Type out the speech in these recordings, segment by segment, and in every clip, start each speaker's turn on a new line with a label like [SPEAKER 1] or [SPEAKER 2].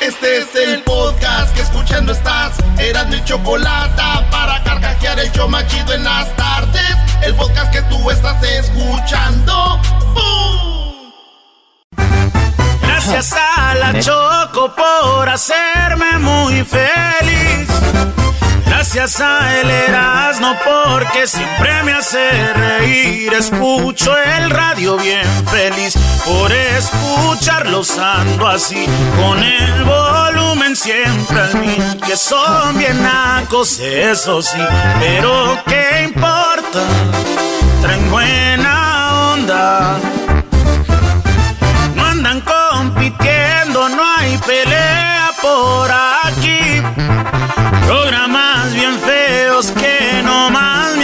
[SPEAKER 1] Este es el podcast que escuchando estás. Eran mi chocolate para carcajear el yo machido en las tardes. El podcast que tú estás escuchando. ¡Bum!
[SPEAKER 2] Gracias a la Choco por hacerme muy feliz. Gracias a el Erasmo porque siempre me hace reír. Escucho el radio bien feliz por escucharlos ando así con el volumen siempre al mil. Que son bien nacos, eso sí, pero ¿qué importa? Traen buena onda. No andan compitiendo, no hay pelea por aquí. Programas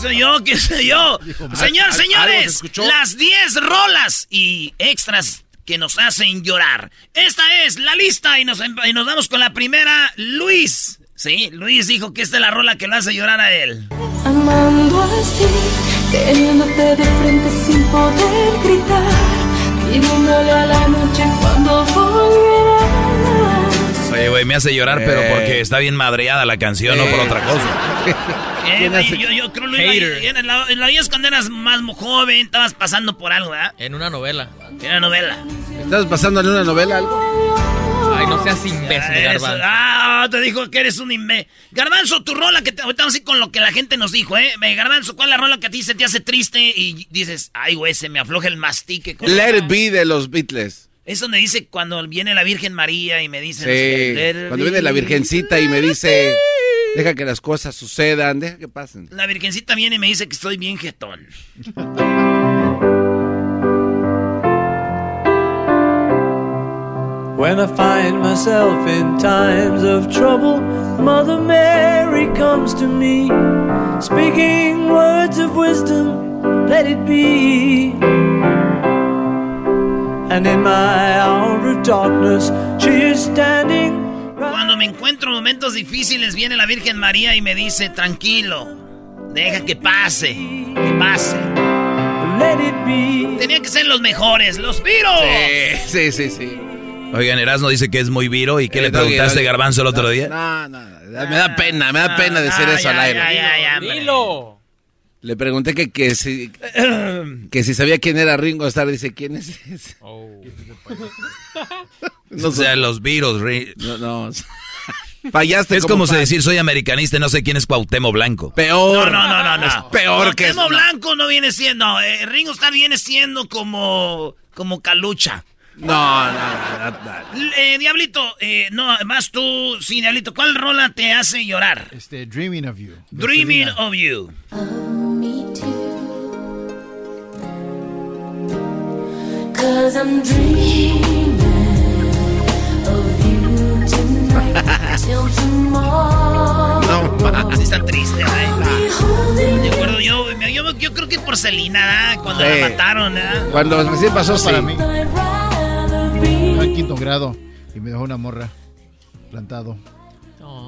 [SPEAKER 2] Soy yo? ¿Qué soy yo? Señor, señores, las 10 rolas y extras que nos hacen llorar. Esta es la lista y nos, y nos vamos con la primera. Luis. Sí, Luis dijo que esta es la rola que lo hace llorar a él.
[SPEAKER 3] Amando así, teniéndote de frente sin poder gritar, pidiéndole a la noche cuando volverás.
[SPEAKER 4] Oye, güey, me hace llorar, pero porque está bien madreada la canción, no por otra cosa.
[SPEAKER 2] Eh, güey, yo, yo creo que en la, en la vida es cuando eras más joven, estabas pasando por algo, ¿verdad?
[SPEAKER 5] En una novela.
[SPEAKER 2] En una novela.
[SPEAKER 6] ¿Estás pasando en una novela algo?
[SPEAKER 5] Ay, no seas imbécil,
[SPEAKER 2] Eres-
[SPEAKER 5] Garbanzo.
[SPEAKER 2] Ah, te dijo que eres un imbécil. Garbanzo, tu rola que te, ahorita vamos a ir con lo que la gente nos dijo, ¿eh? Eh, Garbanzo, ¿cuál es la rola que a ti se te hace triste y dices, ay, güey, se me afloja el mastique? con-
[SPEAKER 6] Let It Be de los Beatles.
[SPEAKER 2] Es donde dice cuando viene la Virgen María y me dice...
[SPEAKER 6] Sí. Cuando viene la Virgencita y me dice, deja que las cosas sucedan, deja que pasen.
[SPEAKER 2] La Virgencita viene y me dice que estoy bien jetón.
[SPEAKER 7] When I find myself in times of trouble, Mother Mary comes to me, speaking words of wisdom, let it be. And in my hour of darkness, she is standing.
[SPEAKER 2] Cuando me encuentro en momentos difíciles, viene la Virgen María y me dice, tranquilo, deja que pase, que pase.
[SPEAKER 7] Let it be.
[SPEAKER 2] Tenía que ser los mejores, los viros.
[SPEAKER 6] Sí, sí, sí.
[SPEAKER 4] Oigan, Erasmo dice que es muy viro. ¿Y qué
[SPEAKER 6] Eh,
[SPEAKER 4] le
[SPEAKER 6] Doggy,
[SPEAKER 4] preguntaste,
[SPEAKER 6] Doggy.
[SPEAKER 4] Garbanzo, el otro día?
[SPEAKER 6] No, no, me da pena, me da pena decir eso
[SPEAKER 2] ya,
[SPEAKER 6] al aire.
[SPEAKER 2] ya, ya, ya, hombre.
[SPEAKER 5] Dilo.
[SPEAKER 6] Le pregunté que, que, si, que si sabía quién era Ringo Starr. Dice, ¿quién es ese?
[SPEAKER 5] Oh.
[SPEAKER 6] No
[SPEAKER 4] o sea,
[SPEAKER 6] sé.
[SPEAKER 4] los re-
[SPEAKER 6] No, no. Fallaste
[SPEAKER 4] Es como, se decir, soy americanista y no sé quién es Cuauhtémoc Blanco.
[SPEAKER 6] Peor.
[SPEAKER 2] No, no, no, no,
[SPEAKER 6] Es
[SPEAKER 2] no.
[SPEAKER 6] peor que eso.
[SPEAKER 2] Cuauhtémoc
[SPEAKER 6] no.
[SPEAKER 2] Blanco no viene siendo, no, eh, Ringo Starr viene siendo como, como Calucha.
[SPEAKER 6] No, no, no, no,
[SPEAKER 2] Eh, Diablito, eh, no, más tú, sí, Diablito, ¿cuál rola te hace llorar?
[SPEAKER 8] Este, Dreaming of You.
[SPEAKER 2] Dreaming of You.
[SPEAKER 6] No,
[SPEAKER 2] Así está triste, ¿eh? De acuerdo, yo, yo, yo creo que por Selena, ¿verdad? Cuando
[SPEAKER 6] Sí.
[SPEAKER 2] la mataron.
[SPEAKER 6] Cuando recién pasó, sí.
[SPEAKER 8] Para mí.
[SPEAKER 3] right
[SPEAKER 9] quinto grado y me dejó una morra plantado.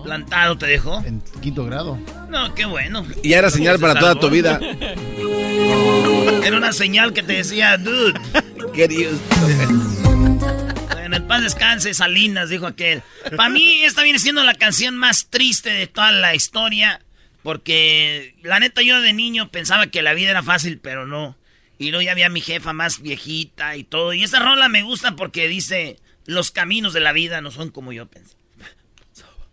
[SPEAKER 2] ¿Plantado te dejó?
[SPEAKER 9] En quinto grado.
[SPEAKER 2] No, qué bueno.
[SPEAKER 6] Y era señal para toda tu vida.
[SPEAKER 2] Era una señal que te decía, dude.
[SPEAKER 6] Querido.
[SPEAKER 2] En el paz descanse, Salinas, dijo aquel. Para mí, esta viene siendo la canción más triste de toda la historia. Porque la neta, yo de niño pensaba que la vida era fácil, pero no. Y luego ya había mi jefa más viejita y todo. Y esa rola me gusta porque dice: Los caminos de la vida no son como yo pensé.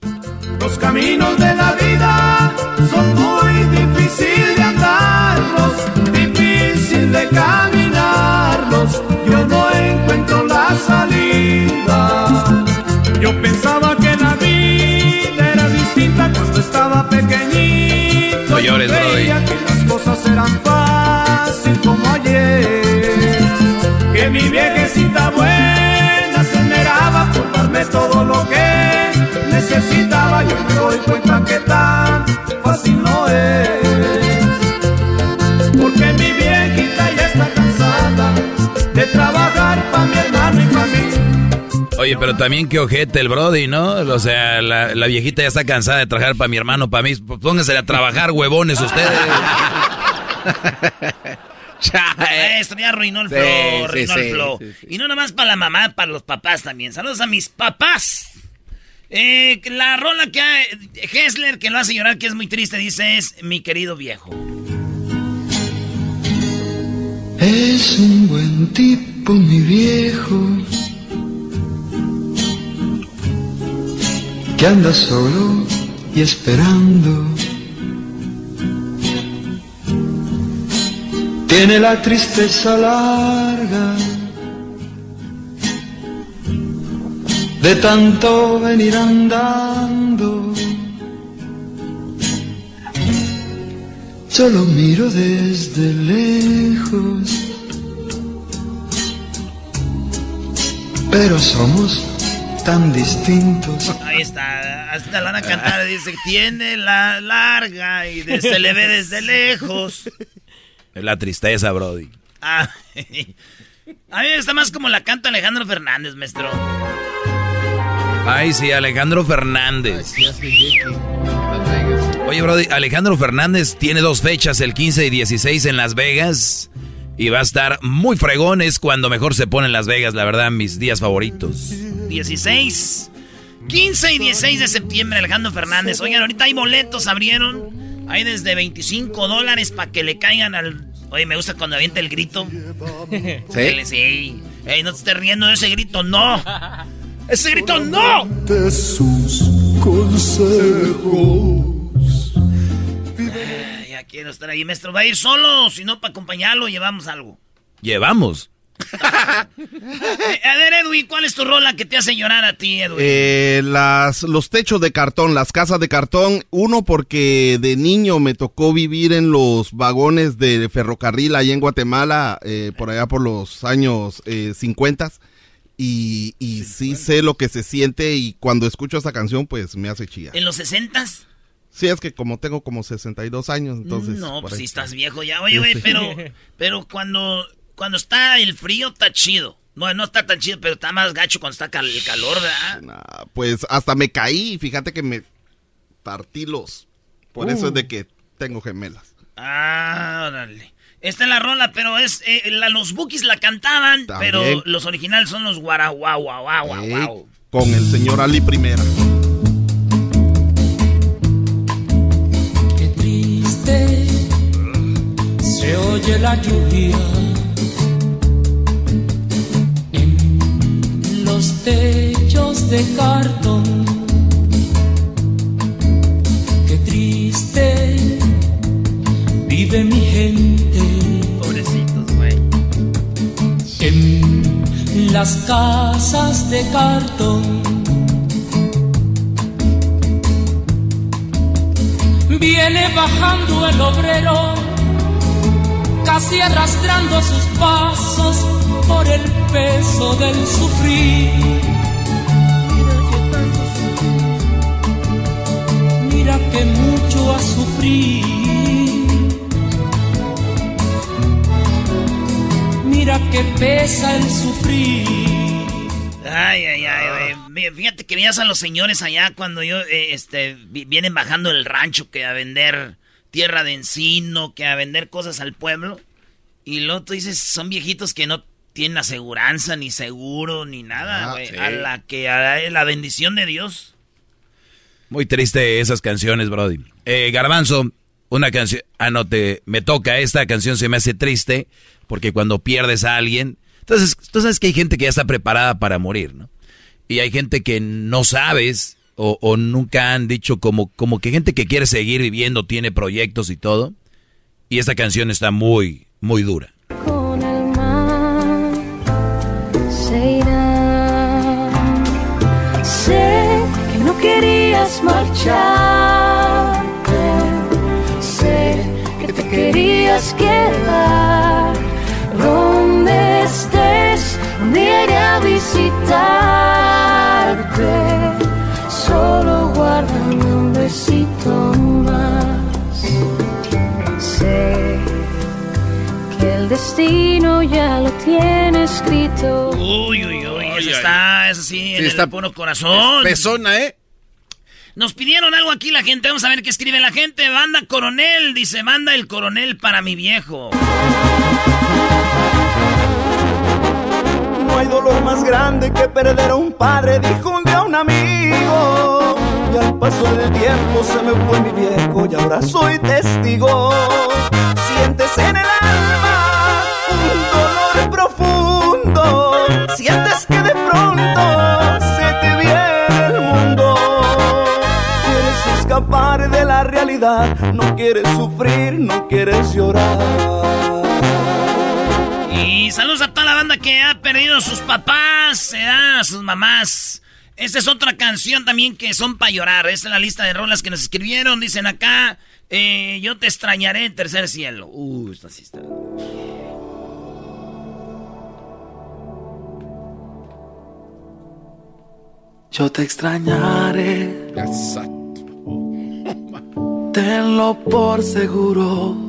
[SPEAKER 10] Los caminos de la vida son muy difíciles de andarlos, difícil de caminarlos. Yo no encuentro la salida. Yo pensaba que la vida era distinta cuando estaba pequeñito.
[SPEAKER 4] No llores,
[SPEAKER 10] y veía que las cosas eran fácil como ayer. Que mi viejecita buena se por darme todo necesitaba. Yo me doy cuenta que tan fácil no es. Porque mi viejita ya está cansada de trabajar para mi hermano y para mí.
[SPEAKER 4] Oye, pero también qué ojete el Brody, ¿no? O sea, la, la viejita ya está cansada de trabajar para mi hermano, para mí. Pues Pónganse a trabajar, huevones, ustedes.
[SPEAKER 2] Esto ya arruinó el
[SPEAKER 6] Sí,
[SPEAKER 2] flow,
[SPEAKER 6] sí,
[SPEAKER 2] arruinó
[SPEAKER 6] sí,
[SPEAKER 2] el flow.
[SPEAKER 6] sí, sí.
[SPEAKER 2] Y no nomás para la mamá, para los papás también. Saludos a mis papás. Eh, la rola que ha- Hessler, que lo hace llorar, que es muy triste, dice es mi querido viejo.
[SPEAKER 8] Es un buen tipo, mi viejo, que anda solo y esperando. Tiene la tristeza larga de tanto venir andando. Solo miro desde lejos, pero somos tan distintos.
[SPEAKER 2] Ahí está, hasta la van a cantar, dice, tiene la larga y de- se le ve desde lejos.
[SPEAKER 4] Es la tristeza, Brody.
[SPEAKER 2] Ah, a mí está más como la canta Alejandro Fernández, maestro.
[SPEAKER 4] Ay, sí, Alejandro Fernández. Oye, Brody, Alejandro Fernández tiene dos fechas, el 15 y 16 en Las Vegas. Y va a estar muy fregón, es cuando mejor se pone en Las Vegas, la verdad, mis días favoritos.
[SPEAKER 2] 16, 15 y 16 de septiembre, Alejandro Fernández. Oigan, ahorita hay boletos, abrieron. Hay desde 25 dólares para que le caigan al... Oye, me gusta cuando avienta el grito.
[SPEAKER 6] ¿Sí?
[SPEAKER 2] Sí. Ey, no te estés riendo de ese grito, no. ¡Ese grito, no!
[SPEAKER 10] De sus consejos.
[SPEAKER 2] Ay, ya quiero estar ahí, maestro. ¿Va a ir solo si no para acompañarlo llevamos algo?
[SPEAKER 4] Llevamos.
[SPEAKER 2] A ver, Edwin, ¿cuál es tu rola que te hace llorar a ti, Edwin?
[SPEAKER 11] Eh, las, los techos de cartón, las casas de cartón. Uno, porque de niño me tocó vivir en los vagones de ferrocarril ahí en Guatemala, eh, por allá por los años eh, 50. Y, y sí sé lo que se siente y cuando escucho esa canción, pues me hace chillar.
[SPEAKER 2] ¿En los 60s?
[SPEAKER 11] Sí, es que como tengo como 62 años, entonces...
[SPEAKER 2] No, pues si estás viejo ya. Oye, güey,
[SPEAKER 11] Sí.
[SPEAKER 2] pero, pero cuando, cuando está el frío está chido. No, no está tan chido, pero está más gacho cuando está cal- el calor, ¿verdad?
[SPEAKER 11] Nah, pues hasta me caí, fíjate que me partí los... Por
[SPEAKER 2] Uh.
[SPEAKER 11] eso es de que tengo gemelas.
[SPEAKER 2] Ah, órale. Esta es la rola, pero es eh, la- los Bookies la cantaban,
[SPEAKER 11] También.
[SPEAKER 2] pero los originales son los guaraguau, guau, guau, guau,
[SPEAKER 11] Ey,
[SPEAKER 2] guau.
[SPEAKER 11] Con el señor Ali Primera.
[SPEAKER 12] Qué triste se oye la lluvia en los techos de cartón. Vive mi gente.
[SPEAKER 2] Pobrecitos, güey.
[SPEAKER 12] En las casas de cartón. Viene bajando el obrero, casi arrastrando sus pasos por el peso del sufrir. Mira que mucho ha sufrido. Mira que pesa el sufrir.
[SPEAKER 2] Ay, Ay, ay, ay, güey. Fíjate que veías a los señores allá cuando yo, eh, este, vi- vienen bajando del rancho que a vender tierra de encino, que a vender cosas al pueblo. Y luego tú dices, son viejitos que no tienen aseguranza, ni seguro, ni nada,
[SPEAKER 4] Ah, sí.
[SPEAKER 2] A la que, a la bendición de Dios.
[SPEAKER 4] Muy triste esas canciones, Brody. Eh, Garbanzo, una canción. Ah, no, te, me toca. Esta canción se me hace triste porque cuando pierdes a alguien. Entonces, tú sabes que hay gente que ya está preparada para morir, ¿no? Y hay gente que no sabes o, nunca han dicho como, como que gente que quiere seguir viviendo, tiene proyectos y todo. Y esta canción está muy, muy dura.
[SPEAKER 3] con el mar se. Sé que no querías marcharte, sé que te querías quedar. Un día iré a visitarte. Solo guárdame un besito más. Sé que el destino ya lo tiene escrito.
[SPEAKER 2] Uy, uy, uy. Eso está, eso sí, en
[SPEAKER 6] está-
[SPEAKER 2] el puro corazón.
[SPEAKER 6] Pesona, ¿eh?
[SPEAKER 2] Nos pidieron algo aquí la gente. Vamos a ver qué escribe la gente. Banda Coronel. Dice, manda el coronel para mi viejo.
[SPEAKER 10] No hay dolor más grande que perder a un padre, dijo un día un amigo. Y al paso del tiempo se me fue mi viejo y ahora soy testigo. Sientes en el alma un dolor profundo. Sientes que de pronto se te viene el mundo. Quieres escapar de la realidad, no quieres sufrir, no quieres llorar.
[SPEAKER 2] Y saludos a toda la banda que ha perdido sus papás, eh, a sus mamás. Esta es otra canción también que son para llorar. Esta es la lista de rolas que nos escribieron. Dicen acá, eh, yo te extrañaré, tercer cielo. Uh, esta sí está.
[SPEAKER 10] Yo te extrañaré. Tenlo por seguro.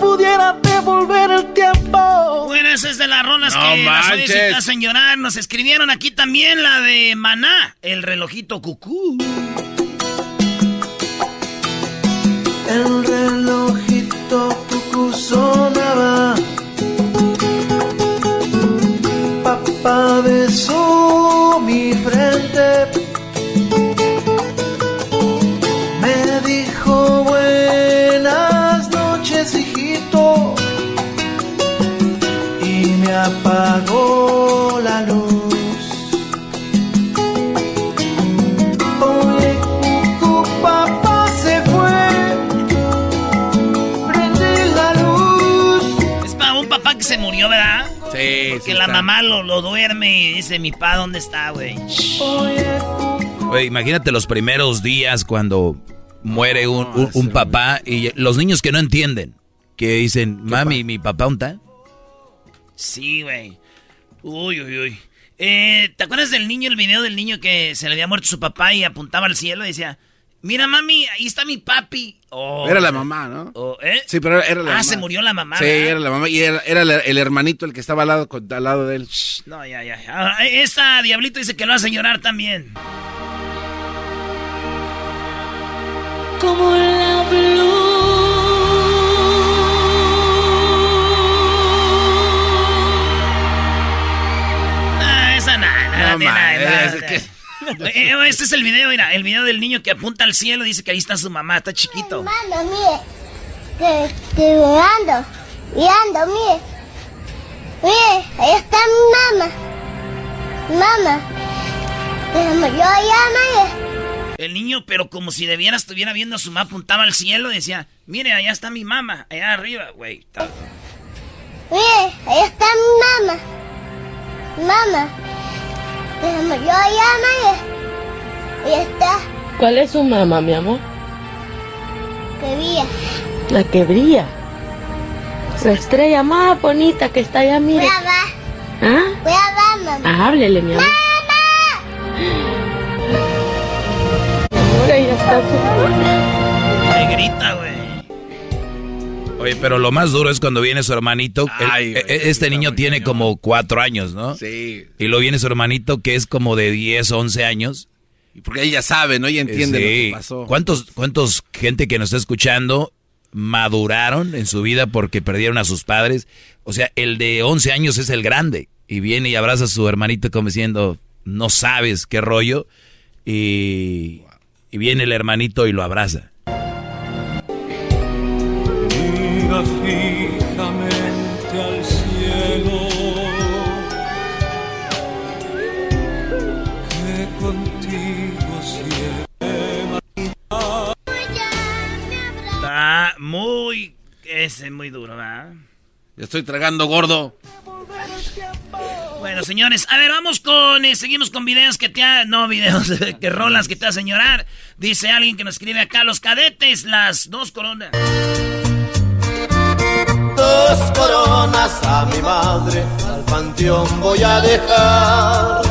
[SPEAKER 10] pudiera devolver el tiempo.
[SPEAKER 2] Bueno, esa es de las rolas
[SPEAKER 10] No
[SPEAKER 2] que las te
[SPEAKER 10] manches.
[SPEAKER 2] hacen llorar. Nos escribieron aquí también la de Maná, el relojito cucú.
[SPEAKER 10] El relojito cucú sonaba.
[SPEAKER 6] Sí,
[SPEAKER 2] Porque
[SPEAKER 6] sí
[SPEAKER 2] la
[SPEAKER 6] está.
[SPEAKER 2] mamá lo, lo duerme y dice, mi pa, ¿dónde está, güey?
[SPEAKER 4] Oye, imagínate los primeros días cuando muere un, un- un papá y los niños que no entienden, que dicen, mami, mi papá, ¿dónde está?
[SPEAKER 2] Sí, güey. Uy, uy, uy. Eh, ¿Te acuerdas del niño, el video del niño que se le había muerto su papá y apuntaba al cielo y decía, mira, mami, ahí está mi papi? Oh,
[SPEAKER 6] Era la mamá, ¿no?
[SPEAKER 2] oh, ¿eh?
[SPEAKER 6] Sí, pero era la
[SPEAKER 2] Ah,
[SPEAKER 6] mamá.
[SPEAKER 2] se murió la mamá.
[SPEAKER 6] Sí,
[SPEAKER 2] ¿verdad?
[SPEAKER 6] era la mamá. Y era, era el, hermanito el que estaba al lado, al lado de él.
[SPEAKER 2] No, ya, ya. Ahora, eh, esta Diablito dice que lo hace llorar también.
[SPEAKER 3] como la
[SPEAKER 2] Ah, esa nada, nada,
[SPEAKER 6] No,
[SPEAKER 2] Eh, eh, Este es el video, mira, el video del niño que apunta al cielo y dice que ahí está su mamá, está chiquito.
[SPEAKER 7] Mano, mire. Estoy mirando. Mirando, mire. Mire, ahí está mi mamá. Mamá. Yo mire.
[SPEAKER 2] El niño, pero como si de veras estuviera viendo a su mamá, apuntaba al cielo y decía, mire, allá está mi mamá, allá arriba, güey.
[SPEAKER 7] Mire, ahí está mi mamá. Mamá.
[SPEAKER 13] Se murió llama y, y está
[SPEAKER 7] ¿Cuál es su mamá, mi amor?
[SPEAKER 13] que vía.
[SPEAKER 7] La que brilla. La estrella más bonita que está allá, mire.
[SPEAKER 13] Voy a ver,
[SPEAKER 7] ¿Ah?
[SPEAKER 13] voy a ver, mamá.
[SPEAKER 7] Ah, Háblele, mi amor. Ahora ya está su...
[SPEAKER 2] Me grita, güey.
[SPEAKER 4] Oye, pero lo más duro es cuando viene su hermanito. el-
[SPEAKER 6] Ay,
[SPEAKER 4] e-
[SPEAKER 6] güey,
[SPEAKER 4] e- este niño tiene
[SPEAKER 6] cañón.
[SPEAKER 4] como cuatro años, ¿no?
[SPEAKER 6] Sí.
[SPEAKER 4] Y luego viene su hermanito que es como de 10, 11 años.
[SPEAKER 6] Y porque ella sabe, ¿no? Ella entiende lo
[SPEAKER 4] Sí.
[SPEAKER 6] que pasó.
[SPEAKER 4] ¿Cuántos, ¿Cuántos gente que nos está escuchando maduraron en su vida porque perdieron a sus padres? O sea, el de 11 años es el grande. Y viene y abraza a su hermanito como diciendo, no sabes qué rollo. Y, y viene el hermanito y lo abraza.
[SPEAKER 14] Mira fijamente al cielo, que contigo siempre.
[SPEAKER 2] Está muy. Ese es muy duro, ¿verdad?
[SPEAKER 6] Estoy tragando gordo.
[SPEAKER 2] Bueno, señores, a ver, vamos con. eh, seguimos con videos que te ha. No, videos, que rolas que te hacen llorar. Dice alguien que nos escribe acá: los cadetes, las dos coronas.
[SPEAKER 15] Dos coronas a mi madre al panteón voy a dejar.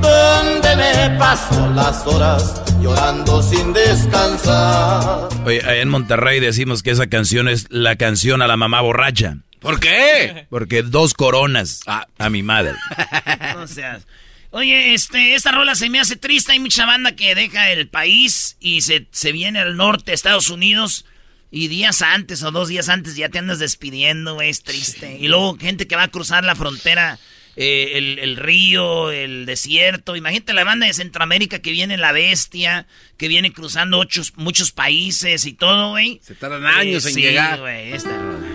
[SPEAKER 15] Donde me paso las horas llorando sin descansar.
[SPEAKER 4] Oye, allá en Monterrey decimos que esa canción es la canción a la mamá borracha.
[SPEAKER 6] ¿Por qué?
[SPEAKER 4] Porque dos coronas a mi madre.
[SPEAKER 2] No seas. Oye, este, esta rola se me hace triste. Hay mucha banda que deja el país y se, se viene al norte, Estados Unidos. Y días antes o dos días antes ya te andas despidiendo, güey, es triste. Y luego gente que va a cruzar la frontera, eh, el, el río, el desierto. Imagínate la banda de Centroamérica que viene la bestia, que viene cruzando ocho, muchos países y todo, güey.
[SPEAKER 6] Se tardan años
[SPEAKER 2] Eh,
[SPEAKER 6] en
[SPEAKER 2] sí,
[SPEAKER 6] llegar.
[SPEAKER 2] güey, esta rola.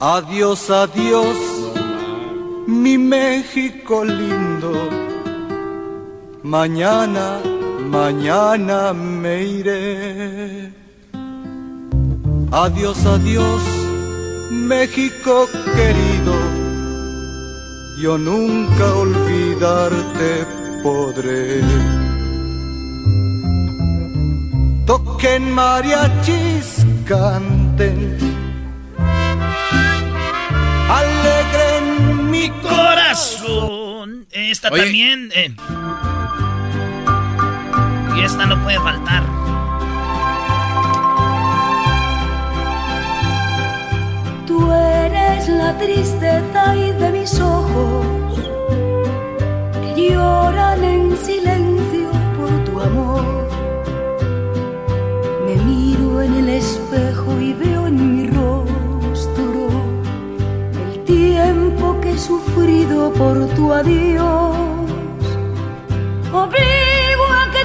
[SPEAKER 14] Adiós, adiós, mi México lindo. Mañana, mañana me iré. Adiós, adiós, México querido. Yo nunca olvidarte podré. Toquen mariachis, canten alegren mi
[SPEAKER 2] corazón. Esta
[SPEAKER 14] Oye.
[SPEAKER 2] también. eh. Y esta no puede faltar.
[SPEAKER 3] Tú eres la tristeza y de mis ojos que lloran en silencio por tu amor. Me miro en el espejo y veo en mi rostro el tiempo que he sufrido por tu adiós. Obligo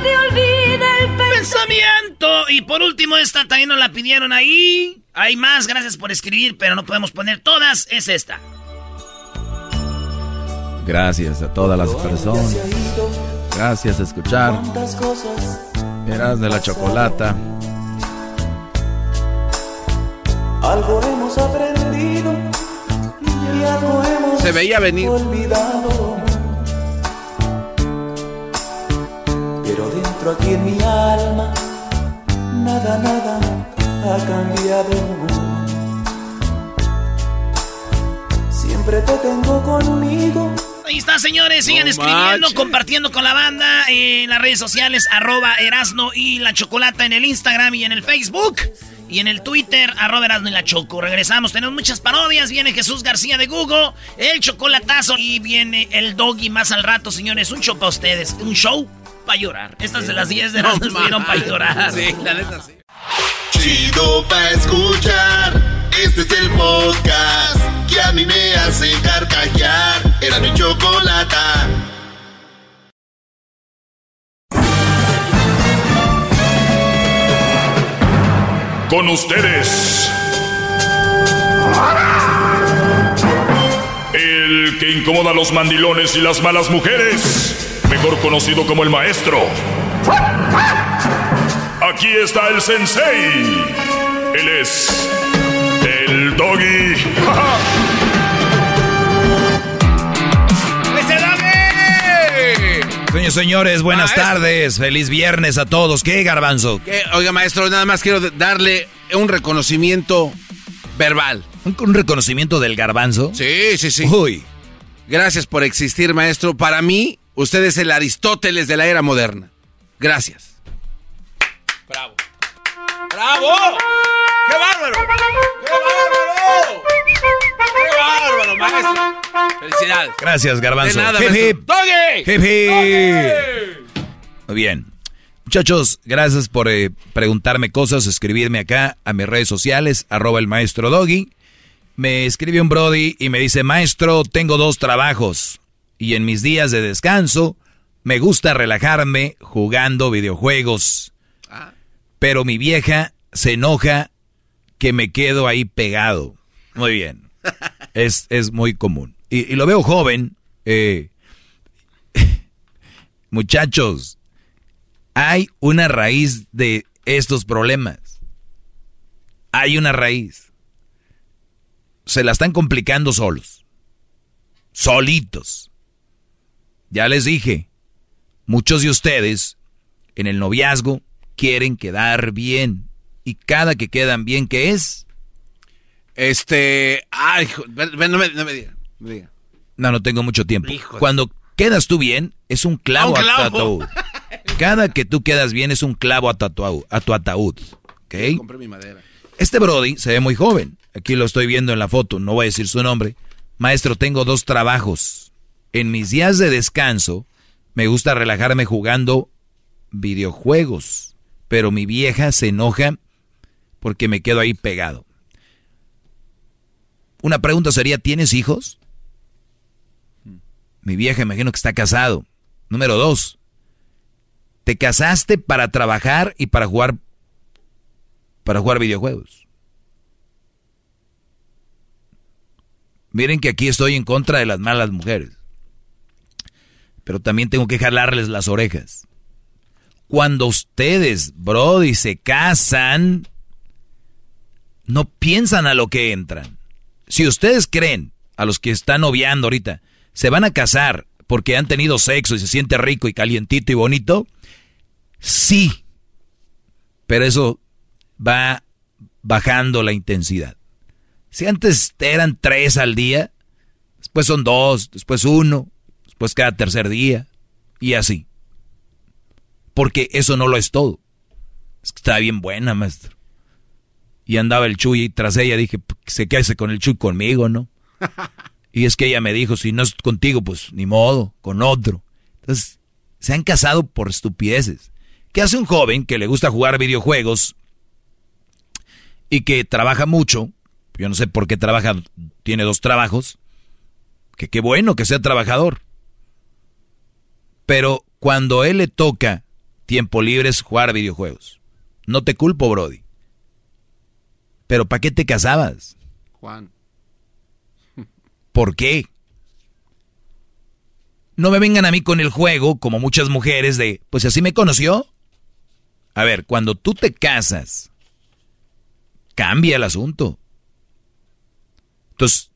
[SPEAKER 3] te olvide el
[SPEAKER 2] Pensamiento. Y por último, esta también nos la pidieron ahí. Hay más, gracias por escribir, pero no podemos poner todas. Es esta.
[SPEAKER 4] Gracias a todas las personas. Gracias a escuchar. Eras de la chocolata.
[SPEAKER 14] Algo hemos aprendido y algo hemos
[SPEAKER 6] Se veía venir.
[SPEAKER 14] olvidado. Aquí en mi alma, nada, nada ha cambiado. Siempre te tengo conmigo.
[SPEAKER 2] Ahí está, señores. Sigan
[SPEAKER 14] No
[SPEAKER 2] escribiendo,
[SPEAKER 14] manches.
[SPEAKER 2] compartiendo con la banda en las redes sociales, arroba Erasno y la Chocolata en el Instagram y en el Facebook. Y en el Twitter, arroba Erasno y la Choco. Regresamos, tenemos muchas parodias. Viene Jesús García de Google, el chocolatazo. Y viene el doggy más al rato, señores. Un show para ustedes. Un show para llorar. Estas de las 10 de
[SPEAKER 1] No
[SPEAKER 2] Erasno estuvieron para llorar.
[SPEAKER 6] Sí, la neta sí.
[SPEAKER 1] Chido pa' escuchar. Este es el podcast que a mí me hace carcajear. Era mi chocolata.
[SPEAKER 16] Con ustedes. El que incomoda a los mandilones y las malas mujeres, mejor conocido como el maestro. Aquí está el sensei. Él es el doggy.
[SPEAKER 4] Señores, señores, buenas tardes. Feliz viernes a todos. ¿Qué, garbanzo?
[SPEAKER 6] Oiga, maestro, nada más quiero darle un reconocimiento verbal.
[SPEAKER 4] ¿Un, reconocimiento del garbanzo?
[SPEAKER 6] Sí, sí, sí.
[SPEAKER 4] Uy.
[SPEAKER 6] Gracias por existir, maestro. Para mí, usted es el Aristóteles de la era moderna. Gracias.
[SPEAKER 4] Bravo. ¡Bravo! ¡Qué bárbaro! ¡Qué bárbaro! ¡Qué bárbaro, maestro!
[SPEAKER 6] Felicidades.
[SPEAKER 4] Gracias, Garbanzo.
[SPEAKER 6] De nada,
[SPEAKER 4] hip, hip.
[SPEAKER 6] ¡Doggy!
[SPEAKER 4] Hip, hip. Muy bien. Muchachos, gracias por eh, preguntarme cosas, escribirme acá a mis redes sociales, arroba el maestro Doggy. Me escribe un Brody y me dice, maestro, tengo dos trabajos y en mis días de descanso me gusta relajarme jugando videojuegos. Pero mi vieja se enoja que me quedo ahí pegado. Muy bien. Es, es muy común. Y, y lo veo joven. eh, muchachos, hay una raíz de estos problemas. Hay una raíz. Se la están complicando solos. Solitos. Ya les dije, muchos de ustedes en el noviazgo quieren quedar bien. Y cada que quedan bien, ¿qué es?
[SPEAKER 6] Este. Ay, no me, no me diga. no me diga.
[SPEAKER 4] No, no tengo mucho tiempo. Cuando quedas tú bien, es un clavo,
[SPEAKER 6] un
[SPEAKER 4] a tu
[SPEAKER 6] clavo.
[SPEAKER 4] ataúd. Cada que tú quedas bien es un clavo a tu ataúd. A tu ataúd. ¿ok?
[SPEAKER 6] Compré mi madera.
[SPEAKER 4] Este Brody se ve muy joven. Aquí lo estoy viendo en la foto, no voy a decir su nombre. Maestro, tengo dos trabajos. En mis días de descanso me gusta relajarme jugando videojuegos, pero mi vieja se enoja porque me quedo ahí pegado. Una pregunta sería, ¿tienes hijos? Mi vieja imagino que está casado. Número dos, ¿te casaste para trabajar y para jugar para jugar videojuegos. Miren que aquí estoy en contra de las malas mujeres. Pero también tengo que jalarles las orejas. Cuando ustedes, Brody, se casan, no piensan a lo que entran. Si ustedes creen, a los que están noviando ahorita, se van a casar porque han tenido sexo y se siente rico y calientito y bonito, sí. Pero eso va bajando la intensidad. Si antes eran tres al día, después son dos, después uno, después cada tercer día, y así. Porque eso no lo es todo. Es que está bien buena, maestro. Y andaba el Chuy tras ella, dije, "P- se quede con el Chuy conmigo, ¿no? Y es que ella me dijo, si no es contigo, pues ni modo, con otro. Entonces, se han casado por estupideces. ¿Qué hace un joven que le gusta jugar videojuegos y que trabaja mucho? Yo no sé por qué trabaja, tiene dos trabajos. Que qué bueno que sea trabajador. Pero cuando él le toca tiempo libre es jugar videojuegos. No te culpo, Brody. Pero ¿para qué te casabas?
[SPEAKER 6] Juan.
[SPEAKER 4] ¿Por qué? No me vengan a mí con el juego, como muchas mujeres, de, pues así me conoció. A ver, cuando tú te casas, cambia el asunto. Entonces,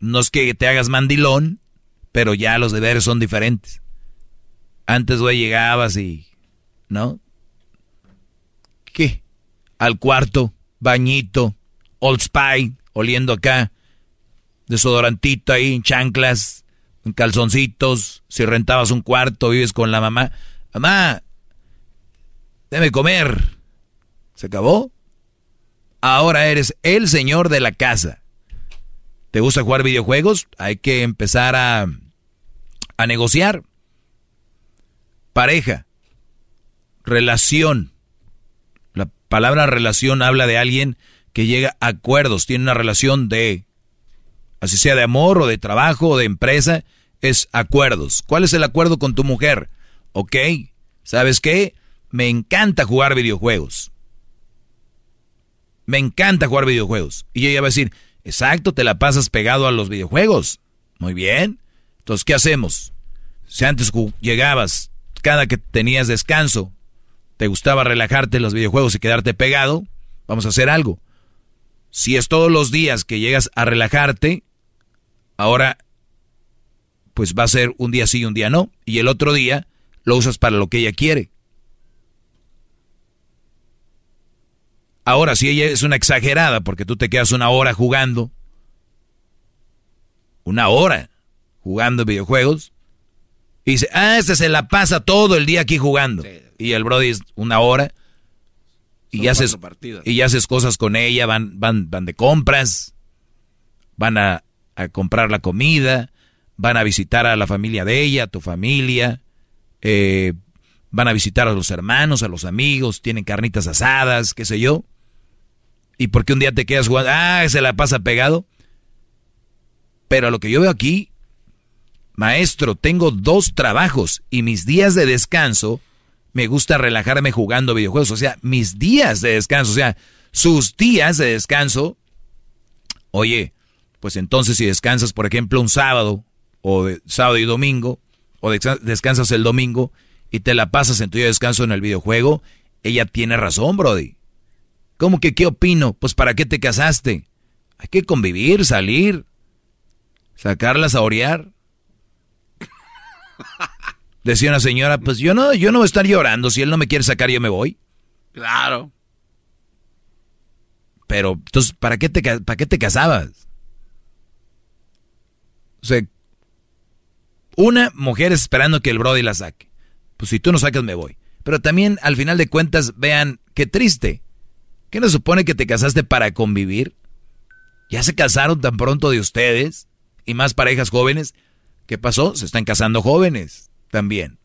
[SPEAKER 4] no es que te hagas mandilón, pero ya los deberes son diferentes. Antes, güey, llegabas y, ¿no? ¿Qué? Al cuarto, bañito, Old Spy, oliendo acá, desodorantito ahí, en chanclas, en calzoncitos, si rentabas un cuarto, vives con la mamá. Mamá, déme comer. ¿Se acabó? Ahora eres el señor de la casa. ¿Te gusta jugar videojuegos? Hay que empezar a, a negociar. Pareja. Relación. La palabra relación habla de alguien que llega a acuerdos, tiene una relación de, así sea de amor o de trabajo o de empresa, es acuerdos. ¿Cuál es el acuerdo con tu mujer? Ok, ¿sabes qué? Me encanta jugar videojuegos. Me encanta jugar videojuegos. Y ella va a decir, exacto, te la pasas pegado a los videojuegos. Muy bien. Entonces, ¿qué hacemos? Si antes llegabas, cada que tenías descanso, te gustaba relajarte en los videojuegos y quedarte pegado, vamos a hacer algo. Si es todos los días que llegas a relajarte, ahora pues va a ser un día sí y un día no. Y el otro día lo usas para lo que ella quiere. Ahora, si ella es una exagerada porque tú te quedas una hora jugando, una hora jugando videojuegos, y dice, ah, este se la pasa todo el día aquí jugando. Y el Brody es una hora, y haces, y haces cosas con ella, van, van, van de compras, van a, a, comprar la comida, van a visitar a la familia de ella, a tu familia, eh, van a visitar a los hermanos, a los amigos, tienen carnitas asadas, qué sé yo. Y porque un día te quedas jugando, ah, se la pasa pegado. Pero lo que yo veo aquí, maestro, tengo dos trabajos y mis días de descanso me gusta relajarme jugando videojuegos. O sea, mis días de descanso, o sea, sus días de descanso. Oye, pues entonces si descansas, por ejemplo, un sábado, o de sábado y domingo, o descansas el domingo y te la pasas en tu día de descanso en el videojuego, ella tiene razón, Brody. ¿Cómo que qué opino? Pues ¿para qué te casaste? Hay que convivir, salir, sacarlas a orear. Decía una señora, pues yo no, yo no voy a estar llorando. Si él no me quiere sacar, yo me voy.
[SPEAKER 6] Claro.
[SPEAKER 4] Pero, entonces, ¿para qué te, para qué te casabas? O sea, una mujer esperando que el Brody la saque. Pues si tú no sacas, me voy. Pero también, al final de cuentas, vean qué triste. ¿Qué no supone que te casaste para convivir? ¿Ya se casaron tan pronto de ustedes? Y más parejas jóvenes. ¿Qué pasó? Se están casando jóvenes también.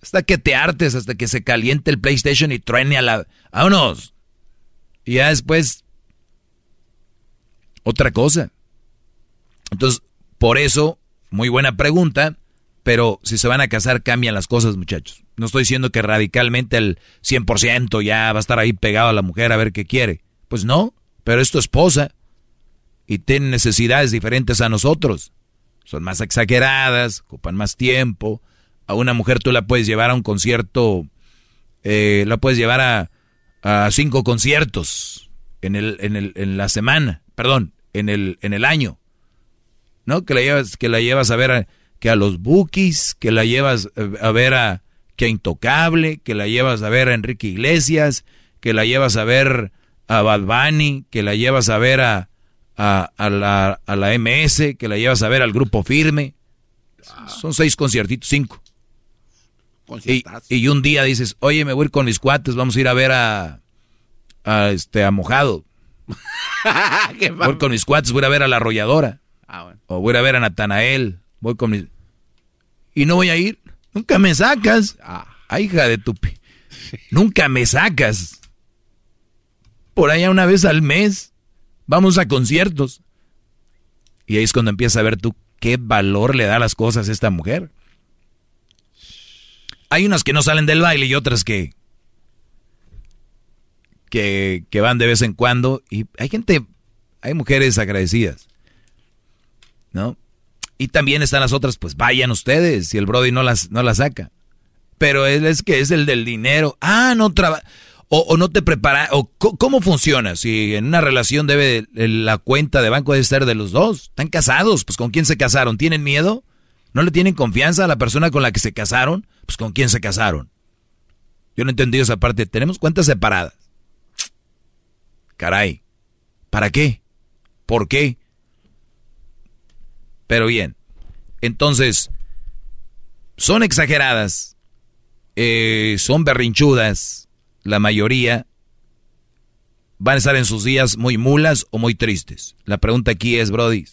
[SPEAKER 4] Hasta que te hartes, hasta que se caliente el PlayStation y truene a la... ¡Vámonos! Y ya después... Otra cosa. Entonces, por eso, muy buena pregunta, pero si se van a casar cambian las cosas, muchachos. No estoy diciendo que radicalmente el 100% ya va a estar ahí pegado a la mujer a ver qué quiere. Pues no, pero es tu esposa y tiene necesidades diferentes a nosotros. Son más exageradas, ocupan más tiempo. A una mujer tú la puedes llevar a un concierto, eh, la puedes llevar a, a cinco conciertos en, el, en, el, en la semana, perdón, en el, en el año. ¿No? Que la llevas, que la llevas a ver a, que a los Bookies, que la llevas a ver a, que a Intocable, que la llevas a ver a Enrique Iglesias, que la llevas a ver a Bad Bunny, que la llevas a ver a, a, la, a la MS, que la llevas a ver al Grupo Firme. Son seis conciertitos, cinco. Y, y, un día dices, oye, me voy a ir con mis cuates, vamos a ir a ver a, a este, a Mojado. voy con mis cuates, voy a ver a La Arrolladora. Ah, o voy a ver a Natanael. Voy con mis... Y no voy a ir. Nunca me sacas. Ah, hija de tu... Nunca me sacas. Por allá una vez al mes. Vamos a conciertos. Y ahí es cuando empiezas a ver tú qué valor le da a las cosas a esta mujer. Hay unas que no salen del baile y otras que, que, que van de vez en cuando. Y hay gente, hay mujeres agradecidas. ¿No? Y también están las otras, pues vayan ustedes, si el Brody no las, no las saca. Pero él es que es el del dinero. Ah, no trabaja. O, no te prepara. O ¿Cómo funciona? Si en una relación debe la cuenta de banco debe ser de los dos. Están casados, pues ¿con quién se casaron? ¿Tienen miedo? ¿No le tienen confianza a la persona con la que se casaron? Pues ¿con quién se casaron? Yo no he entendido esa parte. Tenemos cuentas separadas. Caray. ¿Para qué? ¿Por qué? Pero bien, entonces, son exageradas, eh, son berrinchudas, la mayoría van a estar en sus días muy mulas o muy tristes. La pregunta aquí es, Brody,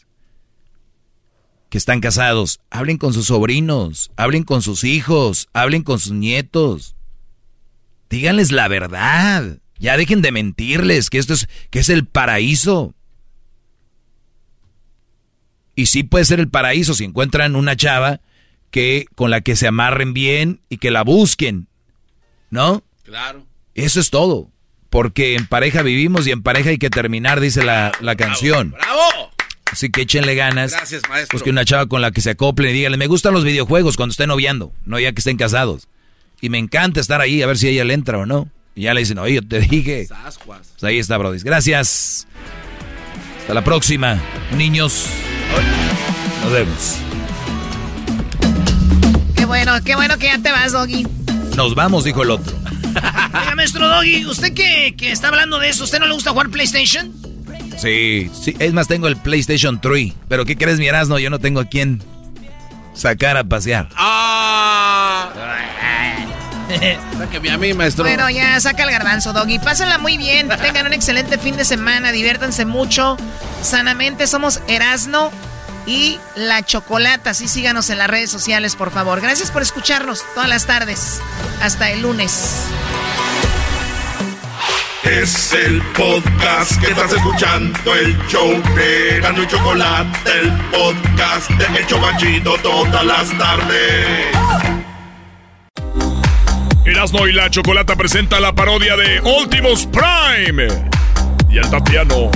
[SPEAKER 4] que están casados, hablen con sus sobrinos, hablen con sus hijos, hablen con sus nietos. Díganles la verdad. Ya dejen de mentirles que esto es que es el paraíso. Y sí puede ser el paraíso si encuentran una chava que con la que se amarren bien y que la busquen. ¿No?
[SPEAKER 6] Claro.
[SPEAKER 4] Eso es todo. Porque en pareja vivimos y en pareja hay que terminar, dice la, canción.
[SPEAKER 6] ¡Bravo!
[SPEAKER 4] Así que échenle ganas.
[SPEAKER 6] Gracias, maestro.
[SPEAKER 4] Pues que una chava con la que se acoplen y díganle, me gustan los videojuegos cuando estén noviando, no ya que estén casados. Y me encanta estar ahí a ver si ella le entra o no. Y ya le dicen, oye, yo te dije. Pues ahí está, Brody. Gracias. Hasta la próxima, niños. Nos vemos.
[SPEAKER 2] Qué bueno, qué bueno que ya te vas, Doggy.
[SPEAKER 4] Nos vamos, dijo el otro.
[SPEAKER 2] Oiga, maestro Doggy, ¿usted que, que está hablando de eso, ¿usted no le gusta jugar PlayStation?
[SPEAKER 4] Sí, sí, es más, tengo el PlayStation 3. Pero ¿qué crees, mi Erasmo? Yo no tengo a quién sacar a pasear.
[SPEAKER 6] ¡Ah! Sáqueme a mí, maestro.
[SPEAKER 2] Bueno, ya saca el garbanzo, Doggy. Pásenla muy bien. Tengan un excelente fin de semana. Diviértanse mucho. Sanamente somos Erasno y La Chocolata. Así síganos en las redes sociales, por favor. Gracias por escucharnos todas las tardes. Hasta el lunes.
[SPEAKER 1] Es el podcast que estás escuchando, el show de Gano y Chocolate, el podcast de El Chocachito todas las tardes.
[SPEAKER 17] Erasmo y la Chocolata presenta la parodia de Últimos Prime. Y el Tatiano.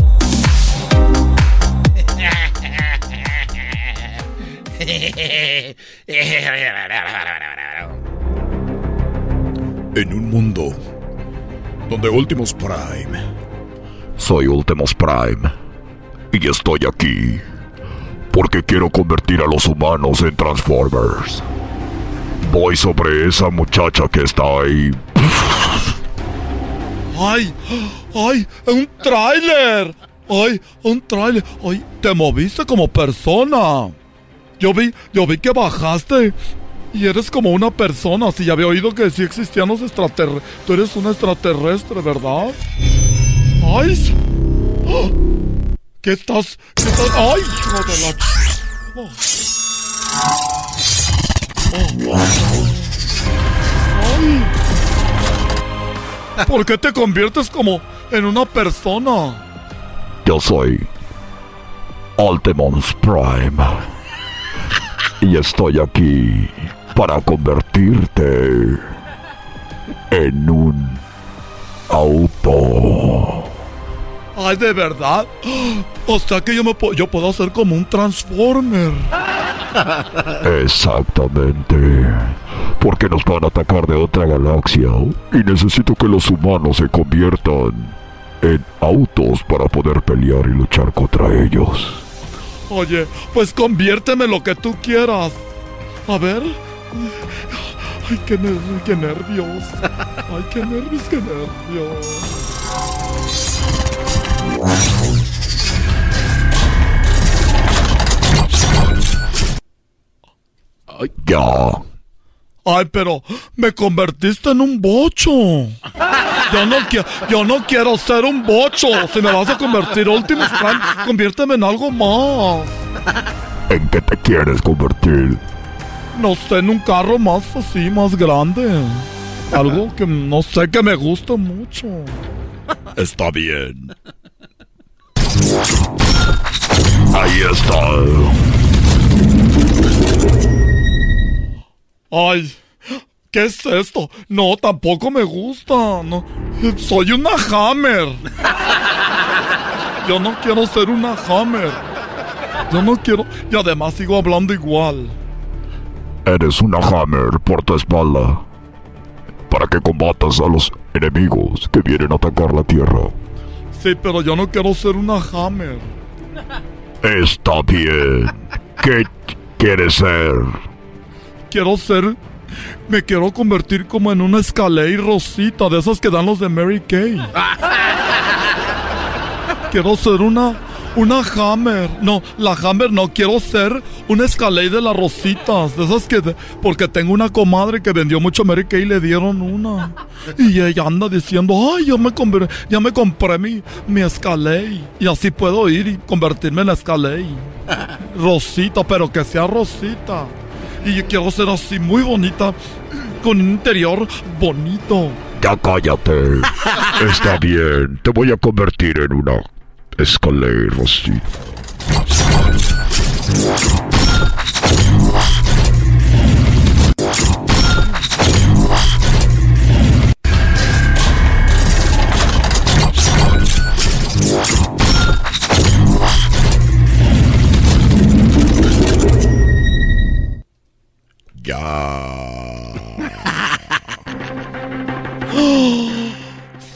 [SPEAKER 17] En un mundo donde Últimos Prime.
[SPEAKER 18] Soy Últimos Prime y estoy aquí porque quiero convertir a los humanos en Transformers. Voy sobre esa muchacha que está ahí.
[SPEAKER 19] ¡Ay! ¡Ay! ¡Un tráiler! ¡Ay! ¡Un tráiler! ¡Ay! Te moviste como persona. Yo vi, yo vi que bajaste y eres como una persona. Si ya había oído que sí existían los extraterrestres. Tú eres un extraterrestre, ¿verdad? ¡Ay! ¡Ah! ¿Qué estás? ¿Qué estás? ¡Ay, hijo de la... Oh. ¿Por qué te conviertes como en una persona?
[SPEAKER 18] Yo soy Ultimus Prime y estoy aquí para convertirte en un auto.
[SPEAKER 19] Ay, de verdad. O sea que yo me po- yo puedo hacer como un Transformer.
[SPEAKER 18] Exactamente. Porque nos van a atacar de otra galaxia y necesito que los humanos se conviertan en autos para poder pelear y luchar contra ellos.
[SPEAKER 19] Oye, pues conviérteme lo que tú quieras. A ver. Ay, qué, ner- qué nervios. Ay, qué nervios, qué nervios.
[SPEAKER 18] Ya.
[SPEAKER 19] Ay, pero me convertiste en un bocho. Yo no, yo no quiero ser un bocho. Si me vas a convertir Optimus Prime, conviérteme en algo más.
[SPEAKER 18] ¿En qué te quieres convertir?
[SPEAKER 19] No sé, en un carro más así, más grande. Algo que no sé que me gusta mucho.
[SPEAKER 17] Está bien.
[SPEAKER 18] Ahí está.
[SPEAKER 19] Ay, ¿qué es esto? No, tampoco me gusta. No, soy una Hammer. Yo no quiero ser una Hammer. Yo no quiero. Y además sigo hablando igual.
[SPEAKER 18] Eres una Hammer por tu espalda. Para que combatas a los enemigos que vienen a atacar la Tierra.
[SPEAKER 19] Sí, pero yo no quiero ser una Hammer.
[SPEAKER 18] Está bien. ¿Qué quieres ser?
[SPEAKER 19] Quiero ser. Me quiero convertir como en una Escalade Rosita, de esas que dan los de Mary Kay. Quiero ser una. Una Hammer. No, la Hammer no. Quiero ser una Escalade de las Rositas. De esas que. de- porque tengo una comadre que vendió mucho Mary Kay y le dieron una. Y ella anda diciendo: Ay, yo me, conver- ya me compré mi, mi Escalade. Y así puedo ir y convertirme en Escalade. Rosita, pero que sea Rosita. Y yo quiero ser así muy bonita, con un interior bonito.
[SPEAKER 18] Ya cállate. Está bien. Te voy a convertir en una Escalade Rosita.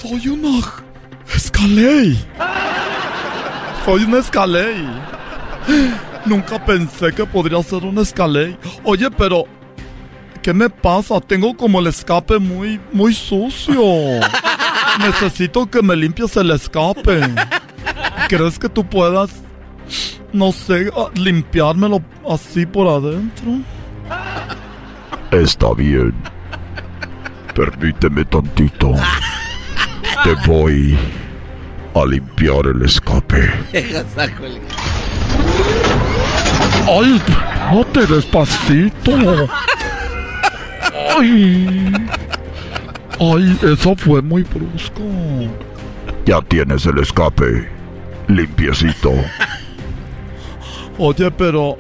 [SPEAKER 19] Soy una Escalade. Soy una Escalade. Nunca pensé que podría ser un escalé. Oye, pero ¿qué me pasa? Tengo como el escape muy muy sucio. Necesito que me limpies el escape. ¿Crees que tú puedas no sé, limpiármelo así por adentro?
[SPEAKER 18] Está bien. Permíteme tantito. Te voy a limpiar el escape.
[SPEAKER 19] ¡Ay, espérate despacito! ¡Ay! ¡Ay, eso fue muy brusco!
[SPEAKER 18] Ya tienes el escape. Limpiecito.
[SPEAKER 19] Oye, pero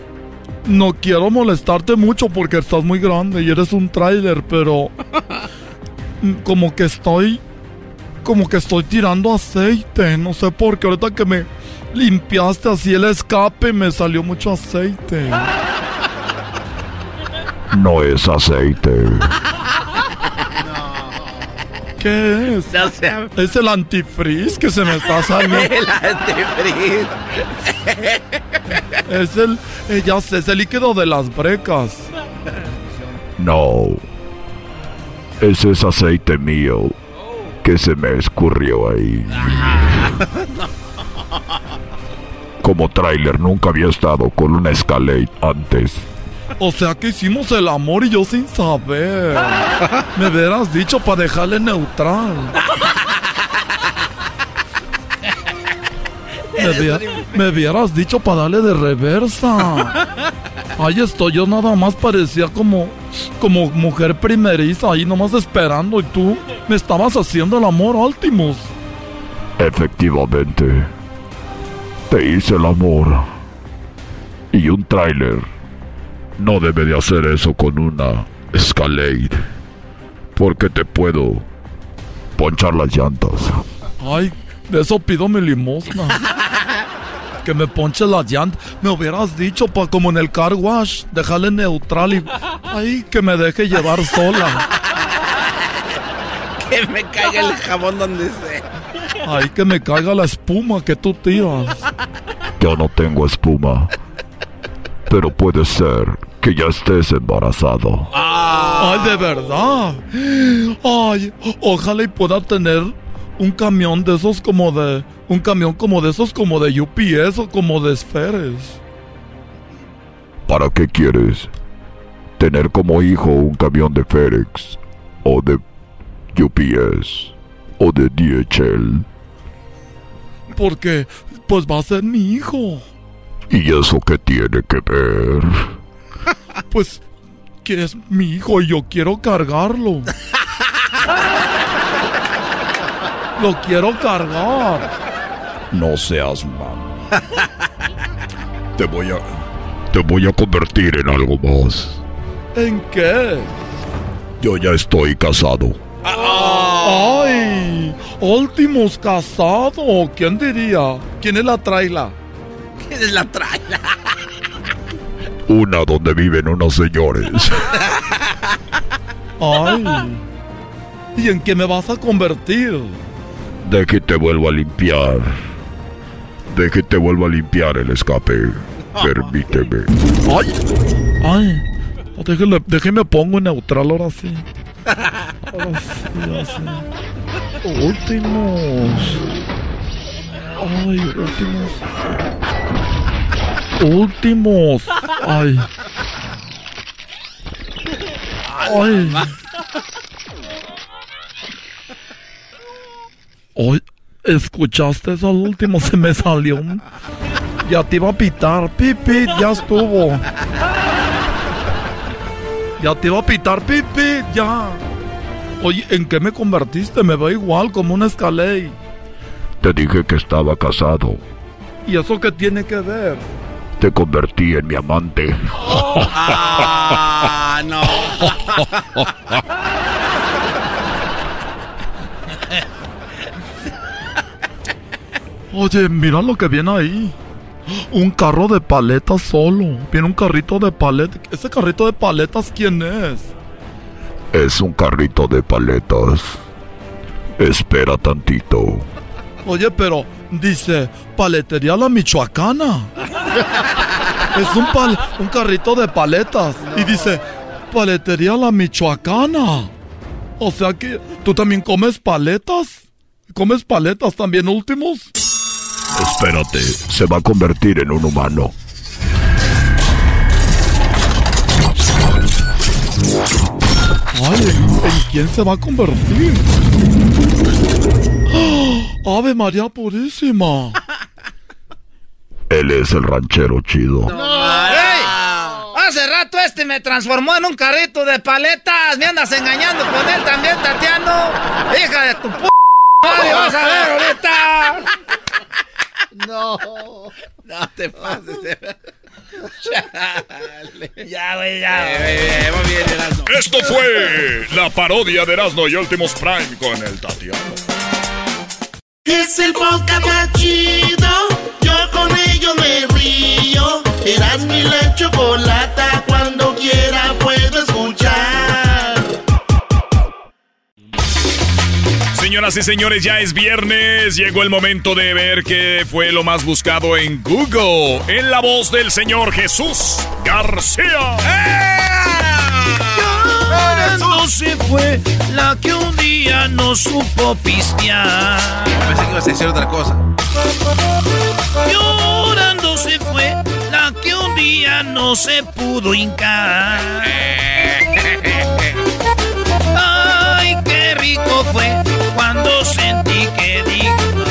[SPEAKER 19] no quiero molestarte mucho porque estás muy grande y eres un tráiler, pero como que estoy como que estoy tirando aceite, no sé por qué ahorita que me limpiaste así el escape me salió mucho aceite.
[SPEAKER 18] No es aceite.
[SPEAKER 19] ¿Qué es?
[SPEAKER 6] No sé.
[SPEAKER 19] Es el antifreeze que se me está saliendo.
[SPEAKER 6] El antifreeze.
[SPEAKER 19] Es el, eh, ya sé, es el líquido de las brecas.
[SPEAKER 18] No. Ese es aceite mío que se me escurrió ahí. Como tráiler nunca había estado con una Escalade antes.
[SPEAKER 19] O sea que hicimos el amor y yo sin saber. Me hubieras dicho para dejarle neutral. Me, me hubieras dicho para darle de reversa. Ahí estoy, yo nada más parecía como, como mujer primeriza, ahí nomás esperando y tú me estabas haciendo el amor, Altimus.
[SPEAKER 18] Efectivamente. Te hice el amor. Y un tráiler no debe de hacer eso con una Escalade. Porque te puedo ponchar las llantas.
[SPEAKER 19] Ay, de eso pido mi limosna. Que me ponche la llanta. Me hubieras dicho, pa, como en el car wash, dejarle neutral y. Ay, que me deje llevar sola.
[SPEAKER 6] Que me caiga el jabón donde sea.
[SPEAKER 19] Ay, que me caiga la espuma que tú tiras.
[SPEAKER 18] Yo no tengo espuma. Pero puede ser que ya estés embarazado.
[SPEAKER 19] Ay, de verdad. Ay, ojalá y pueda tener un camión de esos como de. Un camión como de esos como de UPS o como de esferes.
[SPEAKER 18] ¿Para qué quieres? ¿Tener como hijo un camión de FedEx? ¿O de UPS? ¿O de DHL?
[SPEAKER 19] Porque, pues va a ser mi hijo.
[SPEAKER 18] ¿Y eso qué tiene que ver?
[SPEAKER 19] Pues que es mi hijo y yo quiero cargarlo. Lo quiero cargar.
[SPEAKER 18] No seas mam. Te voy a. Te voy a convertir en algo más.
[SPEAKER 19] ¿En qué?
[SPEAKER 18] Yo ya estoy casado.
[SPEAKER 19] ¡Ay! Últimos casado. ¿Quién diría? ¿Quién es la traila?
[SPEAKER 6] ¿Quién es la traila?
[SPEAKER 18] Una donde viven unos señores.
[SPEAKER 19] ¡Ay! ¿Y en qué me vas a convertir?
[SPEAKER 18] De que te vuelvo a limpiar. De que te vuelvo a limpiar el escape. Permíteme.
[SPEAKER 19] ¡Ay! ¡Ay! Déjeme, déjeme pongo neutral ahora sí. Ahora sí, ahora sí. Últimos. Ay, últimos. Últimos. Ay. Ay. Ay, ¿escuchaste eso al último? Se me salió. un- Ya te iba a pitar. Pipi, ya estuvo. Ya te iba a pitar, pipi, ya. Oye, ¿en qué me convertiste? Me va igual como un escalé.
[SPEAKER 18] Te dije que estaba casado.
[SPEAKER 19] ¿Y eso qué tiene que ver?
[SPEAKER 18] Te convertí en mi amante.
[SPEAKER 6] Ah, no.
[SPEAKER 19] Oye, mira lo que viene ahí. Un carro de paletas solo. Viene un carrito de paletas. ¿Ese carrito de paletas quién es?
[SPEAKER 18] Es un carrito de paletas. Espera tantito.
[SPEAKER 19] Oye, pero dice paletería la michoacana. Es un, pal, un carrito de paletas. Y dice, paletería la michoacana. O sea que tú también comes paletas. ¿Comes paletas también últimos?
[SPEAKER 18] Espérate, se va a convertir en un humano.
[SPEAKER 19] Ay, ¿en quién se va a convertir? ¡Ah! ¡Ave María Purísima!
[SPEAKER 18] Él es el ranchero chido.
[SPEAKER 2] ¡Ey! Hace rato este me transformó en un carrito de paletas. Me andas engañando con él también, Tatiano. Hija de tu p madre, vas a ver ahorita.
[SPEAKER 6] No. No te pases. de- Chale.
[SPEAKER 2] Ya, güey, ya.
[SPEAKER 6] Eh, muy bien, Erasmo.
[SPEAKER 17] Esto fue la parodia de Erasmo y Últimos Prime con el Tatiano.
[SPEAKER 1] Es el podcast más chido. Yo con ello me río. Eras mi la chocolata.
[SPEAKER 17] Señoras y señores, ya es viernes. Llegó el momento de ver qué fue lo más buscado en Google. En la voz del señor Jesús García.
[SPEAKER 2] Llorando se fue la que un día no supo pistear.
[SPEAKER 6] Pensé que ibas a decir otra cosa.
[SPEAKER 2] Llorando se fue la que un día no se pudo hincar. Ay, qué rico fue sentí que digno.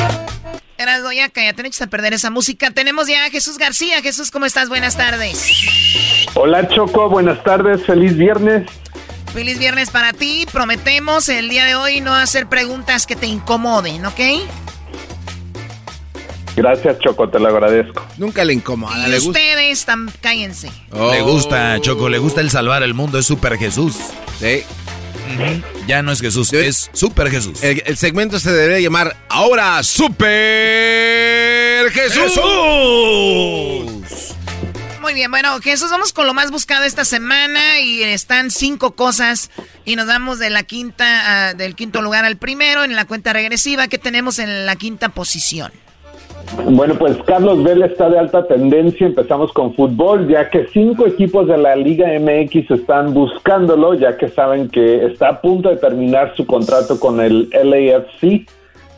[SPEAKER 2] Eras ya cállate, no eches a perder esa música. Tenemos ya a Jesús García. Jesús, ¿cómo estás? Buenas tardes.
[SPEAKER 20] Hola Choco, buenas tardes, feliz viernes.
[SPEAKER 2] Feliz viernes para ti. Prometemos el día de hoy no hacer preguntas que te incomoden, ¿ok?
[SPEAKER 20] Gracias Choco, te lo agradezco.
[SPEAKER 6] Nunca le incomoda,
[SPEAKER 2] Y
[SPEAKER 6] le gusta.
[SPEAKER 2] ustedes, tam- cállense.
[SPEAKER 4] Le gusta, Choco, le gusta el salvar el mundo, es Super Jesús.
[SPEAKER 6] Sí.
[SPEAKER 4] Ya no es Jesús, es Super Jesús.
[SPEAKER 6] El, el segmento se debería llamar Ahora Super Jesús.
[SPEAKER 2] Muy bien, bueno, Jesús, vamos con lo más buscado esta semana y están cinco cosas y nos damos de la quinta, ah, del quinto lugar al primero en la cuenta regresiva que tenemos en la quinta posición.
[SPEAKER 20] Bueno, pues Carlos Vela está de alta tendencia. Empezamos con fútbol, ya que cinco equipos de la Liga MX están buscándolo, ya que saben que está a punto de terminar su contrato con el LAFC.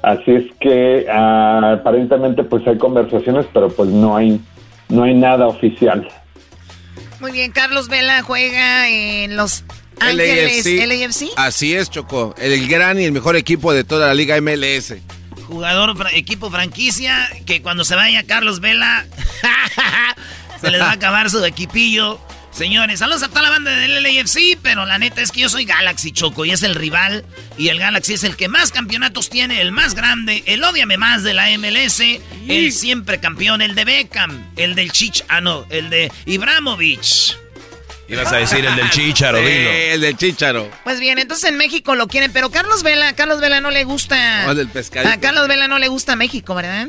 [SPEAKER 20] Así es que ah, aparentemente pues hay conversaciones, pero pues no hay no hay nada oficial.
[SPEAKER 2] Muy bien, Carlos Vela juega en Los Ángeles LAFC.
[SPEAKER 6] Así es, Choco. El gran y el mejor equipo de toda la Liga MLS.
[SPEAKER 2] Jugador, equipo franquicia, que cuando se vaya Carlos Vela, se les va a acabar su equipillo. Señores, saludos a toda la banda del LAFC, pero la neta es que yo soy Galaxy Choco y es el rival. Y el Galaxy es el que más campeonatos tiene, el más grande, el ódiame más de la MLS, el siempre campeón, el de Beckham, el del Chich, ah no, el de Ibramovich.
[SPEAKER 4] Ibas a decir el del chícharo,
[SPEAKER 6] Sí,
[SPEAKER 4] dilo.
[SPEAKER 6] el del chícharo.
[SPEAKER 2] Pues bien, entonces en México lo quieren, pero Carlos Vela, Carlos Vela no le gusta.
[SPEAKER 6] No, del pescadito.
[SPEAKER 2] A Carlos Vela no le gusta México, ¿verdad?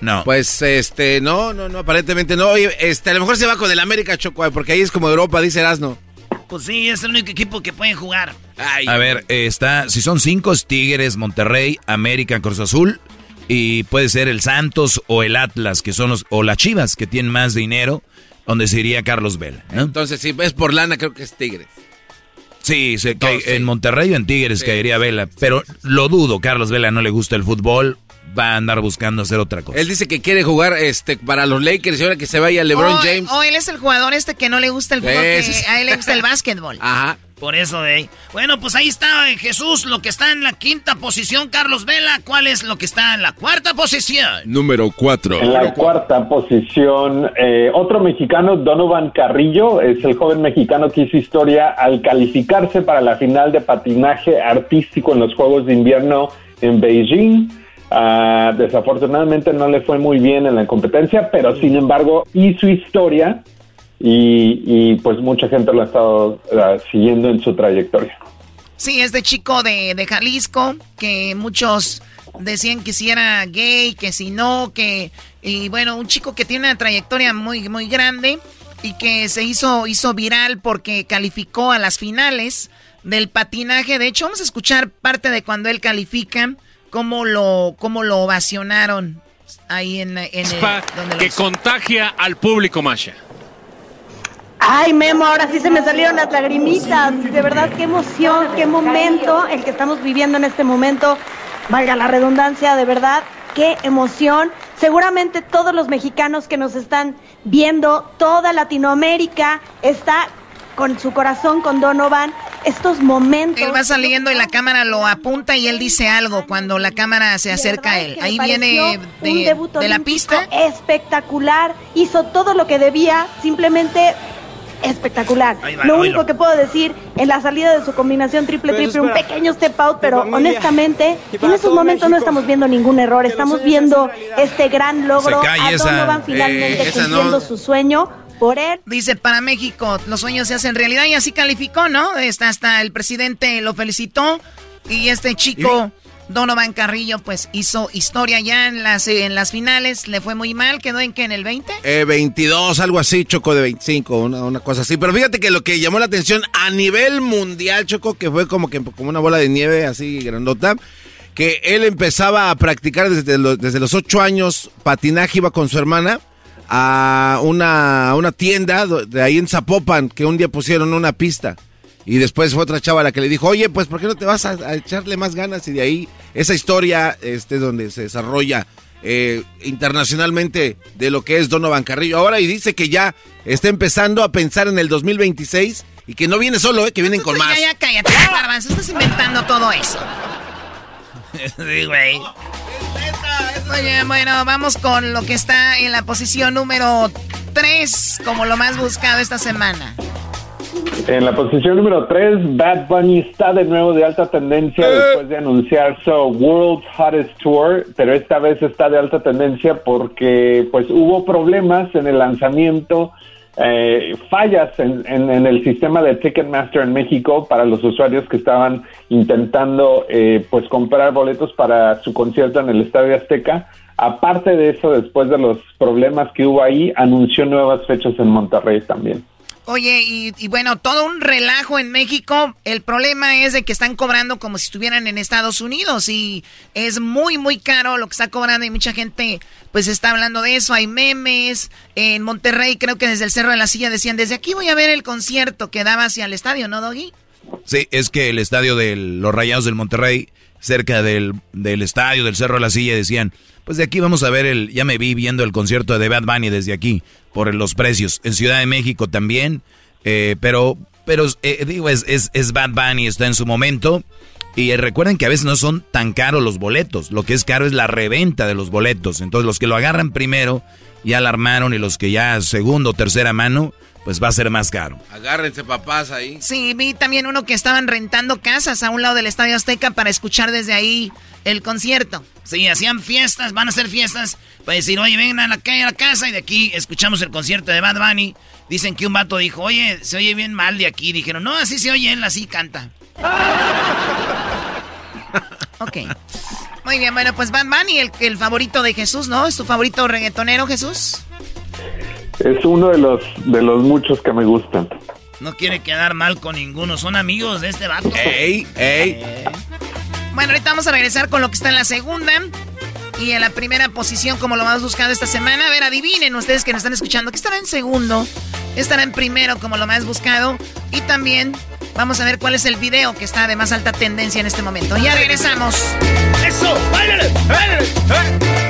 [SPEAKER 4] No.
[SPEAKER 6] Pues este, no, no, no, aparentemente no. Oye, este, a lo mejor se va con el América Choco, porque ahí es como Europa, dice Erasno.
[SPEAKER 2] Pues sí, es el único equipo que pueden jugar.
[SPEAKER 4] A ver, está, si son cinco, es Tigres, Monterrey, América, Cruz Azul, y puede ser el Santos o el Atlas, que son los, o las Chivas, que tienen más dinero, donde se iría Carlos Vela. ¿no?
[SPEAKER 6] Entonces, si es por lana, creo que es Tigres.
[SPEAKER 4] Sí, se cae- en Monterrey o en Tigres caería Vela, pero lo dudo, Carlos Vela no le gusta el fútbol, va a andar buscando hacer otra cosa.
[SPEAKER 6] Él dice que quiere jugar este para los Lakers y ahora que se vaya LeBron
[SPEAKER 2] o,
[SPEAKER 6] James.
[SPEAKER 2] o él es el jugador este que no le gusta el fútbol, que
[SPEAKER 6] es-
[SPEAKER 2] a él le gusta el básquetbol.
[SPEAKER 6] Ajá.
[SPEAKER 2] Por eso de ahí. Bueno, pues ahí está eh, Jesús, lo que está en la quinta posición, Carlos Vela. ¿Cuál es lo que está en la cuarta posición?
[SPEAKER 6] Número 4.
[SPEAKER 20] En la cuarta posición, eh, otro mexicano, Donovan Carrillo, es el joven mexicano que hizo historia al calificarse para la final de patinaje artístico en los Juegos de Invierno en Beijing. Ah, desafortunadamente no le fue muy bien en la competencia, pero sin embargo hizo historia y, y, pues mucha gente lo ha estado ah, siguiendo en su trayectoria.
[SPEAKER 2] Sí, este chico de, de Jalisco, que muchos decían que si era gay, que si no, que... Y bueno, un chico que tiene una trayectoria muy, muy grande y que se hizo, hizo viral porque calificó a las finales del patinaje. De hecho, vamos a escuchar parte de cuando él califica, cómo lo, cómo lo ovacionaron ahí en, en el... donde
[SPEAKER 21] que
[SPEAKER 2] los-
[SPEAKER 21] contagia al público, Masha.
[SPEAKER 22] Ay, Memo, ahora sí se me salieron las lagrimitas. De verdad, qué emoción, qué momento el que estamos viviendo en este momento. Valga la redundancia, de verdad, qué emoción. Seguramente todos los mexicanos que nos están viendo, toda Latinoamérica está con su corazón con Donovan. Estos momentos.
[SPEAKER 21] Él va saliendo y la cámara lo apunta y él dice algo cuando la cámara se acerca a él. Ahí viene de, de la pista.
[SPEAKER 22] Espectacular. Hizo todo lo que debía. Simplemente espectacular. lo único que puedo decir en la salida de su combinación triple triple, un pequeño step out, pero honestamente en esos momentos no estamos viendo ningún error, estamos viendo este gran logro. A Donovan finalmente eh, cumpliendo su sueño. Por él.
[SPEAKER 21] Dice, para México los sueños se hacen realidad y así calificó, ¿no? Está hasta el presidente lo felicitó y este chico... Donovan Carrillo pues hizo historia ya en las, en las finales, le fue muy mal, quedó en que en el 20?
[SPEAKER 6] Eh, 22, algo así, Choco de 25, una, una, cosa así. Pero fíjate que lo que llamó la atención a nivel mundial, Choco, que fue como que como una bola de nieve así grandota, que él empezaba a practicar desde los, desde los 8 años patinaje, iba con su hermana a una, a una tienda de ahí en Zapopan, que un día pusieron una pista. Y después fue otra chava la que le dijo, oye, pues ¿por qué no te vas a, echarle más ganas? Y de ahí esa historia este, donde se desarrolla eh, internacionalmente de lo que es Donovan Carrillo ahora y dice que ya está empezando a pensar en el 2026 y que no viene solo, eh, que vienen con más.
[SPEAKER 21] Ya, ya, cállate, Garbanzo, estás inventando todo eso. sí, güey. Oye, bueno, vamos con lo que está en la posición número 3 como lo más buscado esta semana.
[SPEAKER 20] En la posición número 3, Bad Bunny está de nuevo de alta tendencia eh. después de anunciar su World's Hottest Tour, pero esta vez está de alta tendencia porque pues hubo problemas en el lanzamiento, eh, fallas en, el sistema de Ticketmaster en México para los usuarios que estaban intentando eh, pues comprar boletos para su concierto en el Estadio Azteca. Aparte de eso, después de los problemas que hubo ahí, anunció nuevas fechas en Monterrey también.
[SPEAKER 21] Oye, y, bueno, todo un relajo en México. El problema es de que están cobrando como si estuvieran en Estados Unidos y es muy, muy caro lo que está cobrando y mucha gente pues está hablando de eso. Hay memes. En Monterrey creo que desde el Cerro de la Silla decían, desde aquí voy a ver el concierto que daba hacia el estadio, ¿no, Doggy?
[SPEAKER 4] Sí, es que el estadio de los Rayados del Monterrey, cerca del, del estadio del Cerro de la Silla, decían, pues de aquí vamos a ver el, ya me vi viendo el concierto de Bad Bunny desde aquí, por los precios. En Ciudad de México también, eh, pero, pero eh, digo, es, es, Bad Bunny, está en su momento. Y recuerden que a veces no son tan caros los boletos. Lo que es caro es la reventa de los boletos. Entonces los que lo agarran primero ya la armaron y los que ya segundo o tercera mano, pues va a ser más caro.
[SPEAKER 6] Agárrense papás ahí.
[SPEAKER 21] Sí, vi también uno que estaban rentando casas a un lado del Estadio Azteca para escuchar desde ahí el concierto. Sí, hacían fiestas, van a hacer fiestas para decir, oye, vengan a la calle a la casa y de aquí escuchamos el concierto de Bad Bunny. Dicen que un vato dijo, oye, se oye bien mal de aquí. Dijeron, no, así se oye él, así canta. ok. Muy bien, bueno, pues Bad Bunny, el, el favorito de Jesús, ¿no? ¿Es tu favorito reggaetonero, Jesús?
[SPEAKER 20] Es uno de los, de los muchos que me gustan.
[SPEAKER 2] No quiere quedar mal con ninguno, son amigos de este vato.
[SPEAKER 6] ¡Ey, ey!
[SPEAKER 21] Bueno, ahorita vamos a regresar con lo que está en la segunda. Y en la primera posición, como lo más buscado esta semana. A ver, adivinen ustedes que nos están escuchando. ¿Qué estará en segundo? Estará en primero como lo más buscado. Y también vamos a ver cuál es el video que está de más alta tendencia en este momento. Ya regresamos.
[SPEAKER 1] ¡Eso! ¡Báilale! ¡Báilale!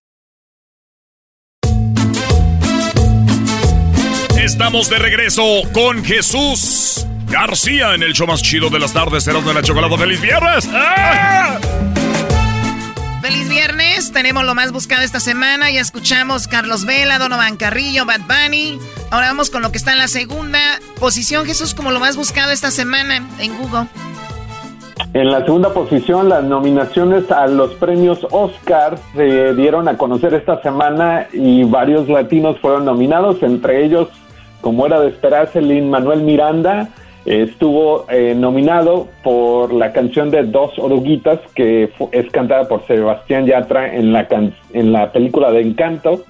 [SPEAKER 17] Estamos de regreso con Jesús García en el show más chido de las tardes, Serás de la Chocolata. ¡Feliz viernes! ¡Ah!
[SPEAKER 21] Feliz viernes, tenemos lo más buscado esta semana. Ya escuchamos Carlos Vela, Donovan Carrillo, Bad Bunny. Ahora vamos con lo que está en la segunda posición, Jesús, como lo más buscado esta semana en Google.
[SPEAKER 20] En la segunda posición, las nominaciones a los premios Oscar se dieron a conocer esta semana y varios latinos fueron nominados, entre ellos, como era de esperarse, Lin Manuel Miranda eh, estuvo eh, nominado por la canción de Dos Oruguitas, que es cantada por Sebastián Yatra en la, can- en la película de Encanto.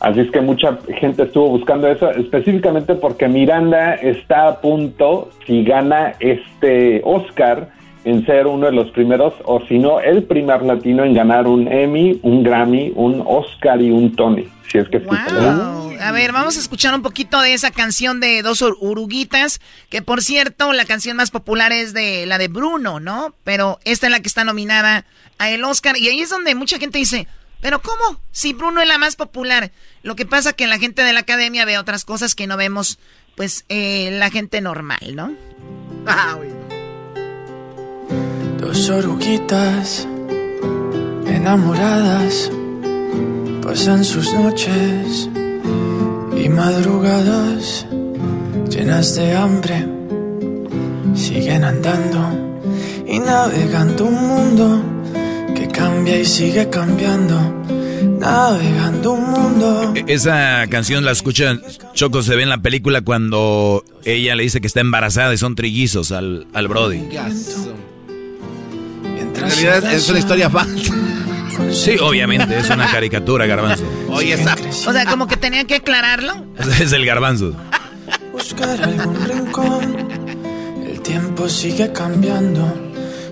[SPEAKER 20] Así es que mucha gente estuvo buscando eso, específicamente porque Miranda está a punto, si gana este Oscar, en ser uno de los primeros, o si no, el primer latino en ganar un Emmy, un Grammy, un Oscar y un Tony. Si es que.
[SPEAKER 21] Wow. A ver, vamos a escuchar un poquito de esa canción de Dos Uruguitas, que por cierto, la canción más popular es de la de Bruno, ¿no? Pero esta es la que está nominada a el Oscar y ahí es donde mucha gente dice, pero ¿cómo? Si Bruno es la más popular. Lo que pasa que la gente de la academia ve otras cosas que no vemos, pues, eh, la gente normal, ¿no?
[SPEAKER 12] Dos oruguitas enamoradas pasan sus noches y madrugadas llenas de hambre. Siguen andando y navegando un mundo que cambia y sigue cambiando. Navegando un mundo.
[SPEAKER 4] E- Esa canción la escucha Choco se ve en la película cuando ella le dice que está embarazada y son trillizos al, al Brody.
[SPEAKER 6] En realidad es una historia falsa.
[SPEAKER 4] Sí, obviamente, es una caricatura, garbanzo.
[SPEAKER 6] Oye, esa.
[SPEAKER 21] O sea, como que tenían que aclararlo.
[SPEAKER 4] Es el garbanzo.
[SPEAKER 12] Buscar algún rincón. El tiempo sigue cambiando.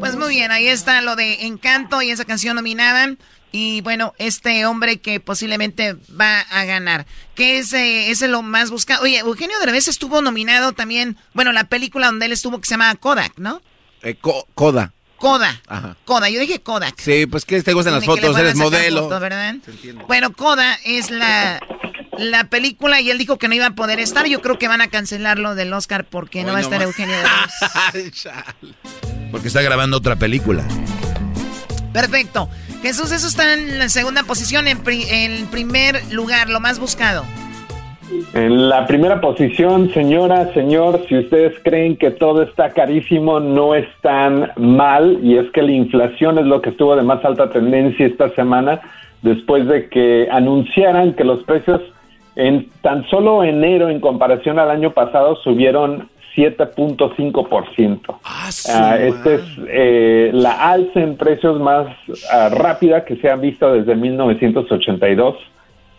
[SPEAKER 21] Pues muy bien, ahí está lo de Encanto y esa canción nominada. Y bueno, este hombre que posiblemente va a ganar. Que es, eh, es lo más buscado. Oye, Eugenio Derbez estuvo nominado también. Bueno, la película donde él estuvo que se llama Kodak, ¿no?
[SPEAKER 6] Eh, co- coda.
[SPEAKER 21] Koda.
[SPEAKER 6] Ajá.
[SPEAKER 21] Koda, yo dije Kodak.
[SPEAKER 6] Sí, pues que te gustan las fotos, eres modelo.
[SPEAKER 21] foto, ¿verdad? Bueno, Koda es la, la película y él dijo que no iba a poder estar. Yo creo que van a cancelarlo del Oscar porque no va a estar
[SPEAKER 4] más.
[SPEAKER 21] Eugenio Derbez.
[SPEAKER 4] Porque está grabando otra película.
[SPEAKER 21] Perfecto. Jesús, eso está en la segunda posición, en, pri- en primer lugar, lo más buscado.
[SPEAKER 20] En la primera posición, señora, señor, si ustedes creen que todo está carísimo, no es tan mal, y es que la inflación es lo que estuvo de más alta tendencia esta semana, después de que anunciaran que los precios en tan solo enero, en comparación al año pasado, subieron 7.5%. Ah, Esta es eh, la alza en precios más ah, rápida que se ha visto desde 1982.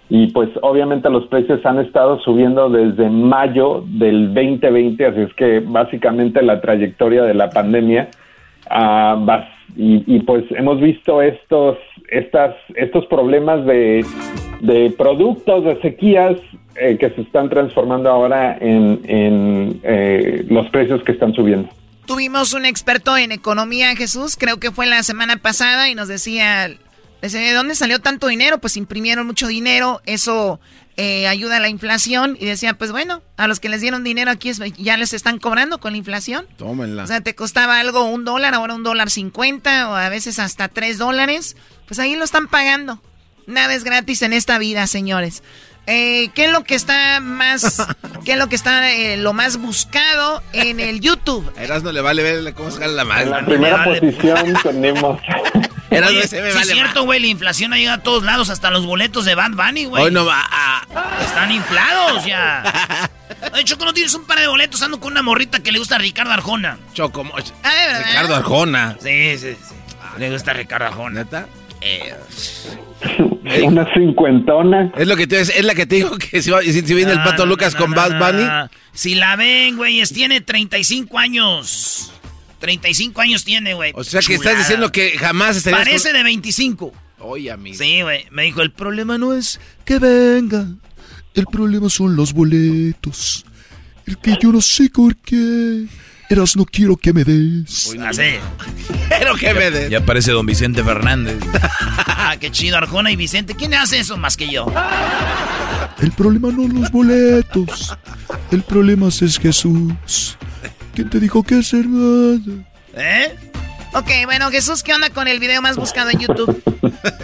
[SPEAKER 20] Y pues obviamente los precios han estado subiendo desde mayo del 2020, así es que básicamente la trayectoria de la pandemia va- y, pues hemos visto estos estas estos problemas de, de productos de sequías eh, que se están transformando ahora en, en eh, los precios que están subiendo.
[SPEAKER 21] Tuvimos un experto en economía, Jesús, creo que fue la semana pasada y nos decía, ¿de dónde salió tanto dinero? Pues imprimieron mucho dinero, eso eh, ayuda a la inflación y decía, pues bueno, a los que les dieron dinero aquí es- ya les están cobrando con la inflación.
[SPEAKER 6] Tómenla.
[SPEAKER 21] O sea, te costaba algo un dólar, ahora un dólar cincuenta o a veces hasta tres dólares. Pues ahí lo están pagando. Nada es gratis en esta vida, señores. Eh, ¿Qué es lo que está más, qué es lo que está eh, lo más buscado en el YouTube?
[SPEAKER 6] A Erasmo le vale ver cómo se gana la mano.
[SPEAKER 20] En la primera posición tenemos.
[SPEAKER 6] Erasmo
[SPEAKER 2] Oye,
[SPEAKER 6] ese me
[SPEAKER 2] sí
[SPEAKER 6] vale
[SPEAKER 2] es cierto, güey, la inflación ha llegado a todos lados, hasta los boletos de Bad Bunny, güey.
[SPEAKER 6] Hoy no va a...
[SPEAKER 2] Están inflados ya. Oye, Choco, ¿no tienes un par de boletos? Ando con una morrita que le gusta a Ricardo Arjona.
[SPEAKER 6] Choco, mo-
[SPEAKER 21] Ah, ¿de verdad?
[SPEAKER 6] Ricardo Arjona.
[SPEAKER 2] Sí, sí, sí. Le gusta a Ricardo Arjona.
[SPEAKER 6] ¿Neta?
[SPEAKER 2] Eh,
[SPEAKER 20] Una cincuentona.
[SPEAKER 6] Es lo que te, es la que te digo que si, va- si- si viene el Pato
[SPEAKER 2] no,
[SPEAKER 6] Lucas
[SPEAKER 2] no,
[SPEAKER 6] con
[SPEAKER 2] no,
[SPEAKER 6] Bad Bunny.
[SPEAKER 2] no. Si la ven, güey, es- tiene 35 años. 35 años tiene, güey.
[SPEAKER 6] O sea que
[SPEAKER 2] Chulada.
[SPEAKER 6] estás diciendo que jamás estarías
[SPEAKER 2] Parece de 25.
[SPEAKER 6] Oye, amigo.
[SPEAKER 2] Sí, güey. Me dijo, el problema no es...
[SPEAKER 19] Que venga. El problema son los boletos. El que yo no sé por qué. Eras no quiero que me des.
[SPEAKER 2] Así.
[SPEAKER 6] Pero que me des.
[SPEAKER 4] Ya parece don Vicente Fernández.
[SPEAKER 2] Qué chido, Arjona y Vicente. ¿Quién hace eso más que yo?
[SPEAKER 19] El problema no los boletos. El problema es Jesús. ¿Quién te dijo que es hermano?
[SPEAKER 2] ¿Eh?
[SPEAKER 21] Ok, bueno, Jesús, ¿qué onda con el video más buscado en YouTube?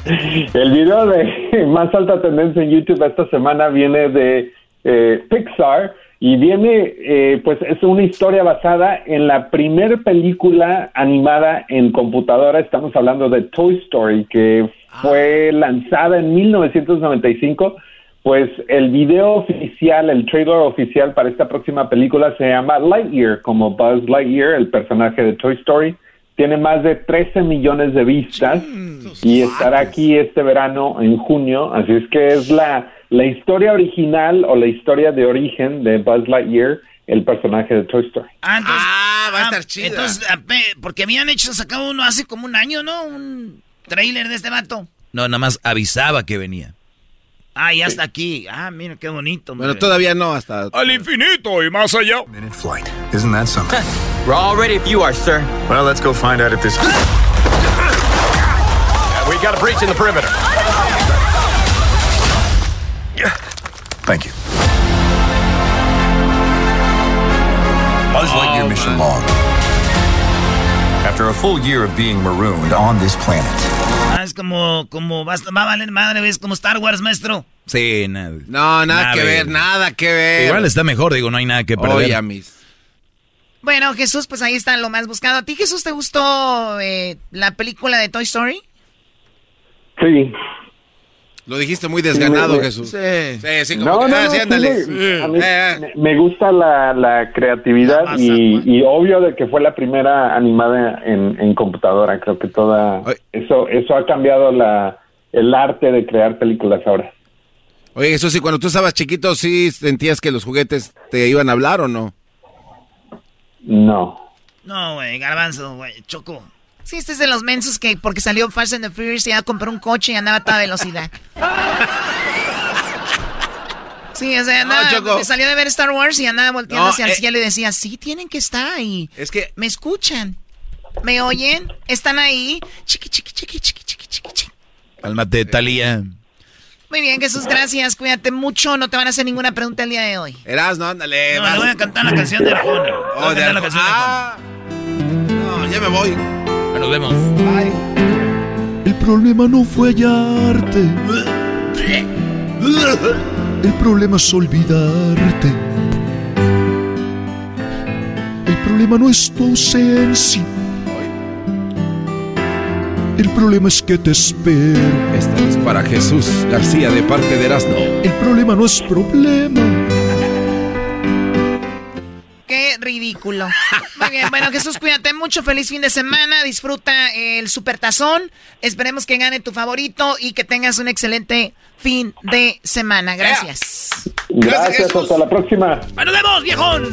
[SPEAKER 20] El video de más alta tendencia en YouTube esta semana viene de eh, Pixar y viene, eh, pues es una historia basada en la primer película animada en computadora. Estamos hablando de Toy Story, que fue lanzada en 1995. Pues el video oficial, el trailer oficial para esta próxima película se llama Lightyear, como Buzz Lightyear, el personaje de Toy Story. Tiene más de 13 millones de vistas y estará aquí este verano en junio. Así es que es la, la historia original o la historia de origen de Buzz Lightyear, el personaje de Toy Story.
[SPEAKER 2] Ah, entonces,
[SPEAKER 6] va a estar chida.
[SPEAKER 2] Entonces, ape- porque habían hecho, sacado uno hace como un año, ¿no? Un trailer de este vato.
[SPEAKER 4] No, nada más avisaba que venía.
[SPEAKER 2] Ah, ya está aquí. Ah, mira qué bonito.
[SPEAKER 6] Bueno, todavía no, hasta...
[SPEAKER 17] Al infinito y más allá.
[SPEAKER 23] Minute flight. Isn't that something? We're all ready if you are, sir. Well, let's go find out if this. we got a breach in the perimeter. Thank you. Buzz Lightyear mission log. After a full year of being marooned on this planet,
[SPEAKER 2] Es como, como, va, a- va a valer madre, ¿ves? Como Star Wars, maestro.
[SPEAKER 4] Sí, nada.
[SPEAKER 6] No, nada que ver, nada que ver.
[SPEAKER 4] Igual está mejor, digo, no hay nada que perder.
[SPEAKER 6] Oye, mis.
[SPEAKER 21] Bueno, Jesús, pues ahí está lo más buscado. ¿A ti, Jesús, te gustó eh, la película de Toy Story?
[SPEAKER 20] Sí.
[SPEAKER 6] Lo dijiste muy desganado,
[SPEAKER 20] Sí,
[SPEAKER 6] Jesús.
[SPEAKER 20] sí.
[SPEAKER 6] Sí, sí, como
[SPEAKER 20] No,
[SPEAKER 6] que,
[SPEAKER 20] no,
[SPEAKER 6] ah,
[SPEAKER 20] no,
[SPEAKER 6] sí,
[SPEAKER 20] sí,
[SPEAKER 6] ándale.
[SPEAKER 20] a mí
[SPEAKER 6] Eh,
[SPEAKER 20] me, me gusta la, la creatividad y, y obvio de que fue la primera animada en, en computadora. Creo que toda eso eso ha cambiado la el arte de crear películas ahora.
[SPEAKER 6] Oye, Jesús, ¿y cuando tú estabas chiquito, sí sentías que los juguetes te iban a hablar o no?
[SPEAKER 20] No.
[SPEAKER 2] No, güey, garbanzo, güey, choco.
[SPEAKER 21] Sí, este es de los mensos que porque salió Fast and the Furious y ya compró un coche y andaba a toda velocidad. Sí, o sea, andaba,
[SPEAKER 6] Choco.
[SPEAKER 21] salió de ver Star Wars y andaba volteando
[SPEAKER 6] No,
[SPEAKER 21] hacia el
[SPEAKER 6] eh.
[SPEAKER 21] cielo y decía, sí, tienen que estar ahí.
[SPEAKER 6] Es que...
[SPEAKER 21] ¿Me escuchan? ¿Me oyen? ¿Están ahí? Chiqui, chiqui, chiqui, chiqui, chiqui, chiqui, chiqui.
[SPEAKER 4] Cálmate, Talía.
[SPEAKER 21] Muy bien, Jesús, gracias. Cuídate mucho. No te van a hacer ninguna pregunta el día de hoy.
[SPEAKER 6] Eras, no, ándale.
[SPEAKER 2] No, le voy a cantar la canción de Arjona. Le voy a
[SPEAKER 6] Oh, de
[SPEAKER 2] cantar la
[SPEAKER 6] Arjona.
[SPEAKER 2] canción de Arjona.
[SPEAKER 6] Ah, no, ya me voy.
[SPEAKER 4] Nos vemos.
[SPEAKER 19] El problema no fue hallarte. El problema es olvidarte. El problema no es tu ausencia. El problema es que te espero.
[SPEAKER 6] Esta es para Jesús García de parte de Erasmo.
[SPEAKER 19] El problema no es problema.
[SPEAKER 21] Qué ridículo. Muy bien, bueno, Jesús, cuídate mucho. Feliz fin de semana. Disfruta el supertazón. Esperemos que gane tu favorito y que tengas un excelente fin de semana. Gracias.
[SPEAKER 20] Gracias, hasta la próxima.
[SPEAKER 2] ¡Nos vemos, viejón!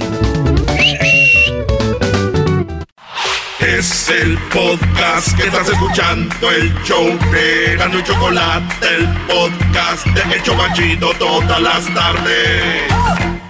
[SPEAKER 1] Es el podcast que estás escuchando, el show de Gano y Chocolate, el podcast de El Chobachito todas las tardes.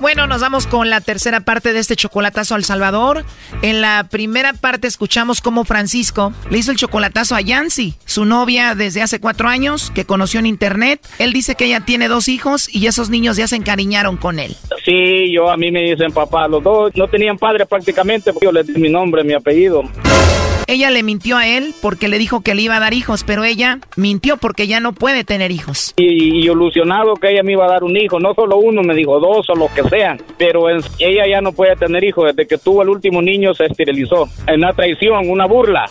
[SPEAKER 21] Bueno, nos vamos con la tercera parte de este chocolatazo al Salvador. En la primera parte escuchamos cómo Francisco le hizo el chocolatazo a Yancy, su novia desde hace cuatro años, que conoció en internet. Él dice que ella tiene dos hijos y esos niños ya se encariñaron con él.
[SPEAKER 24] Sí, yo a mí me dicen papá, los dos no tenían padre prácticamente, porque yo les di mi nombre, mi apellido.
[SPEAKER 21] Ella le mintió a él porque le dijo que le iba a dar hijos, pero ella mintió porque ya no puede tener hijos.
[SPEAKER 24] Y, y ilusionado que ella me iba a dar un hijo, no solo uno, me dijo dos o los que sean, pero en- ella ya no puede tener hijos, desde que tuvo el último niño se esterilizó. Una traición, una burla.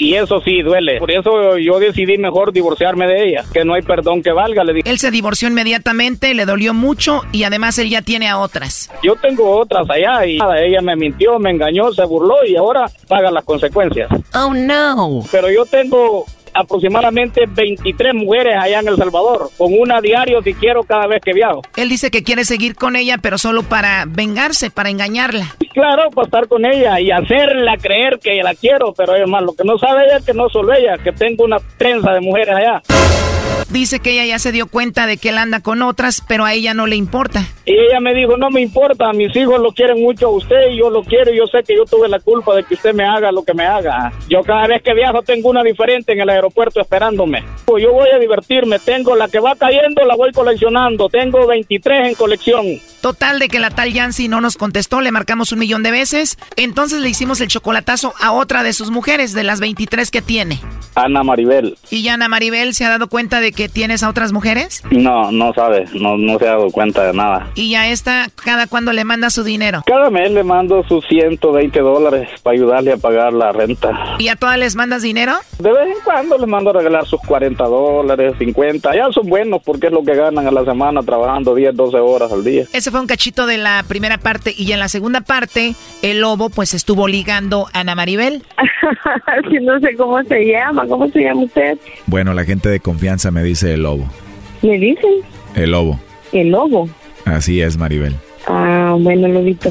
[SPEAKER 24] Y eso sí duele. Por eso yo decidí mejor divorciarme de ella, que no hay perdón que valga, le dije.
[SPEAKER 21] Él se divorció inmediatamente, le dolió mucho y además él ya tiene a otras.
[SPEAKER 24] Yo tengo otras allá y nada, ella me mintió, me engañó, se burló y ahora paga las consecuencias.
[SPEAKER 21] Oh no.
[SPEAKER 24] Pero yo tengo aproximadamente 23 mujeres allá en El Salvador, con una diario si quiero cada vez que viajo.
[SPEAKER 21] Él dice que quiere seguir con ella, pero solo para vengarse, para engañarla.
[SPEAKER 24] Claro, para estar con ella y hacerla creer que la quiero, pero es más, lo que no sabe ella es que no solo ella, que tengo una trenza de mujeres allá.
[SPEAKER 21] Dice que ella ya se dio cuenta de que él anda con otras, pero a ella no le importa.
[SPEAKER 24] Y ella me dijo, no me importa, mis hijos lo quieren mucho a usted y yo lo quiero y yo sé que yo tuve la culpa de que usted me haga lo que me haga. Yo cada vez que viajo tengo una diferente en el aeropuerto esperándome. Pues Yo voy a divertirme, tengo la que va cayendo, la voy coleccionando, tengo 23 en colección.
[SPEAKER 21] Total de que la tal Yancy no nos contestó, le marcamos un millón de veces. Entonces le hicimos el chocolatazo a otra de sus mujeres, de las 23 que tiene.
[SPEAKER 24] Ana Maribel.
[SPEAKER 21] ¿Y Ana Maribel se ha dado cuenta de que tienes a otras mujeres?
[SPEAKER 24] No, no sabe, no, no se ha dado cuenta de nada.
[SPEAKER 21] Y ya esta, cada cuando le manda su dinero.
[SPEAKER 24] Cada mes le mando sus 120 dólares para ayudarle a pagar la renta.
[SPEAKER 21] ¿Y a todas les mandas dinero?
[SPEAKER 24] De vez en cuando les mando a regalar sus 40 dólares, 50. Ya son buenos porque es lo que ganan a la semana trabajando 10, 12 horas al día.
[SPEAKER 21] Ese fue un cachito de la primera parte y en la segunda parte el lobo pues estuvo ligando a Ana Maribel.
[SPEAKER 25] no sé cómo se llama, ¿cómo se llama usted?
[SPEAKER 4] Bueno, la gente de confianza me dice el lobo.
[SPEAKER 25] ¿Le dicen?
[SPEAKER 4] El lobo.
[SPEAKER 25] El lobo.
[SPEAKER 4] Así es, Maribel.
[SPEAKER 25] Ah, bueno, lobito.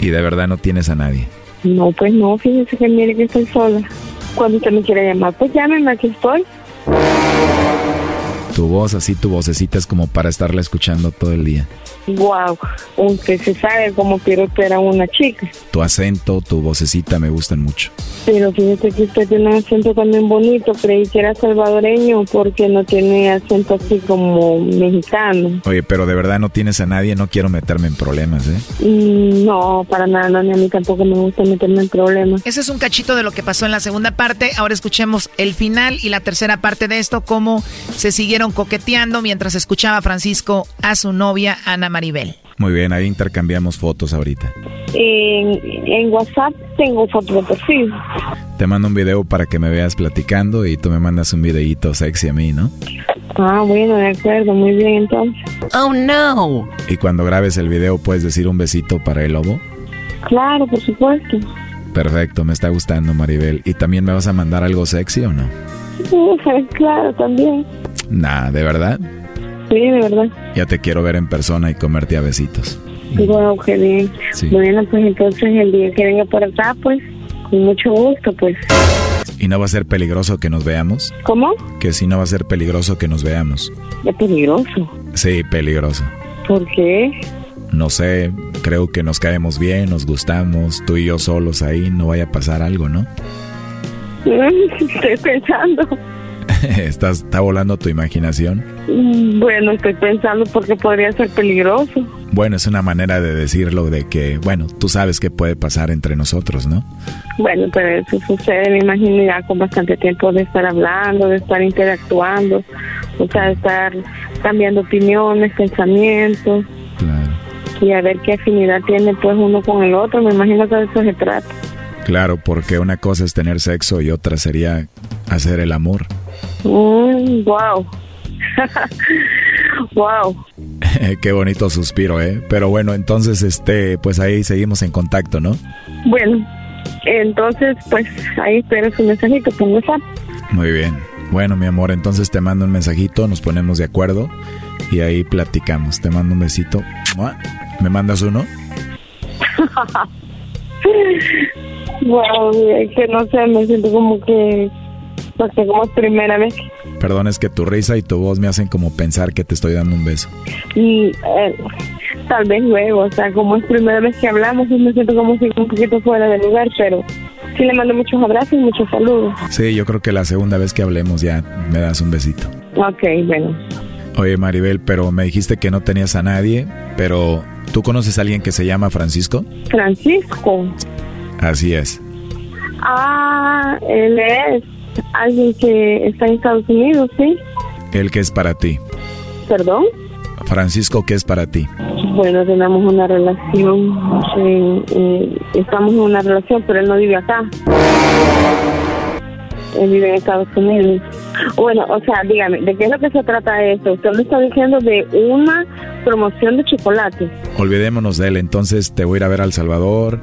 [SPEAKER 4] Y de verdad no tienes a nadie.
[SPEAKER 25] No, pues no, fíjese que mire que estoy sola. Cuando usted me quiera llamar, pues llámeme, aquí estoy.
[SPEAKER 4] Tu voz, así tu vocecita es como para estarla escuchando todo el día.
[SPEAKER 25] Wow, usted se sabe cómo quiero esperar a una chica.
[SPEAKER 4] Tu acento, tu vocecita me gustan mucho.
[SPEAKER 25] Pero fíjese que usted tiene un acento también bonito. Creí que era salvadoreño porque no tiene acento así como mexicano.
[SPEAKER 4] Oye, pero de verdad no tienes a nadie, no quiero meterme en problemas, ¿eh?
[SPEAKER 25] Mm, No, para nada, no, ni a mí tampoco me gusta meterme en problemas.
[SPEAKER 21] Ese es un cachito de lo que pasó en la segunda parte. Ahora escuchemos el final y la tercera parte de esto, cómo se siguieron coqueteando mientras escuchaba Francisco a su novia Ana Maribel.
[SPEAKER 4] Muy bien, ahí intercambiamos fotos ahorita.
[SPEAKER 25] En, en WhatsApp tengo foto de perfil.
[SPEAKER 4] Te mando un video para que me veas platicando y tú me mandas un videíto sexy a mí, ¿no?
[SPEAKER 25] Ah, bueno, de acuerdo, muy bien entonces.
[SPEAKER 21] Oh, no.
[SPEAKER 4] Y cuando grabes el video puedes decir un besito para el lobo.
[SPEAKER 25] Claro, por supuesto.
[SPEAKER 4] Perfecto, me está gustando Maribel. ¿Y también me vas a mandar algo sexy o no?
[SPEAKER 25] claro, también.
[SPEAKER 4] Nah, ¿de verdad?
[SPEAKER 25] Sí, de verdad.
[SPEAKER 4] Ya te quiero ver en persona y comerte a besitos.
[SPEAKER 25] Wow, qué bien.
[SPEAKER 4] Sí.
[SPEAKER 25] Bueno, pues entonces el día que venga por acá, pues, con mucho gusto, pues.
[SPEAKER 4] ¿Y no va a ser peligroso que nos veamos?
[SPEAKER 25] ¿Cómo?
[SPEAKER 4] Que si no va a ser peligroso que nos veamos.
[SPEAKER 25] Es peligroso.
[SPEAKER 4] Sí, peligroso.
[SPEAKER 25] ¿Por qué?
[SPEAKER 4] No sé, creo que nos caemos bien, nos gustamos, tú y yo solos ahí, no vaya a pasar algo, ¿no?
[SPEAKER 25] Estoy pensando.
[SPEAKER 4] Estás, está volando tu imaginación.
[SPEAKER 25] Mm, Bueno, estoy pensando porque podría ser peligroso.
[SPEAKER 4] Bueno, es una manera de decirlo de que, bueno, tú sabes qué puede pasar entre nosotros, ¿no?
[SPEAKER 25] Bueno, pero eso sucede, me imagino, ya con bastante tiempo de estar hablando, de estar interactuando, o sea, de estar cambiando opiniones, pensamientos. Y a ver qué afinidad tiene pues uno con el otro, me imagino que de eso se trata.
[SPEAKER 4] Claro, porque una cosa es tener sexo y otra sería hacer el amor.
[SPEAKER 25] Mm, wow. wow.
[SPEAKER 4] Qué bonito suspiro, ¿eh? Pero bueno, entonces, este, pues ahí seguimos en contacto, ¿no?
[SPEAKER 25] Bueno, entonces pues ahí espero su mensajito por WhatsApp.
[SPEAKER 4] Muy bien. Bueno, mi amor, entonces te mando un mensajito, nos ponemos de acuerdo y ahí platicamos. Te mando un besito. ¿Me mandas uno?
[SPEAKER 25] wow, que no sé, me siento como que, sé, como es primera vez.
[SPEAKER 4] Perdón, es que tu risa y tu voz me hacen como pensar que te estoy dando un beso.
[SPEAKER 25] Y eh, tal vez luego, o sea, como es primera vez que hablamos, me siento como si un poquito fuera de lugar, pero sí le mando muchos abrazos y muchos saludos.
[SPEAKER 4] Sí, yo creo que la segunda vez que hablemos ya me das un besito.
[SPEAKER 25] Ok, bueno.
[SPEAKER 4] Oye, Maribel, pero me dijiste que no tenías a nadie, pero ¿tú conoces a alguien que se llama Francisco?
[SPEAKER 25] Francisco.
[SPEAKER 4] Así es.
[SPEAKER 25] Ah, él es alguien que está en Estados Unidos, ¿sí?
[SPEAKER 4] ¿El que es para ti?
[SPEAKER 25] ¿Perdón?
[SPEAKER 4] Francisco, ¿qué es para ti?
[SPEAKER 25] Bueno, tenemos una relación, eh, estamos en una relación, pero él no vive acá. Él vive en Estados Unidos. Bueno, o sea, dígame, ¿de qué es lo que se trata esto? Usted me está diciendo de una promoción de chocolate.
[SPEAKER 4] Olvidémonos de él, entonces te voy a ir a ver a El Salvador,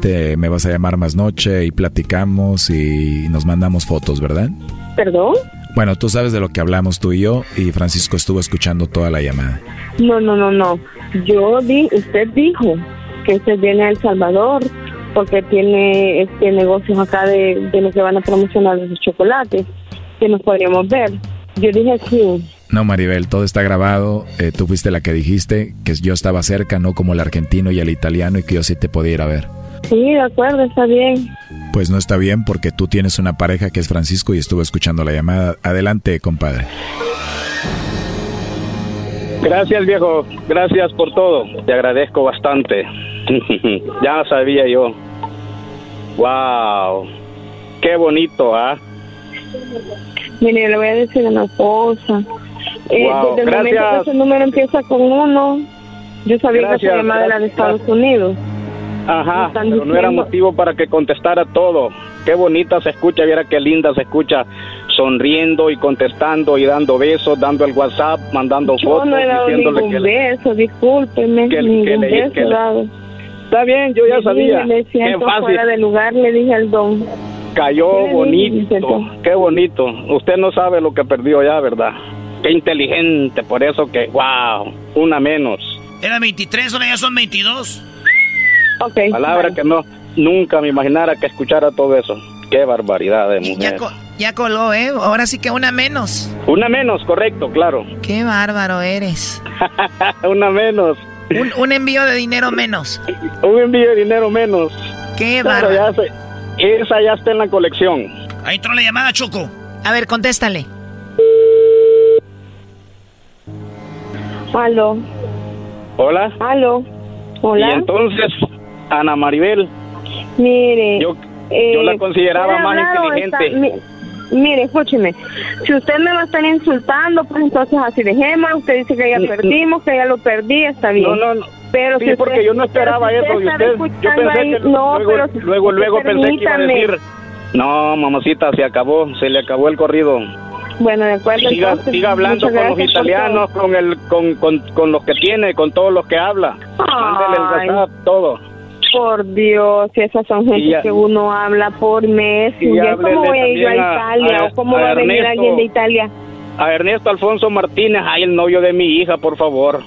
[SPEAKER 4] te, me vas a llamar más noche y platicamos y nos mandamos fotos, ¿verdad?
[SPEAKER 25] ¿Perdón?
[SPEAKER 4] Bueno, tú sabes de lo que hablamos tú y yo y Francisco estuvo escuchando toda la llamada.
[SPEAKER 25] No, no, no, no. Yo di, usted dijo que usted viene a El Salvador porque tiene este negocios acá de, de lo que van a promocionar los chocolates que nos podríamos ver. Yo dije sí.
[SPEAKER 4] No, Maribel, todo está grabado. Eh, tú fuiste la que dijiste que yo estaba cerca, no como el argentino y el italiano, y que yo sí te podía ir a ver.
[SPEAKER 25] Sí, de acuerdo, está bien.
[SPEAKER 4] Pues no está bien porque tú tienes una pareja que es Francisco y estuvo escuchando la llamada. Adelante, compadre.
[SPEAKER 24] Gracias, viejo. Gracias por todo. Te agradezco bastante. ya sabía yo. Wow. Qué bonito, ¿ah?
[SPEAKER 25] Mire, le voy a decir una cosa. Eh, desde el momento que ese número empieza con uno, yo sabía que se llamaba de la de Estados Unidos.
[SPEAKER 24] Ajá, pero no era motivo para que contestara todo. Qué bonita se escucha, viera qué linda se escucha, sonriendo y contestando y dando besos, dando el WhatsApp, mandando fotos.
[SPEAKER 25] no he dado ningún que beso, discúlpeme, que, ningún beso dado.
[SPEAKER 24] Está bien, yo ya sabía.
[SPEAKER 25] Me siento fuera de lugar, le dije al don.
[SPEAKER 24] Cayó bonito, qué bonito. Usted no sabe lo que perdió ya, ¿verdad? Qué inteligente, por eso que, wow, una menos.
[SPEAKER 2] Era 23, ahora ya son 22.
[SPEAKER 25] Ok.
[SPEAKER 24] Palabra que no, nunca me imaginara que escuchara todo eso. Qué barbaridad de mujer.
[SPEAKER 21] Ya, ya coló, ¿eh? Ahora sí que una menos.
[SPEAKER 24] Una menos, correcto, claro.
[SPEAKER 21] Qué bárbaro eres.
[SPEAKER 24] una menos.
[SPEAKER 21] Un, un, envío de dinero menos.
[SPEAKER 24] un envío de dinero menos.
[SPEAKER 21] Qué bárbaro.
[SPEAKER 24] Esa ya está en la colección.
[SPEAKER 2] Ahí entró la llamada, Choco.
[SPEAKER 21] A ver, contéstale.
[SPEAKER 25] Aló.
[SPEAKER 24] Hola.
[SPEAKER 25] Aló. Hola.
[SPEAKER 24] Y entonces, Ana Maribel.
[SPEAKER 25] Mire.
[SPEAKER 24] Yo, yo la consideraba más inteligente.
[SPEAKER 25] mire, escúcheme. Si usted me va a estar insultando, pues entonces así dejemos. Usted dice que ya perdimos, que ya lo perdí, está bien.
[SPEAKER 24] No, no, no.
[SPEAKER 25] Pero
[SPEAKER 24] sí,
[SPEAKER 25] si
[SPEAKER 24] porque yo no esperaba eso usted. Yo pensé que
[SPEAKER 25] no,
[SPEAKER 24] luego,
[SPEAKER 25] pero
[SPEAKER 24] luego, luego pensé que iba a decir, no, mamacita, se acabó, se le acabó el corrido.
[SPEAKER 25] Bueno, de acuerdo.
[SPEAKER 24] Siga,
[SPEAKER 25] entonces,
[SPEAKER 24] siga hablando con los italianos, con el, con, con, con los que tiene, con todos los que habla. Mándele el WhatsApp, todo.
[SPEAKER 25] Por Dios, si esas son gente
[SPEAKER 24] ya,
[SPEAKER 25] que uno habla por mes.
[SPEAKER 24] Y
[SPEAKER 25] ya ¿Cómo voy a ir yo a Italia?
[SPEAKER 24] A,
[SPEAKER 25] ¿O cómo
[SPEAKER 24] a
[SPEAKER 25] va a venir
[SPEAKER 24] Ernesto,
[SPEAKER 25] alguien de Italia?
[SPEAKER 24] A Ernesto Alfonso Martínez, ay, el novio de mi hija, por favor.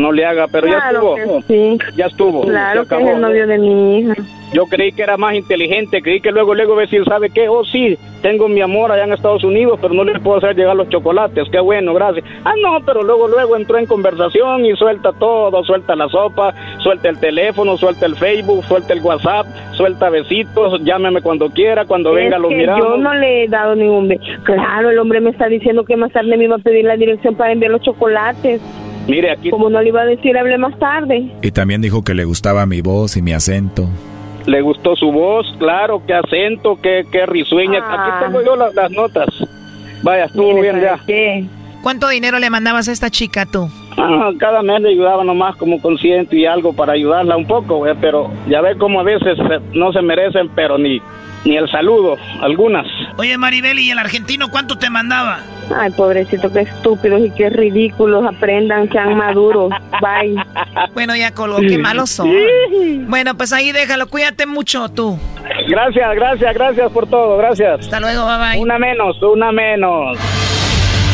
[SPEAKER 24] No le haga, pero
[SPEAKER 25] claro
[SPEAKER 24] ya estuvo.
[SPEAKER 25] Sí.
[SPEAKER 24] Ya estuvo.
[SPEAKER 25] Claro que es el novio de mi hija.
[SPEAKER 24] Yo creí que era más inteligente, creí que luego, luego decir, ¿sabe qué? Oh, sí, tengo mi amor allá en Estados Unidos, pero no le puedo hacer llegar los chocolates. Qué bueno, gracias. Ah, no, pero luego, luego entró en conversación y suelta todo, suelta la sopa, suelta el teléfono, suelta el Facebook, suelta el WhatsApp, suelta besitos, llámeme cuando quiera, cuando
[SPEAKER 25] es
[SPEAKER 24] venga lo miramos.
[SPEAKER 25] Yo no le he dado ningún beso. Claro, el hombre me está diciendo que más tarde me iba a pedir la dirección para enviar los chocolates.
[SPEAKER 24] Mire, aquí...
[SPEAKER 25] Como no le iba a decir, hable más tarde.
[SPEAKER 4] Y también dijo que le gustaba mi voz y mi acento.
[SPEAKER 24] Le gustó su voz, claro, qué acento, qué, qué risueña.
[SPEAKER 25] Ah.
[SPEAKER 24] Aquí tengo yo las, las notas. Vaya, estuvo
[SPEAKER 25] Mire,
[SPEAKER 24] bien ya.
[SPEAKER 25] ¿sabe qué?
[SPEAKER 21] ¿Cuánto dinero le mandabas a esta chica tú?
[SPEAKER 24] Ah, cada mes le ayudaba nomás como consciente y algo para ayudarla un poco, güey, pero ya ve como a veces eh, no se merecen, pero ni, ni el saludo, algunas.
[SPEAKER 2] Oye, Maribel, ¿y el argentino cuánto te mandaba?
[SPEAKER 25] Ay, pobrecito, qué estúpidos y qué ridículos. Aprendan, sean maduros. Bye.
[SPEAKER 21] Bueno, ya colgó, qué malos son. Bueno, pues ahí déjalo, cuídate mucho tú.
[SPEAKER 24] Gracias, gracias, gracias por todo, gracias.
[SPEAKER 21] Hasta luego, bye bye.
[SPEAKER 24] Una menos, una menos.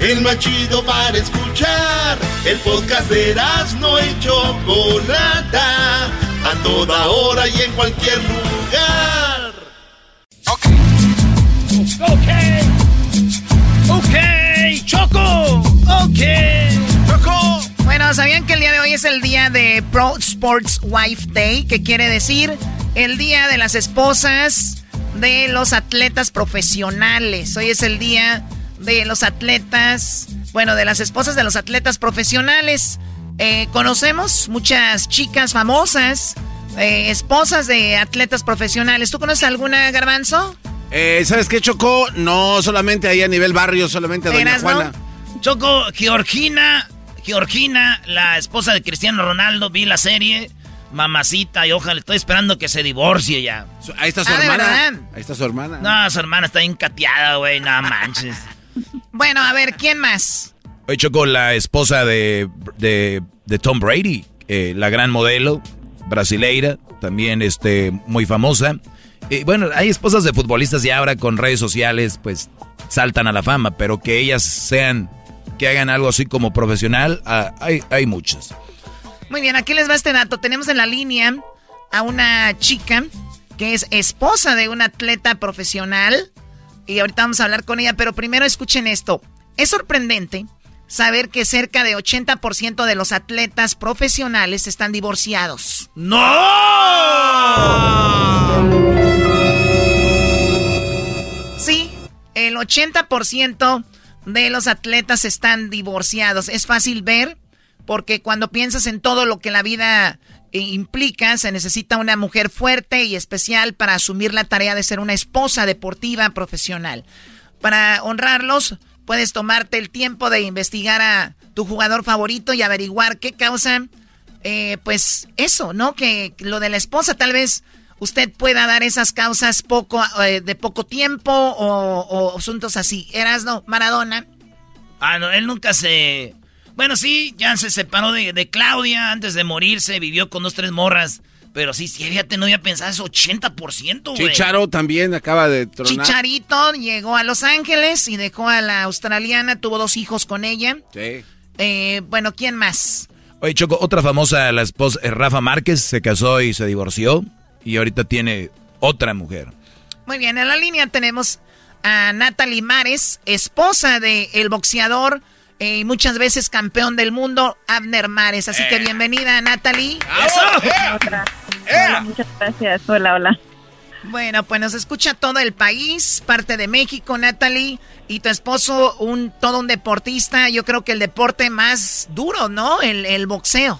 [SPEAKER 1] el más chido para escuchar. El podcast de Erasmo y Chocolata, a toda hora y en cualquier lugar.
[SPEAKER 21] Ok. Ok. Ok, Choco. Ok. Choco. Bueno, ¿sabían que el día de hoy es el día de Pro Sports Wife Day? ¿Qué quiere decir? El día de las esposas de los atletas profesionales. Hoy es el día de los atletas, bueno, de las esposas de los atletas profesionales. Eh, conocemos muchas chicas famosas, eh, esposas de atletas profesionales. ¿Tú conoces alguna, Garbanzo?
[SPEAKER 6] Eh, ¿Sabes qué, Choco? No solamente ahí a nivel barrio, solamente a Doña Juana.
[SPEAKER 21] Choco, Georgina, Georgina, la esposa de Cristiano Ronaldo, vi la serie. Mamacita, y ojalá, estoy esperando que se divorcie ya.
[SPEAKER 6] Ahí está su ah, hermana. Ahí está su hermana.
[SPEAKER 21] No, su hermana está encateada, güey, no manches. Bueno, a ver, ¿quién más?
[SPEAKER 4] Hoy chocó la esposa de, de, Tom Brady, eh, la gran modelo brasileira, también este, muy famosa. Y bueno, hay esposas de futbolistas y ahora con redes sociales, pues saltan a la fama, pero que ellas sean, que hagan algo así como profesional, ah, hay, hay muchas.
[SPEAKER 21] Muy bien, aquí les va este dato. Tenemos en la línea a una chica que es esposa de un atleta profesional y ahorita vamos a hablar con ella, pero primero escuchen esto. Es sorprendente saber que cerca de 80% de los atletas profesionales están divorciados.
[SPEAKER 4] ¡No!
[SPEAKER 21] Sí, el 80% de los atletas están divorciados. Es fácil ver porque cuando piensas en todo lo que la vida implica, se necesita una mujer fuerte y especial para asumir la tarea de ser una esposa deportiva profesional. Para honrarlos, puedes tomarte el tiempo de investigar a tu jugador favorito y averiguar qué causa, eh, pues eso, ¿no? Que lo de la esposa tal vez usted pueda dar esas causas poco eh, de poco tiempo o, asuntos así. Eras no, Maradona. Ah, no, él nunca se bueno, sí, ya se separó de, Claudia antes de morirse, vivió con dos, tres morras. Pero sí, sí, fíjate, no había pensado eso, 80%, güey.
[SPEAKER 6] Chicharo también acaba de tronar.
[SPEAKER 21] Chicharito llegó a Los Ángeles y dejó a la australiana, tuvo dos hijos con ella.
[SPEAKER 6] Sí.
[SPEAKER 21] Eh, bueno, ¿quién más?
[SPEAKER 4] Oye, Choco, otra famosa, la esposa, eh, Rafa Márquez, se casó y se divorció. Y ahorita tiene otra mujer.
[SPEAKER 21] Muy bien, en la línea tenemos a Natalie Mares, esposa del el boxeador y muchas veces campeón del mundo, Abner Mares. Así que eh. bienvenida, Natalie.
[SPEAKER 26] ¡Eso! Eh. muchas gracias. Hola, hola.
[SPEAKER 21] Bueno, pues nos escucha todo el país, parte de México, Natalie, y tu esposo, un todo un deportista. Yo creo que el deporte más duro, ¿no? El, el boxeo.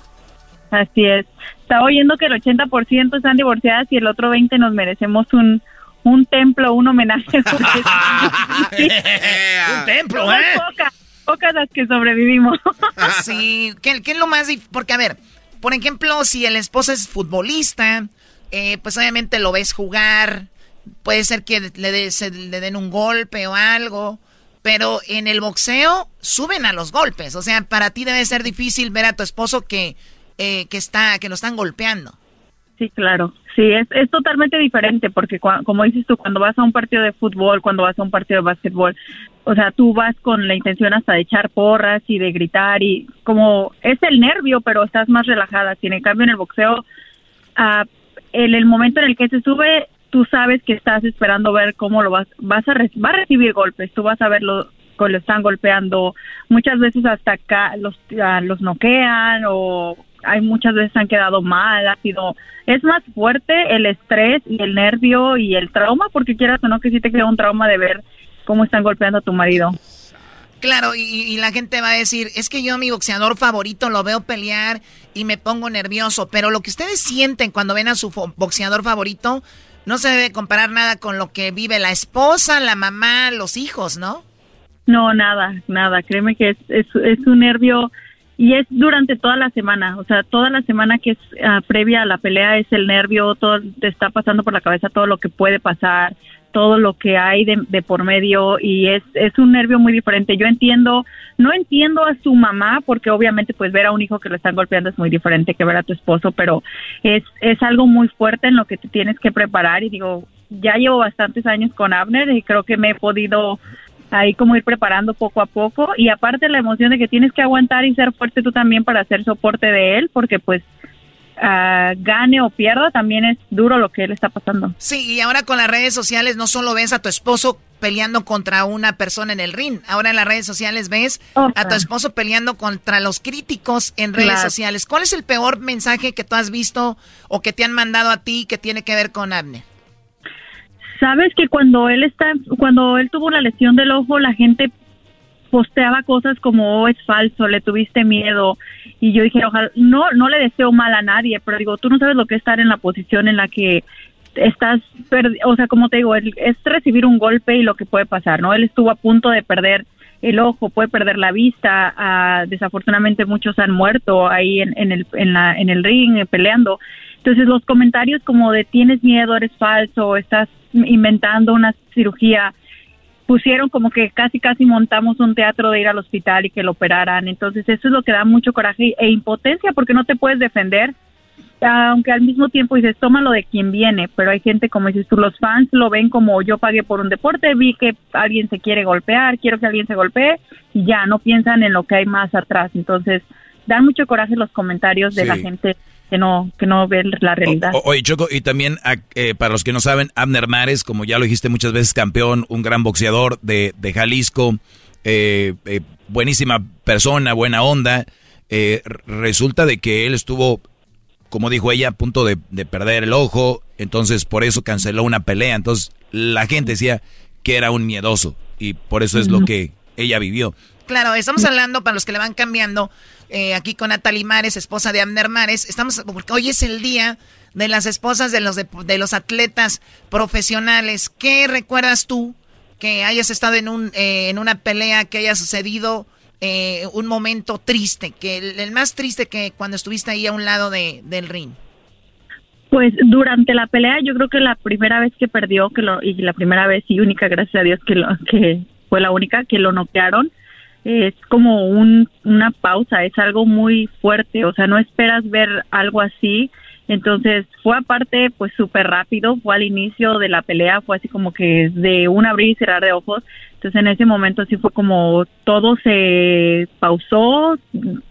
[SPEAKER 26] Así es. Estaba oyendo que el 80% están divorciadas y el otro 20% nos merecemos un, un templo, un homenaje.
[SPEAKER 21] un templo, ¿eh?
[SPEAKER 26] pocas las que sobrevivimos.
[SPEAKER 21] sí, ¿Qué, es lo más Porque, a ver, por ejemplo, si el esposo es futbolista, eh, pues obviamente lo ves jugar, puede ser que le, le den un golpe o algo, pero en el boxeo suben a los golpes. O sea, para ti debe ser difícil ver a tu esposo que, eh, que, está, que lo están golpeando.
[SPEAKER 26] Sí, claro. Sí, es, es totalmente diferente porque, como dices tú, cuando vas a un partido de fútbol, cuando vas a un partido de básquetbol, o sea, tú vas con la intención hasta de echar porras y de gritar y como es el nervio, pero estás más relajada. Si en cambio en el boxeo, ah, en el momento en el que se sube, tú sabes que estás esperando ver cómo lo vas, vas a, va a recibir golpes, tú vas a verlo lo están golpeando, muchas veces hasta acá los, ah, los noquean o hay muchas veces han quedado mal, ha sido, es más fuerte el estrés y el nervio y el trauma, porque quieras o no que sí te queda un trauma de ver cómo están golpeando a tu marido.
[SPEAKER 21] Claro, y, la gente va a decir, es que yo a mi boxeador favorito lo veo pelear y me pongo nervioso, pero lo que ustedes sienten cuando ven a su boxeador favorito no se debe comparar nada con lo que vive la esposa, la mamá, los hijos, ¿no?
[SPEAKER 26] No, nada, nada. Créeme que es, es, es un nervio y es durante toda la semana, o sea, toda la semana que es ah, previa a la pelea es el nervio, todo te está pasando por la cabeza todo lo que puede pasar, todo lo que hay de, de por medio y es, es un nervio muy diferente. Yo entiendo, no entiendo a su mamá porque obviamente pues ver a un hijo que lo están golpeando es muy diferente que ver a tu esposo, pero es, es algo muy fuerte en lo que te tienes que preparar y digo, ya llevo bastantes años con Abner y creo que me he podido ahí como ir preparando poco a poco y aparte la emoción de que tienes que aguantar y ser fuerte tú también para hacer soporte de él porque pues ah, gane o pierda también es duro lo que él está pasando.
[SPEAKER 21] Sí, y ahora con las redes sociales no solo ves a tu esposo peleando contra una persona en el ring, ahora en las redes sociales ves a tu esposo peleando contra los críticos en redes
[SPEAKER 26] Claro.
[SPEAKER 21] sociales. ¿Cuál es el peor mensaje que tú has visto o que te han mandado a ti que tiene que ver con Abner?
[SPEAKER 26] Sabes que cuando él está, cuando él tuvo la lesión del ojo, la gente posteaba cosas como oh, es falso, le tuviste miedo y yo dije ojalá no no le deseo mal a nadie, pero digo tú no sabes lo que es estar en la posición en la que estás, o sea como te digo es recibir un golpe y lo que puede pasar, no él estuvo a punto de perder el ojo, puede perder la vista, ah, desafortunadamente muchos han muerto ahí en, en el en la en el ring peleando, entonces los comentarios como de tienes miedo, eres falso, estás inventando una cirugía, pusieron como que casi casi montamos un teatro de ir al hospital y que lo operaran. Entonces eso es lo que da mucho coraje e impotencia porque no te puedes defender, aunque al mismo tiempo dices, tómalo de quien viene, pero hay gente como dices tú, los fans lo ven como yo pagué por un deporte, vi que alguien se quiere golpear, quiero que alguien se golpee y ya, no piensan en lo que hay más atrás. Entonces dan mucho coraje los comentarios de
[SPEAKER 4] Sí.
[SPEAKER 26] la gente que no que no ve la realidad.
[SPEAKER 4] O- oye, Choco, y también a- eh, para los que no saben, Abner Mares, como ya lo dijiste muchas veces, campeón, un gran boxeador de, de Jalisco, eh, eh, buenísima persona, buena onda. Eh, resulta de que él estuvo, como dijo ella, a punto de, de perder el ojo, entonces por eso canceló una pelea. Entonces la gente decía que era un miedoso y por eso es lo que ella vivió.
[SPEAKER 21] Claro, estamos hablando, para los que le van cambiando, eh, aquí con Natalie Mares, esposa de Abner Mares. Estamos, porque hoy es el día de las esposas de los, de los atletas profesionales. ¿Qué recuerdas tú que hayas estado en, un, eh, en una pelea, que haya sucedido eh, un momento triste? que el, el más triste que cuando estuviste ahí a un lado de, del ring.
[SPEAKER 26] Pues durante la pelea, yo creo que la primera vez que perdió, que lo, y la primera vez y única, gracias a Dios, que, lo, que fue la única que lo noquearon, es como un, una pausa, es algo muy fuerte, o sea, no esperas ver algo así. Entonces fue aparte, pues súper rápido, fue al inicio de la pelea, fue así como que de un abrir y cerrar de ojos. Entonces en ese momento sí fue como todo se pausó,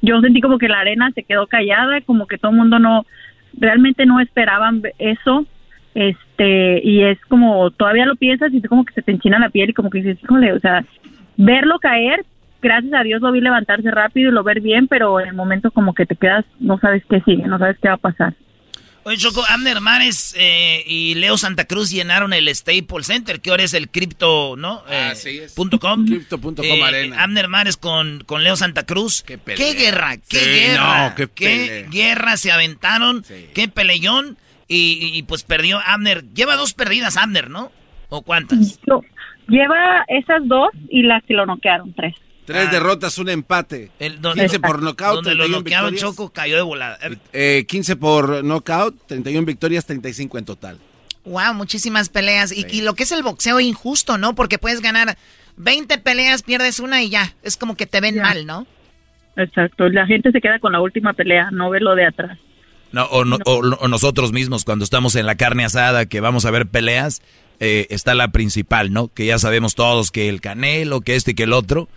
[SPEAKER 26] yo sentí como que la arena se quedó callada, como que todo el mundo no, realmente no esperaban eso este y es como todavía lo piensas y es como que se te enchina la piel y como que dices híjole o sea verlo caer gracias a Dios lo vi levantarse rápido y lo ver bien pero en el momento como que te quedas no sabes qué sigue no sabes qué va a pasar
[SPEAKER 2] Oye, Choco, Abner Mares eh, y Leo Santa Cruz llenaron el Staples Center, que ahora es el Crypto, ¿no? Eh,
[SPEAKER 6] Así es.
[SPEAKER 2] punto com.
[SPEAKER 6] Crypto.com
[SPEAKER 2] Eh,
[SPEAKER 6] Arena.
[SPEAKER 2] Abner Mares con, con Leo Santa Cruz. Qué,
[SPEAKER 6] pelea.
[SPEAKER 2] guerra, qué
[SPEAKER 6] Sí,
[SPEAKER 2] guerra.
[SPEAKER 6] no, qué pelea.
[SPEAKER 2] guerra se aventaron, qué peleón. Y, y, pues perdió Abner. Lleva dos perdidas Abner, ¿no? ¿O cuántas?
[SPEAKER 26] No, lleva esas dos y las que lo noquearon tres
[SPEAKER 6] Tres derrotas, un empate. 15 por nocaut,
[SPEAKER 2] Donde lo
[SPEAKER 6] 31
[SPEAKER 2] noquearon. Choco cayó de volada.
[SPEAKER 6] Eh, 15 por knockout, 31 victorias, 35 en total.
[SPEAKER 21] Wow, muchísimas peleas. Y, y lo que es el boxeo injusto, ¿no? Porque puedes ganar 20 peleas, pierdes una y ya. Es como que te ven mal, ¿no?
[SPEAKER 26] exacto la gente se queda con la última pelea no ve lo de atrás
[SPEAKER 4] No, o, no- o- o nosotros mismos, cuando estamos en la carne asada, que vamos a ver peleas, eh, está la principal, ¿no? Que ya sabemos todos que el Canelo, que este y que el otro.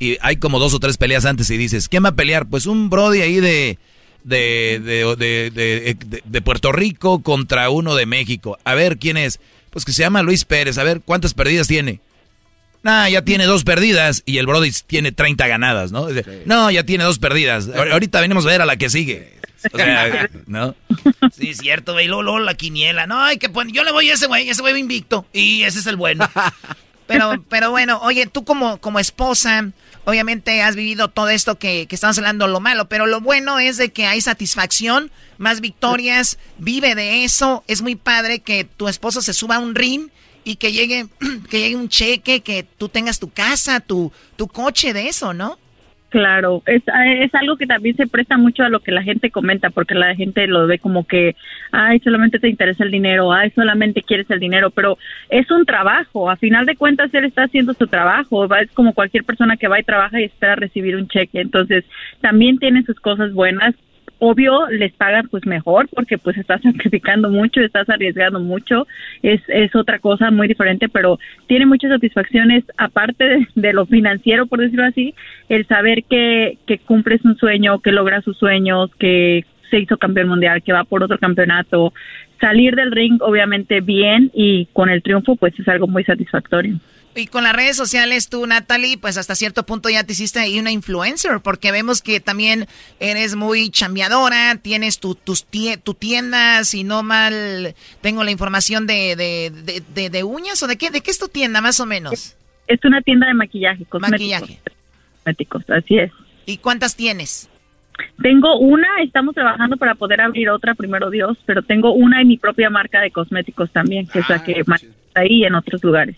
[SPEAKER 4] Y hay como dos o tres peleas antes y dices, ¿quién va a pelear? Pues un Brody ahí de, de, de, de- de- de- de Puerto Rico contra uno de México. A ver, ¿quién es? Pues que se llama Luis Pérez. A ver, ¿cuántas perdidas tiene? Nah, ya tiene dos perdidas y el Brody tiene 30 ganadas, ¿no? No, ya tiene dos perdidas. Ahor- Ahorita venimos a ver a la que sigue. O sea, ¿no?
[SPEAKER 2] Sí, cierto, güey. Luego, la quiniela. No, hay que poner. Yo le voy a ese güey, ese güey invicto. Y ese es el bueno.
[SPEAKER 21] Pero, pero bueno, oye, tú como, como esposa, obviamente has vivido todo esto que, que estamos hablando, lo malo, pero lo bueno es de que hay satisfacción, más victorias, vive de eso. Es muy padre que tu esposo se suba a un ring y que llegue, que llegue un cheque, que tú tengas tu casa, tu, tu coche de eso, ¿no?
[SPEAKER 26] Claro, es, es algo que también se presta mucho a lo que la gente comenta, porque la gente lo ve como que, ay, solamente te interesa el dinero, ay, solamente quieres el dinero, pero es un trabajo, a final de cuentas él está haciendo su trabajo, es como cualquier persona que va y trabaja y espera recibir un cheque, entonces también tiene sus cosas buenas, obvio les pagan pues mejor porque pues estás sacrificando mucho, estás arriesgando mucho, es, es otra cosa muy diferente, pero tiene muchas satisfacciones aparte de, lo financiero, por decirlo así, el saber que, que cumples un sueño, que logras sus sueños, que se hizo campeón mundial, que va por otro campeonato, salir del ring obviamente bien y con el triunfo pues es algo muy satisfactorio.
[SPEAKER 21] Y con las redes sociales tú, Natalie, pues hasta cierto punto ya te hiciste ahí una influencer, porque vemos que también eres muy chambeadora, tienes tu, tus tu tienda, si no mal tengo la información de, de, de, uñas, o de qué, de qué es tu tienda más o menos.
[SPEAKER 26] Es una tienda de maquillaje,
[SPEAKER 21] cosméticos. Maquillaje.
[SPEAKER 26] Cosméticos, así es.
[SPEAKER 21] ¿Y cuántas tienes?
[SPEAKER 26] Tengo una, estamos trabajando para poder abrir otra, primero Dios, pero tengo una en mi propia marca de cosméticos también, que es la ah, que más ahí en otros lugares.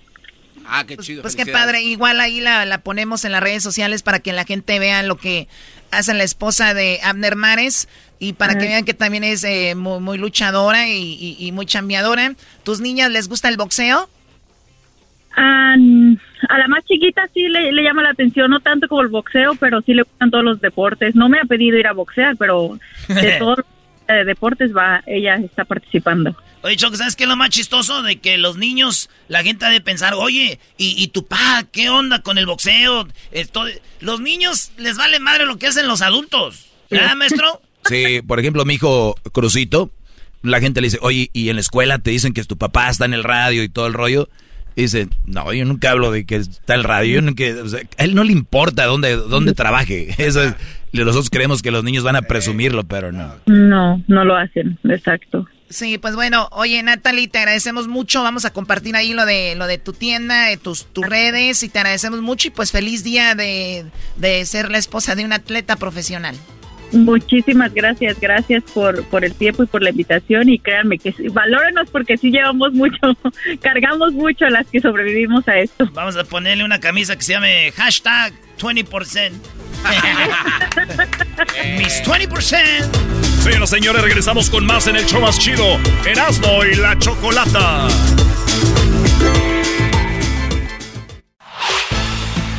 [SPEAKER 6] Ah, qué chido.
[SPEAKER 21] Pues qué padre. Igual ahí la, ponemos en las redes sociales para que la gente vea lo que hace la esposa de Abner Mares y para que vean que también es eh, muy, luchadora y, muy chambeadora. ¿Tus niñas les gusta el boxeo?
[SPEAKER 26] a la más chiquita sí le, llama la atención, no tanto como el boxeo, pero sí le gustan todos los deportes. No me ha pedido ir a boxear, pero de todos los deportes va, ella está participando.
[SPEAKER 2] Oye, Choco, ¿sabes qué es lo más chistoso? De que los niños, la gente ha de pensar, oye, ¿y, tu pa qué onda con el boxeo? Esto, los niños les vale madre lo que hacen los adultos. ¿Verdad, maestro?
[SPEAKER 4] Sí, por ejemplo, mi hijo Crucito, la gente le dice, oye, y en la escuela te dicen que tu papá está en el radio y todo el rollo. Y dice, no, yo nunca hablo de que está el radio. a él no le importa dónde, dónde trabaje. Eso es, nosotros creemos que los niños van a presumirlo, pero no.
[SPEAKER 26] No, no lo hacen, exacto.
[SPEAKER 21] Sí, pues bueno, oye Natalie, te agradecemos mucho. Vamos a compartir ahí lo de lo de tu tienda, de tus, tus redes y te agradecemos mucho y pues feliz día de, ser la esposa de un atleta profesional.
[SPEAKER 26] Muchísimas gracias, gracias por, por el tiempo y por la invitación y créanme que valórenos porque sí llevamos mucho, cargamos mucho a las que sobrevivimos a esto.
[SPEAKER 2] Vamos a ponerle una camisa que se llame hashtag 20%. Mis 20%.
[SPEAKER 17] Señoras y señores, regresamos con más en el show más chido, Erasmo y la Chocolata.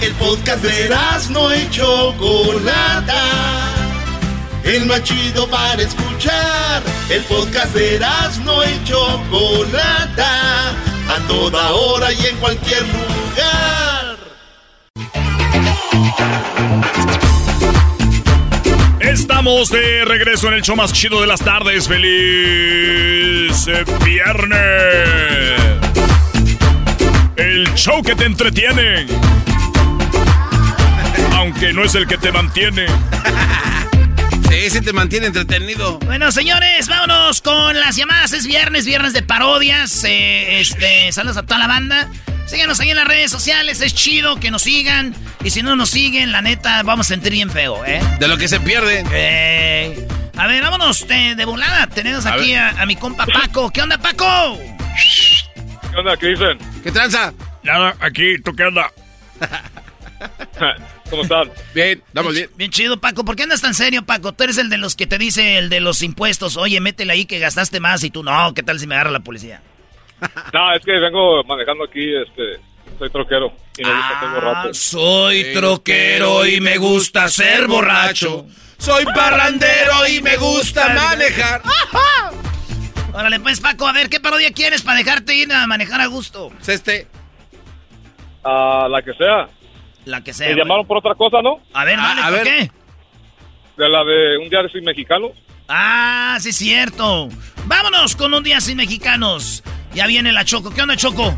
[SPEAKER 1] El podcast de Erasmo y Chocolata. El más chido para escuchar. El podcast de Erasmo y Chocolata. A toda hora y en cualquier lugar.
[SPEAKER 17] Estamos de regreso en el show más chido de las tardes. ¡Feliz viernes! El show que te entretiene. Aunque no es el que te mantiene.
[SPEAKER 6] Sí, sí te mantiene entretenido.
[SPEAKER 2] Bueno, señores, vámonos con las llamadas. Es viernes, viernes de parodias. Eh, este, saludos a toda la banda. Síganos ahí en las redes sociales, es chido que nos sigan. Y si no nos siguen, la neta, vamos a sentir bien feo, ¿eh?
[SPEAKER 6] De lo que se pierde.
[SPEAKER 2] Eh, a ver, vámonos de, de volada. Tenemos aquí a, mi compa Paco. ¿Qué onda, Paco?
[SPEAKER 27] ¿Qué onda? ¿Qué dicen?
[SPEAKER 6] ¿Qué tranza?
[SPEAKER 27] Nada, aquí, ¿tú qué onda? ¿Cómo están?
[SPEAKER 6] Bien, vamos bien.
[SPEAKER 2] Bien chido, Paco. ¿Por qué andas tan serio, Paco? Tú eres el de los que te dice, el de los impuestos. Oye, métele ahí que gastaste más y tú no. ¿Qué tal si me agarra la policía?
[SPEAKER 27] No, es que vengo manejando aquí, este, soy troquero y me gusta ser borracho.
[SPEAKER 2] Ah, soy troquero y me gusta ser borracho. Soy parrandero y me gusta manejar. Órale, pues, Paco, a ver, ¿qué parodia quieres para dejarte ir a manejar a gusto?
[SPEAKER 6] Este.
[SPEAKER 27] Ah, la que sea.
[SPEAKER 2] La que sea.
[SPEAKER 27] Me llamaron por otra cosa, ¿no?
[SPEAKER 2] A ver, dale, ¿por qué?
[SPEAKER 27] De la de un día sin mexicanos.
[SPEAKER 2] Ah, sí, cierto. Vámonos con un día sin mexicanos. Ya viene la Choco. ¿Qué onda, Choco?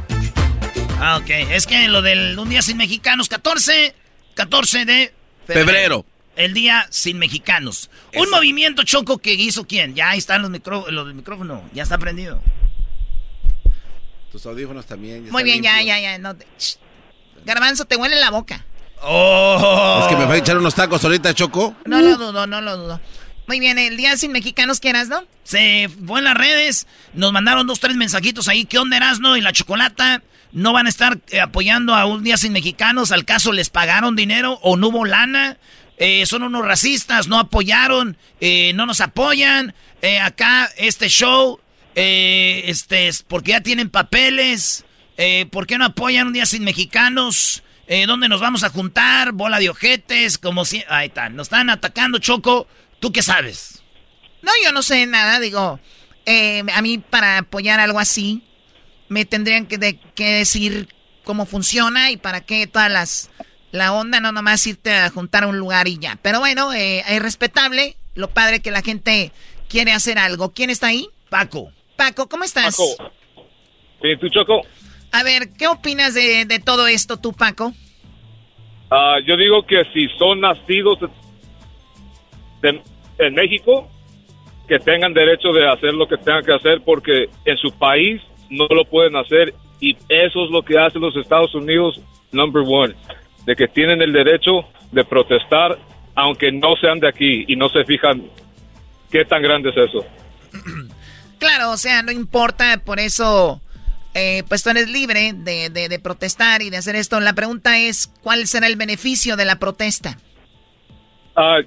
[SPEAKER 2] Ah, ok. Es que lo del Un Día Sin Mexicanos, 14, 14 de
[SPEAKER 6] febrero.
[SPEAKER 2] El Día Sin Mexicanos. Un movimiento, Choco, que hizo quién. Ya ahí están los, micro, los del micrófono. Ya está prendido.
[SPEAKER 6] Tus audífonos también.
[SPEAKER 21] Muy bien, ya, ya, ya. No Garbanzo, te huele la boca.
[SPEAKER 2] Oh.
[SPEAKER 6] Es que me va a echar unos tacos ahorita, Choco.
[SPEAKER 21] No lo dudo, no lo dudo. Muy bien, el día sin mexicanos, ¿qué eras, no?
[SPEAKER 2] Se fue en las redes, nos mandaron dos, tres mensajitos ahí. ¿Qué onda, Erasno y la chocolata? ¿No van a estar eh, apoyando a un día sin mexicanos? ¿Al caso les pagaron dinero o no hubo lana? Eh, son unos racistas, no apoyaron, eh, no nos apoyan. acá, este show, este, porque ya tienen papeles. ¿Por qué no apoyan un día sin mexicanos? ¿Dónde nos vamos a juntar? Bola de ojetes, como si... Ahí están, nos están atacando, Choco. ¿Tú qué sabes?
[SPEAKER 21] No, yo no sé nada, digo, eh, a mí para apoyar algo así, me tendrían que, decir cómo funciona y para qué todas las... La onda, no nomás irte a juntar a un lugar y ya. Pero bueno, eh, es respetable. Lo padre que la gente quiere hacer algo. ¿Quién está ahí?
[SPEAKER 2] Paco.
[SPEAKER 21] Paco, ¿cómo estás?
[SPEAKER 27] Paco. Tú, Choco.
[SPEAKER 21] A ver, ¿qué opinas de, todo esto, tú, Paco?
[SPEAKER 27] Ah, yo digo que si son nacidos en México que tengan derecho de hacer lo que tengan que hacer porque en su país no lo pueden hacer y eso es lo que hacen los Estados Unidos, number one, de que tienen el derecho de protestar aunque no sean de aquí y no se fijan qué tan grande es eso.
[SPEAKER 21] Claro, o sea, no importa, por eso, eh, pues tú eres libre de, de protestar y de hacer esto. La pregunta es, ¿cuál será el beneficio de la protesta?
[SPEAKER 27] Ah,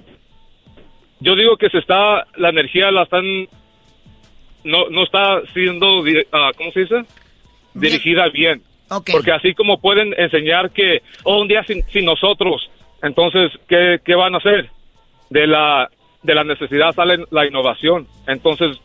[SPEAKER 27] yo digo que se está, la energía la están, no, no está siendo, uh, ¿cómo se dice? Dirigida bien. Porque así como pueden enseñar que, oh, un día sin, sin nosotros, entonces, ¿qué, ¿qué, van a hacer? De la, de la necesidad sale la innovación. Entonces,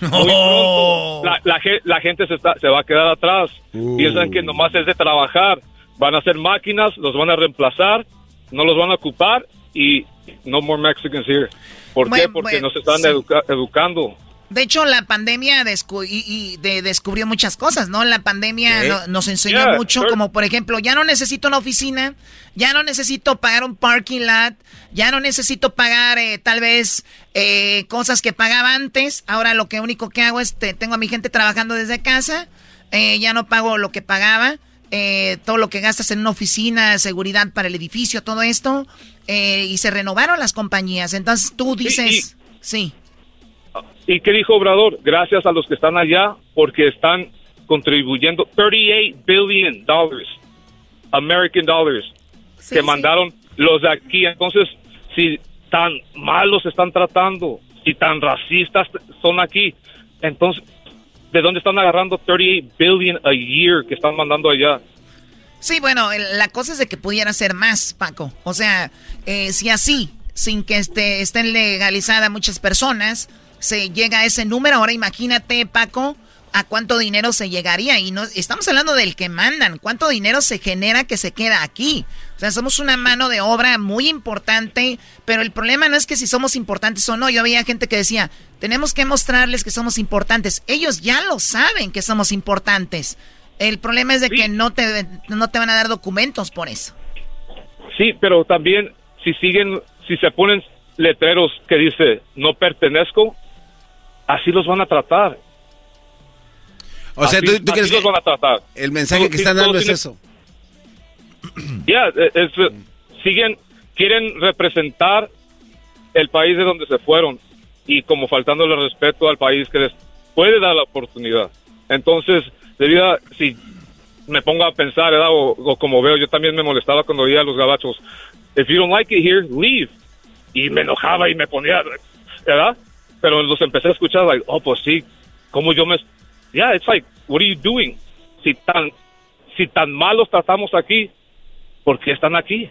[SPEAKER 27] muy pronto, la, la, gente se, está, se va a quedar atrás. Uh. Piensan que nomás es de trabajar. Van a ser máquinas, los van a reemplazar, no los van a ocupar y no more Mexicans here. ¿Por qué? Porque nos están educando.
[SPEAKER 21] De hecho, la pandemia y, descubrió muchas cosas, ¿no? La pandemia nos enseñó mucho, como por ejemplo, ya no necesito una oficina, ya no necesito pagar un parking lot, ya no necesito pagar eh, tal vez eh, cosas que pagaba antes. Ahora lo que único que hago es, tengo a mi gente trabajando desde casa, eh, ya no pago lo que pagaba. todo lo que gastas en una oficina, seguridad para el edificio, todo esto, eh, y se renovaron las compañías. Entonces tú dices, sí.
[SPEAKER 27] ¿Y qué dijo Obrador? Gracias a los que están allá porque están contribuyendo 38 billion dollars, American dollars, que mandaron los de aquí. Entonces, si tan malos están tratando, si tan racistas son aquí, entonces, ¿de dónde están agarrando 38 billion a year que están mandando allá?
[SPEAKER 21] Sí, bueno, la cosa es de que pudiera ser más, Paco. O sea, eh, si así, sin que esté, estén legalizadas muchas personas, se llega a ese número. Ahora imagínate, Paco, a cuánto dinero se llegaría. Y no estamos hablando del que mandan. ¿Cuánto dinero se genera que se queda aquí? O sea, somos una mano de obra muy importante, pero el problema no es que si somos importantes o no. Yo había gente que decía, tenemos que mostrarles que somos importantes. Ellos ya lo saben que somos importantes. El problema es de que no te, no te van a dar documentos por eso.
[SPEAKER 27] Sí, pero también si siguen, si se ponen letreros que dice no pertenezco, así los van a tratar.
[SPEAKER 6] O sea, tú, quieres los van a tratar. El mensaje que están dando es eso.
[SPEAKER 27] Ya, es, siguen, quieren representar el país de donde se fueron y como faltándole respeto al país que les puede dar la oportunidad. Entonces, debido a, si me pongo a pensar, ¿verdad? O, como veo, yo también me molestaba cuando oía a los gabachos, if you don't like it here, leave. Y me enojaba y me ponía, ¿verdad? Pero los empecé a escuchar, like, oh, pues sí, como yo me... Yeah, it's like, what are you doing? Si tan, si tan malos tratamos aquí, ¿por qué están aquí?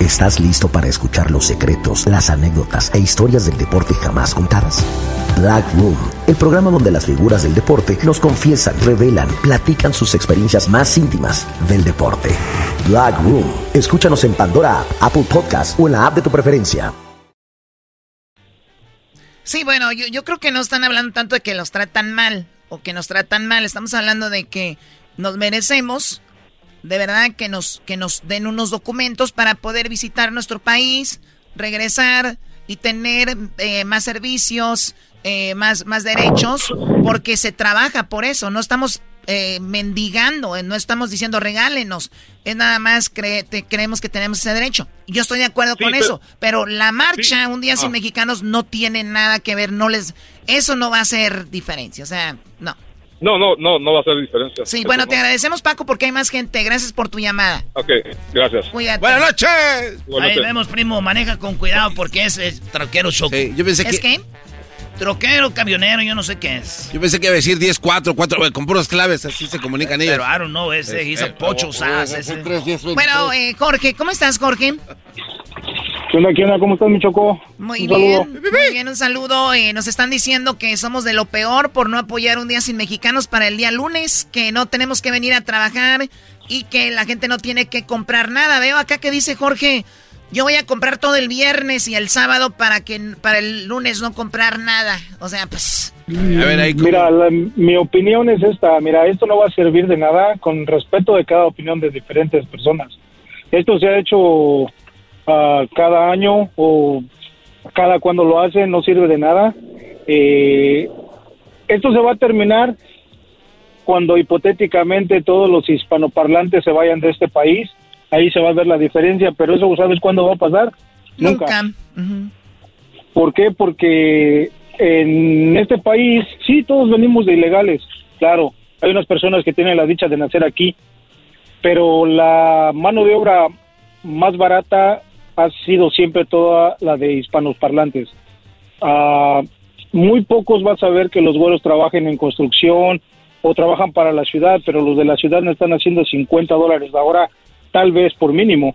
[SPEAKER 28] ¿Estás listo para escuchar los secretos, las anécdotas e historias del deporte jamás contadas? Black Room, el programa donde las figuras del deporte nos confiesan, revelan, platican sus experiencias más íntimas del deporte. Black Room. Escúchanos en Pandora Apple Podcast o en la app de tu preferencia.
[SPEAKER 21] Sí, bueno, yo, yo creo que no están hablando tanto de que los tratan mal o que nos tratan mal. Estamos hablando de que nos merecemos de verdad que nos, que nos den unos documentos para poder visitar nuestro país, regresar y tener eh, más servicios, eh, más, más derechos, porque se trabaja por eso. No estamos eh, mendigando, no estamos diciendo regálenos, es nada más creemos que tenemos ese derecho. Yo estoy de acuerdo con eso, pero la marcha un día sin ah. mexicanos no tiene nada que ver, no les, eso no va a hacer diferencia, o sea, no.
[SPEAKER 27] No, no, no, no va a hacer diferencia.
[SPEAKER 21] Sí, bueno, te agradecemos, Paco, porque hay más gente. Gracias por tu llamada.
[SPEAKER 27] Ok, gracias.
[SPEAKER 21] Cuídate.
[SPEAKER 6] Buenas noches.
[SPEAKER 2] Ahí vemos, primo, maneja con cuidado porque es, troquero choco. Sí,
[SPEAKER 6] yo pensé
[SPEAKER 21] ¿Es qué?
[SPEAKER 2] Troquero, camionero, yo no sé qué es.
[SPEAKER 6] Yo pensé que iba a decir 10, 4, 4, con puras claves, así se comunican ellos.
[SPEAKER 2] Pero I don't know, ese hizo eh, pocho,
[SPEAKER 21] Bueno, eh, Jorge, ¿cómo estás, Jorge?
[SPEAKER 29] ¿Qué onda, qué onda? ¿Cómo estás, mi Choco?
[SPEAKER 21] Muy bien, muy bien, un saludo. Eh, nos están diciendo que somos de lo peor por no apoyar un día sin mexicanos para el día lunes, que no tenemos que venir a trabajar y que la gente no tiene que comprar nada. Veo acá que dice Jorge, yo voy a comprar todo el viernes y el sábado para que para el lunes no comprar nada. O sea, pues...
[SPEAKER 29] A ver, ahí Mira, mi opinión es esta. Mira, esto no va a servir de nada con respeto de cada opinión de diferentes personas. Esto se ha hecho cada año o cada cuando lo hace no sirve de nada. Eh, esto se va a terminar cuando hipotéticamente todos los hispanoparlantes se vayan de este país. Ahí se va a ver la diferencia, pero eso sabes cuándo va a pasar?
[SPEAKER 21] Nunca.
[SPEAKER 29] ¿Por qué? Porque en este país, sí, todos venimos de ilegales, claro. Hay unas personas que tienen la dicha de nacer aquí, pero la mano de obra más barata ha sido siempre toda la de hispanos parlantes. Ah, muy pocos vas a ver que los güeros trabajen en construcción o trabajan para la ciudad, pero los de la ciudad no están haciendo 50 dólares la hora, tal vez por mínimo.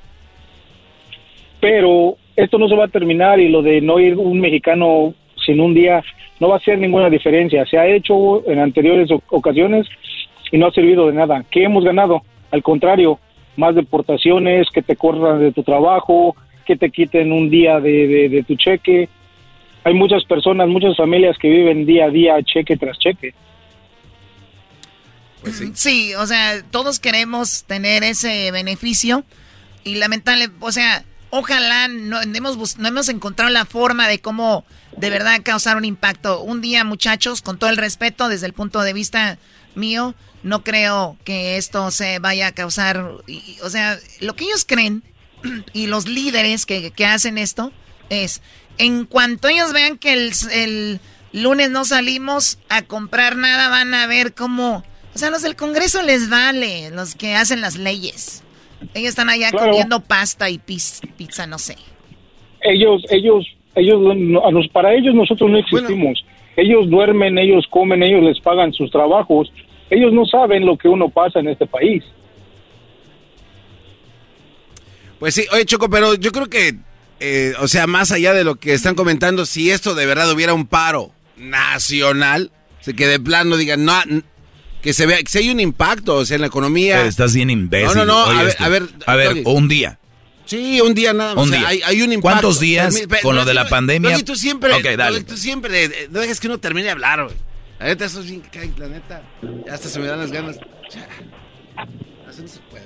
[SPEAKER 29] Pero esto no se va a terminar y lo de no ir un mexicano sin un día no va a hacer ninguna diferencia. Se ha hecho en anteriores ocasiones y no ha servido de nada. ¿Qué hemos ganado? Al contrario, más deportaciones, que te corran de tu trabajo, que te quiten un día de, tu cheque. Hay muchas personas, muchas familias que viven día a día, cheque tras cheque.
[SPEAKER 21] Pues sí. sí, o sea, todos queremos tener ese beneficio y lamentable, o sea, ojalá no hemos, no hemos encontrado la forma de cómo de verdad causar un impacto. Un día, muchachos, con todo el respeto desde el punto de vista mío, no creo que esto se vaya a causar, o sea, lo que ellos creen y los líderes que, hacen esto es, en cuanto ellos vean que el, lunes no salimos a comprar nada, van a ver cómo... O sea, los del Congreso les vale, los que hacen las leyes. Ellos están allá comiendo pasta y pizza, no sé.
[SPEAKER 29] Ellos, ellos, ellos, para ellos nosotros no existimos. Ellos duermen, ellos comen, ellos les pagan sus trabajos. Ellos no saben lo que uno pasa en este país.
[SPEAKER 6] Pues sí, oye Choco, pero yo creo que, eh, o sea, más allá de lo que están comentando, si esto de verdad hubiera un paro nacional, que de plano digan, no, que se vea, que si hay un impacto, o sea, en la economía.
[SPEAKER 4] estás bien imbécil.
[SPEAKER 6] No, no, no, a, ver, a ver,
[SPEAKER 4] a ver, un día.
[SPEAKER 6] Sí, un día nada más. hay, un impacto.
[SPEAKER 4] ¿Cuántos días con lo de la pandemia?
[SPEAKER 6] tú siempre, ok, dale. tú siempre, eh, no dejes que uno termine de hablar, güey. La neta, eso es bien la neta. Ya hasta se me dan las ganas.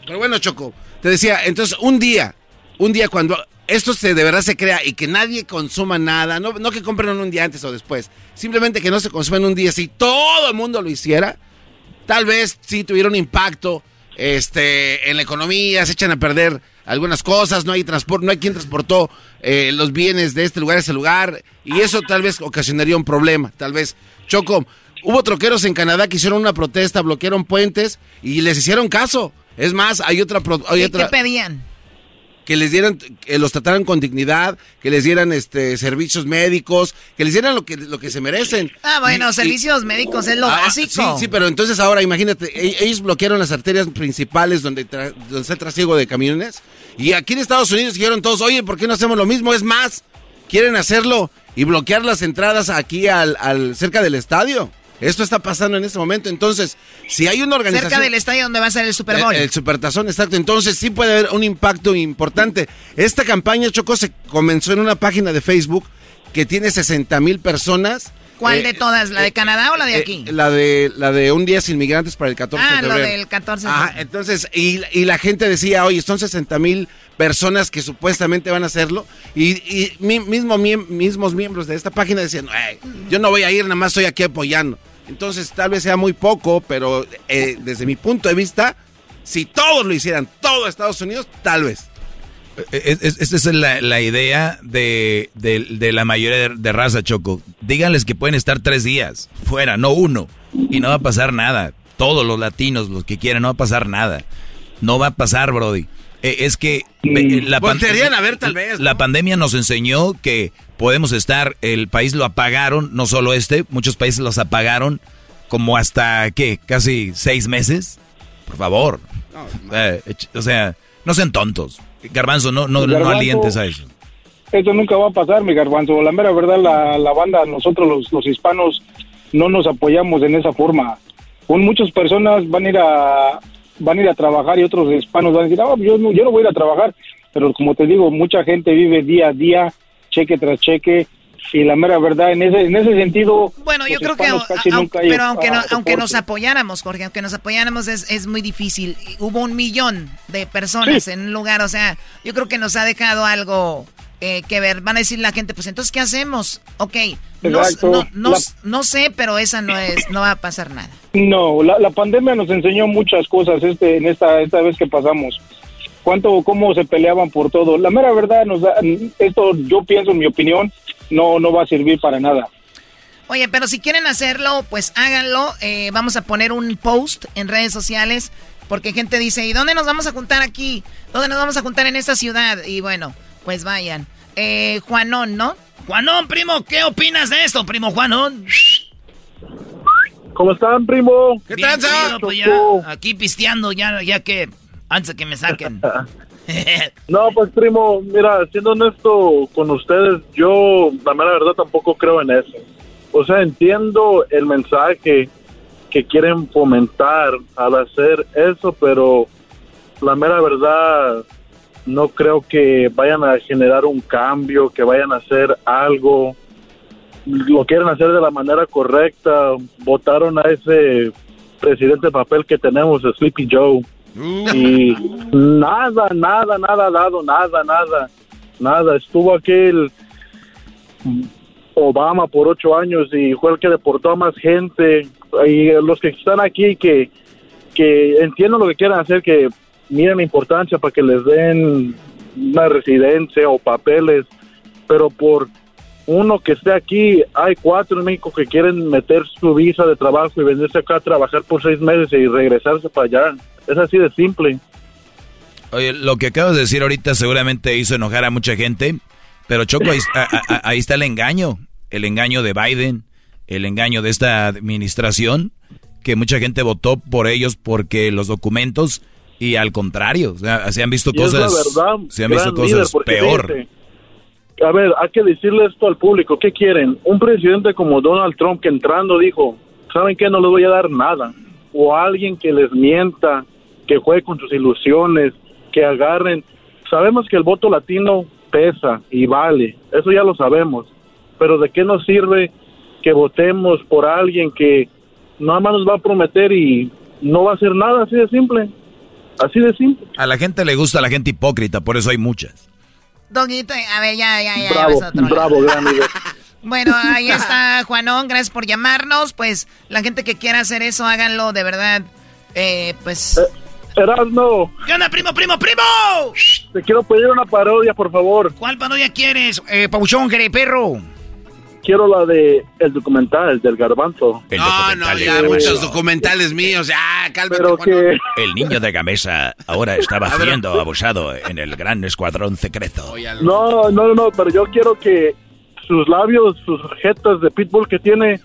[SPEAKER 6] Pero bueno, Choco, te decía, entonces un día, un día cuando esto se de verdad se crea y que nadie consuma nada, no, que compren un día antes o después, simplemente que no se consuma en un día, si todo el mundo lo hiciera, tal vez sí tuviera un impacto este, en la economía, se echan a perder algunas cosas, no hay transporte, no hay quien transportó eh, los bienes de este lugar a ese lugar, y eso tal vez ocasionaría un problema, tal vez. Choco, hubo troqueros en Canadá que hicieron una protesta, bloquearon puentes y les hicieron caso. Es más, hay otra... Hay
[SPEAKER 21] ¿Qué, pedían?
[SPEAKER 6] que les dieran, que los trataran con dignidad, que les dieran este servicios médicos, que les dieran lo que, lo que se merecen.
[SPEAKER 21] Ah, bueno, servicios médicos es lo ah, básico.
[SPEAKER 6] Sí, sí, pero entonces ahora imagínate, e, ellos bloquearon las arterias principales donde, donde está el trasiego de camiones. Y aquí en Estados Unidos dijeron todos, oye, ¿por qué no hacemos lo mismo? Es más, quieren hacerlo y bloquear las entradas aquí al, al cerca del estadio. Esto está pasando en este momento. Entonces, si hay una organización.
[SPEAKER 21] Cerca del estadio donde va a ser el Super Bowl.
[SPEAKER 6] El, el Supertazón, exacto. Entonces, sí puede haber un impacto importante. Esta campaña, Choco, se comenzó en una página de Facebook que tiene 60 mil personas.
[SPEAKER 21] ¿Cuál
[SPEAKER 6] Eh,
[SPEAKER 21] de todas? ¿La de Canadá o la de
[SPEAKER 6] eh,
[SPEAKER 21] aquí?
[SPEAKER 6] la de la de un día sin migrantes para el 14
[SPEAKER 21] ah,
[SPEAKER 6] de
[SPEAKER 21] lo
[SPEAKER 6] febrero.
[SPEAKER 21] del 14 de febrero.
[SPEAKER 6] entonces, y, y la gente decía, oye, son 60 mil personas que supuestamente van a hacerlo. Y, y mi- mismo, miem- mismos miembros de esta página decían, "Ay, yo no voy a ir, nada más estoy aquí apoyando. Entonces, tal vez sea muy poco, pero eh, desde mi punto de vista, si todos lo hicieran, todo Estados Unidos, tal vez.
[SPEAKER 4] Es- es- Esa es la, la idea de, de- de la mayoría de, de raza, Choco. Díganles que pueden estar tres días fuera, no uno. Y no va a pasar nada. Todos los latinos, los que quieran, no va a pasar nada. No va a pasar, Brody. Eh, es que eh, la, pan-
[SPEAKER 6] tal vez,
[SPEAKER 4] la pandemia nos enseñó que podemos estar, el país lo apagaron, no solo este, muchos países los apagaron como hasta, ¿qué? Casi seis meses. Por favor. Eh, o sea, no sean tontos. Garbanzo, no, no, no
[SPEAKER 29] Garbanzo.
[SPEAKER 4] alientes a eso.
[SPEAKER 29] Eso nunca va a pasar, mi garbanzo. La mera verdad, la, la banda, nosotros los, los hispanos, no nos apoyamos en esa forma. Con muchas personas van a ir a van a ir a trabajar y otros hispanos van a decir, ah, yo, no, yo no voy a ir a trabajar. Pero como te digo, mucha gente vive día a día, cheque tras cheque. Y la mera verdad, en ese, en ese sentido.
[SPEAKER 21] Bueno, yo creo que,
[SPEAKER 29] casi
[SPEAKER 21] au-
[SPEAKER 29] nunca
[SPEAKER 21] pero aunque, no- aunque nos apoyáramos, Jorge, aunque nos apoyáramos es, es muy difícil. Hubo un millón de personas
[SPEAKER 29] Sí.
[SPEAKER 21] en un lugar, o sea, yo creo que nos ha dejado algo eh, que ver. Van a decir la gente, pues entonces, ¿qué hacemos? Ok, no, no, no,
[SPEAKER 29] La-
[SPEAKER 21] no sé, pero esa no es, no va a pasar nada.
[SPEAKER 29] No, la, la pandemia nos enseñó muchas cosas este, en esta, esta vez que pasamos. Cuánto, cómo se peleaban por todo. La mera verdad, nos da, esto yo pienso, en mi opinión, no, no va a servir para nada.
[SPEAKER 21] Oye, pero si quieren hacerlo, pues háganlo. Eh, vamos a poner un post en redes sociales. Porque gente dice, ¿y dónde nos vamos a juntar aquí? ¿Dónde nos vamos a juntar en esta ciudad? Y bueno, pues vayan. Eh, Juanón, ¿no?
[SPEAKER 2] Juanón, primo, ¿qué opinas de esto, primo Juanón?
[SPEAKER 30] ¿Cómo están, primo?
[SPEAKER 2] ¿Qué tal, Pues ya, aquí pisteando, ya, ya que, antes que me saquen.
[SPEAKER 30] No, pues primo, mira, siendo honesto con ustedes, yo la mera verdad tampoco creo en eso. O sea, entiendo el mensaje que quieren fomentar al hacer eso, pero la mera verdad no creo que vayan a generar un cambio, que vayan a hacer algo. Lo quieren hacer de la manera correcta. Votaron a ese presidente de papel que tenemos, Sleepy Joe. Y nada, nada, nada dado, nada, nada, nada. Estuvo aquel Obama por ocho años y fue el que deportó a más gente. Y los que están aquí que, que entiendan lo que quieran hacer, que miren la importancia para que les den una residencia o papeles, pero por uno que esté aquí, hay cuatro en México que quieren meter su visa de trabajo y venirse acá a trabajar por seis meses y regresarse para allá. Es así de simple.
[SPEAKER 4] Oye, lo que acabas de decir ahorita seguramente hizo enojar a mucha gente, pero Choco, ahí, a- a- ahí está el engaño, el engaño de Biden, el engaño de esta administración, que mucha gente votó por ellos porque los documentos y al contrario, o sea, se han visto
[SPEAKER 30] Y
[SPEAKER 4] cosas,
[SPEAKER 30] verdad,
[SPEAKER 4] se han visto
[SPEAKER 30] líder,
[SPEAKER 4] cosas peor.
[SPEAKER 30] A ver, hay que decirle esto al público. ¿Qué quieren? Un presidente como Donald Trump que entrando dijo, ¿saben qué? No les voy a dar nada. O alguien que les mienta, que juegue con sus ilusiones, que agarren. Sabemos que el voto latino pesa y vale, eso ya lo sabemos. Pero ¿de qué nos sirve que votemos por alguien que nada más nos va a prometer y no va a hacer nada? Así de simple. Así de simple.
[SPEAKER 4] A la gente le gusta la gente hipócrita, por eso hay muchas.
[SPEAKER 21] Doguito, a ver, ya, ya, ya.
[SPEAKER 30] Bravo, bravo, gran líder.
[SPEAKER 21] Bueno, ahí está Juanón, gracias por llamarnos. Pues la gente que quiera hacer eso, háganlo de verdad. Eh, pues.
[SPEAKER 30] Erasmo,
[SPEAKER 2] ¿Qué onda, primo, primo, primo?
[SPEAKER 30] te quiero pedir una parodia, por favor.
[SPEAKER 2] ¿Cuál parodia quieres, eh, Pauchón, perro?
[SPEAKER 30] Quiero la de el documental del garbanzo.
[SPEAKER 4] El
[SPEAKER 6] No, no, ya muchos documentales míos, ya, cálmate.
[SPEAKER 30] Pero que
[SPEAKER 4] El niño de Gamesa ahora estaba siendo abusado en el gran escuadrón secreto.
[SPEAKER 30] no, no, no, pero yo quiero que sus labios, sus jetas de pitbull que tiene,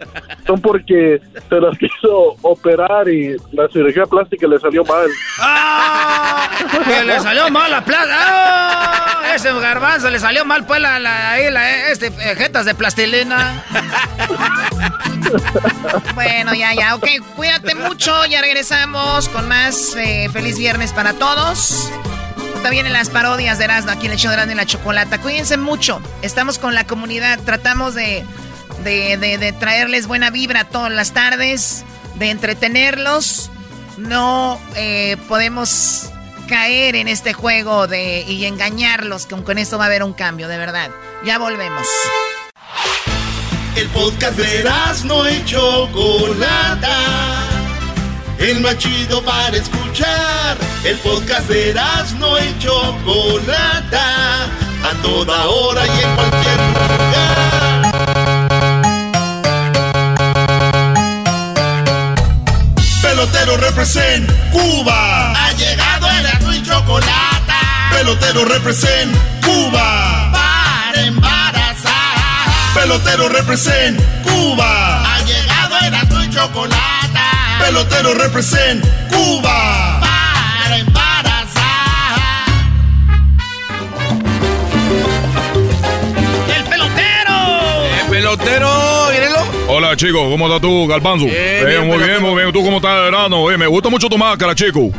[SPEAKER 30] son porque se las quiso operar y la cirugía plástica le salió mal.
[SPEAKER 2] ¡Ah! Que le salió mal la plata. ¡Ah! Ese garbanzo le salió mal, pues, la, la, ahí, la, este, eh, jetas de plastilina. bueno, ya, ya, ok. Cuídate mucho, ya regresamos con más. Eh, feliz viernes para todos. También en las parodias de Erasmo, aquí en el show de Erasmo y la Chocolata. Cuídense mucho. Estamos con la comunidad. Tratamos de, de, traerles buena vibra todas las tardes, de entretenerlos. No eh, podemos caer en este juego de, y engañarlos, que con esto va a haber un cambio, de verdad. Ya volvemos.
[SPEAKER 1] El podcast de Erasmo y Chocolata el más chido para escuchar. El podcast de Erasmo y Chocolata, a toda hora y en cualquier lugar. Pelotero represent Cuba. Ha llegado Erasmo y Chocolata. Pelotero represent Cuba. Para embarazar. Pelotero represent Cuba. Ha llegado Erasmo y Chocolata pelotero represent Cuba. Para embarazar.
[SPEAKER 2] ¡El pelotero!
[SPEAKER 6] ¡El pelotero! ¡Mírenlo!
[SPEAKER 17] Hola, chicos. ¿Cómo estás tú, Galpanzo? Eh, muy bien, muy bien. ¿Tú cómo estás, verano? me gusta mucho tu máscara, chico.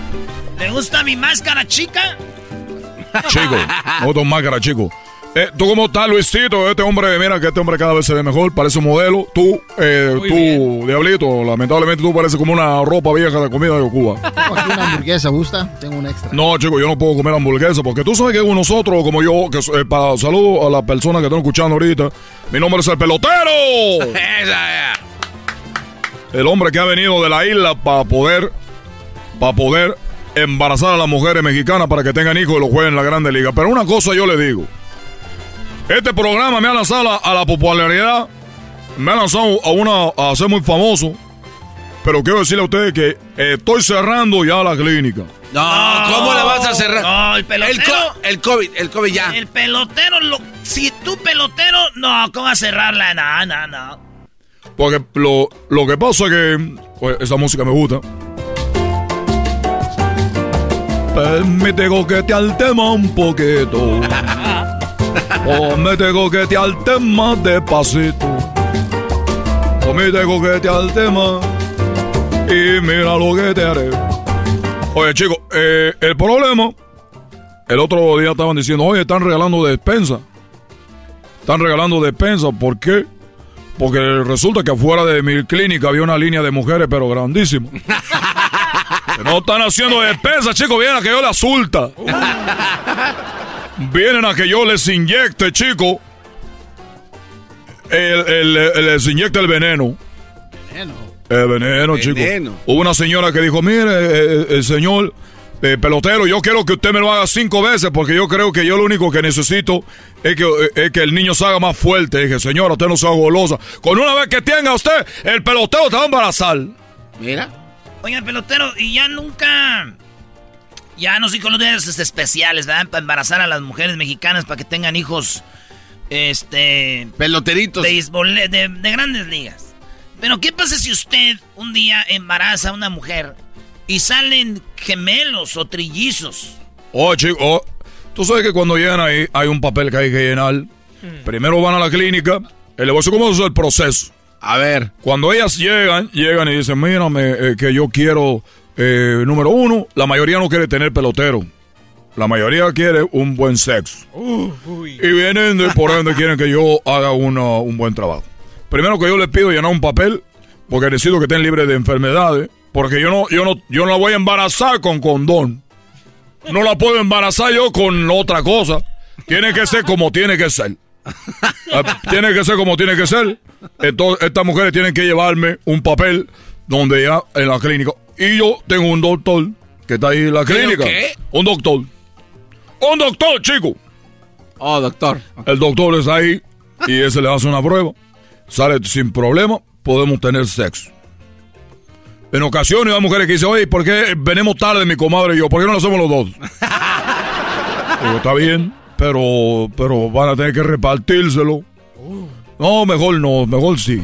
[SPEAKER 2] ¿Le gusta mi máscara, chica?
[SPEAKER 17] Chico, me gusta tu máscara, chico. Eh, ¿Tú cómo estás, Luisito? Este hombre, mira que este hombre cada vez se ve mejor, parece un modelo. Tú, eh, tú, Diablito, lamentablemente tú pareces como una ropa vieja de comida de Cuba.
[SPEAKER 31] Tengo aquí una hamburguesa, ¿gusta? Tengo un extra.
[SPEAKER 17] No, chico, yo no puedo comer hamburguesa porque tú sabes que nosotros, como yo, que eh, para saludo a las personas que están escuchando ahorita, mi nombre es el pelotero. el hombre que ha venido de la isla para poder, para poder embarazar a las mujeres mexicanas para que tengan hijos y los jueguen en la Grande Liga. Pero una cosa yo le digo. Este programa me ha lanzado a la, popularidad, me ha lanzado a, una, a ser muy famoso. Pero quiero decirle a ustedes que estoy cerrando ya la clínica.
[SPEAKER 6] No, ¿cómo la vas a cerrar?
[SPEAKER 2] No, el pelotero.
[SPEAKER 6] El, COVID, el COVID ya.
[SPEAKER 2] El pelotero, si tú pelotero, no, ¿cómo vas a cerrarla? No, no, no.
[SPEAKER 17] Porque lo, lo que pasa es que pues, esa música me gusta. Permite coquetear el tema un poquito. O me tengo que te al tema despacito. O me tengo que te al tema. Y mira lo que te haré. Oye, chicos, eh, el problema. El otro día estaban diciendo, oye, están regalando despensa. Están regalando despensa. ¿Por qué? Porque resulta que afuera de mi clínica había una línea de mujeres, pero grandísima. no están haciendo despensa, chicos. Vienen a que yo la sulta. Vienen a que yo les inyecte, chico. El, les inyecte el veneno. Veneno. El veneno, chico. Hubo una señora que dijo, mire, eh, eh, el señor eh, pelotero, yo quiero que usted me lo haga cinco veces porque yo creo que yo lo único que necesito es que, es que el niño se haga más fuerte. dije, señora, usted no sea golosa. Con una vez que tenga usted, el pelotero te va a embarazar.
[SPEAKER 6] Mira.
[SPEAKER 2] Oye, pelotero, y ya nunca ya no días especiales, ¿verdad? Para embarazar a las mujeres mexicanas para que tengan hijos. Este.
[SPEAKER 6] Peloteritos.
[SPEAKER 2] De, de, grandes ligas. Pero, ¿qué pasa si usted un día embaraza a una mujer y salen gemelos o trillizos?
[SPEAKER 17] Oh, chico, oh, tú sabes que cuando llegan ahí hay un papel que hay que llenar. Hmm. Primero van a la clínica. El negocio, ¿cómo es el proceso?
[SPEAKER 6] A ver.
[SPEAKER 17] Cuando ellas llegan, llegan y dicen, mírame, eh, que yo quiero eh, número uno, la mayoría no quiere tener pelotero. La mayoría quiere un buen sexo. y vienen, de, por ende, quieren que yo haga un buen trabajo. Primero que yo les pido llenar un papel, porque necesito que estén libres de enfermedades. Porque yo no, yo no, yo no la voy a embarazar con condón. No la puedo embarazar yo con otra cosa. Tiene que ser como tiene que ser. Ah, tiene que ser como tiene que ser. Entonces, estas mujeres tienen que llevarme un papel donde ya en la clínica. Y yo tengo un doctor que está ahí en la clínica. ¿Qué? Un doctor. Un doctor, chico.
[SPEAKER 6] Oh, doctor.
[SPEAKER 17] El doctor está ahí y ese le hace una prueba. Sale sin problema, podemos tener sexo. En ocasiones hay mujeres que dicen, oye, ¿por qué venimos tarde mi comadre y yo? ¿Por qué no lo hacemos los dos? Digo, está bien, pero, pero van a tener que repartírselo. No, mejor no, mejor sí.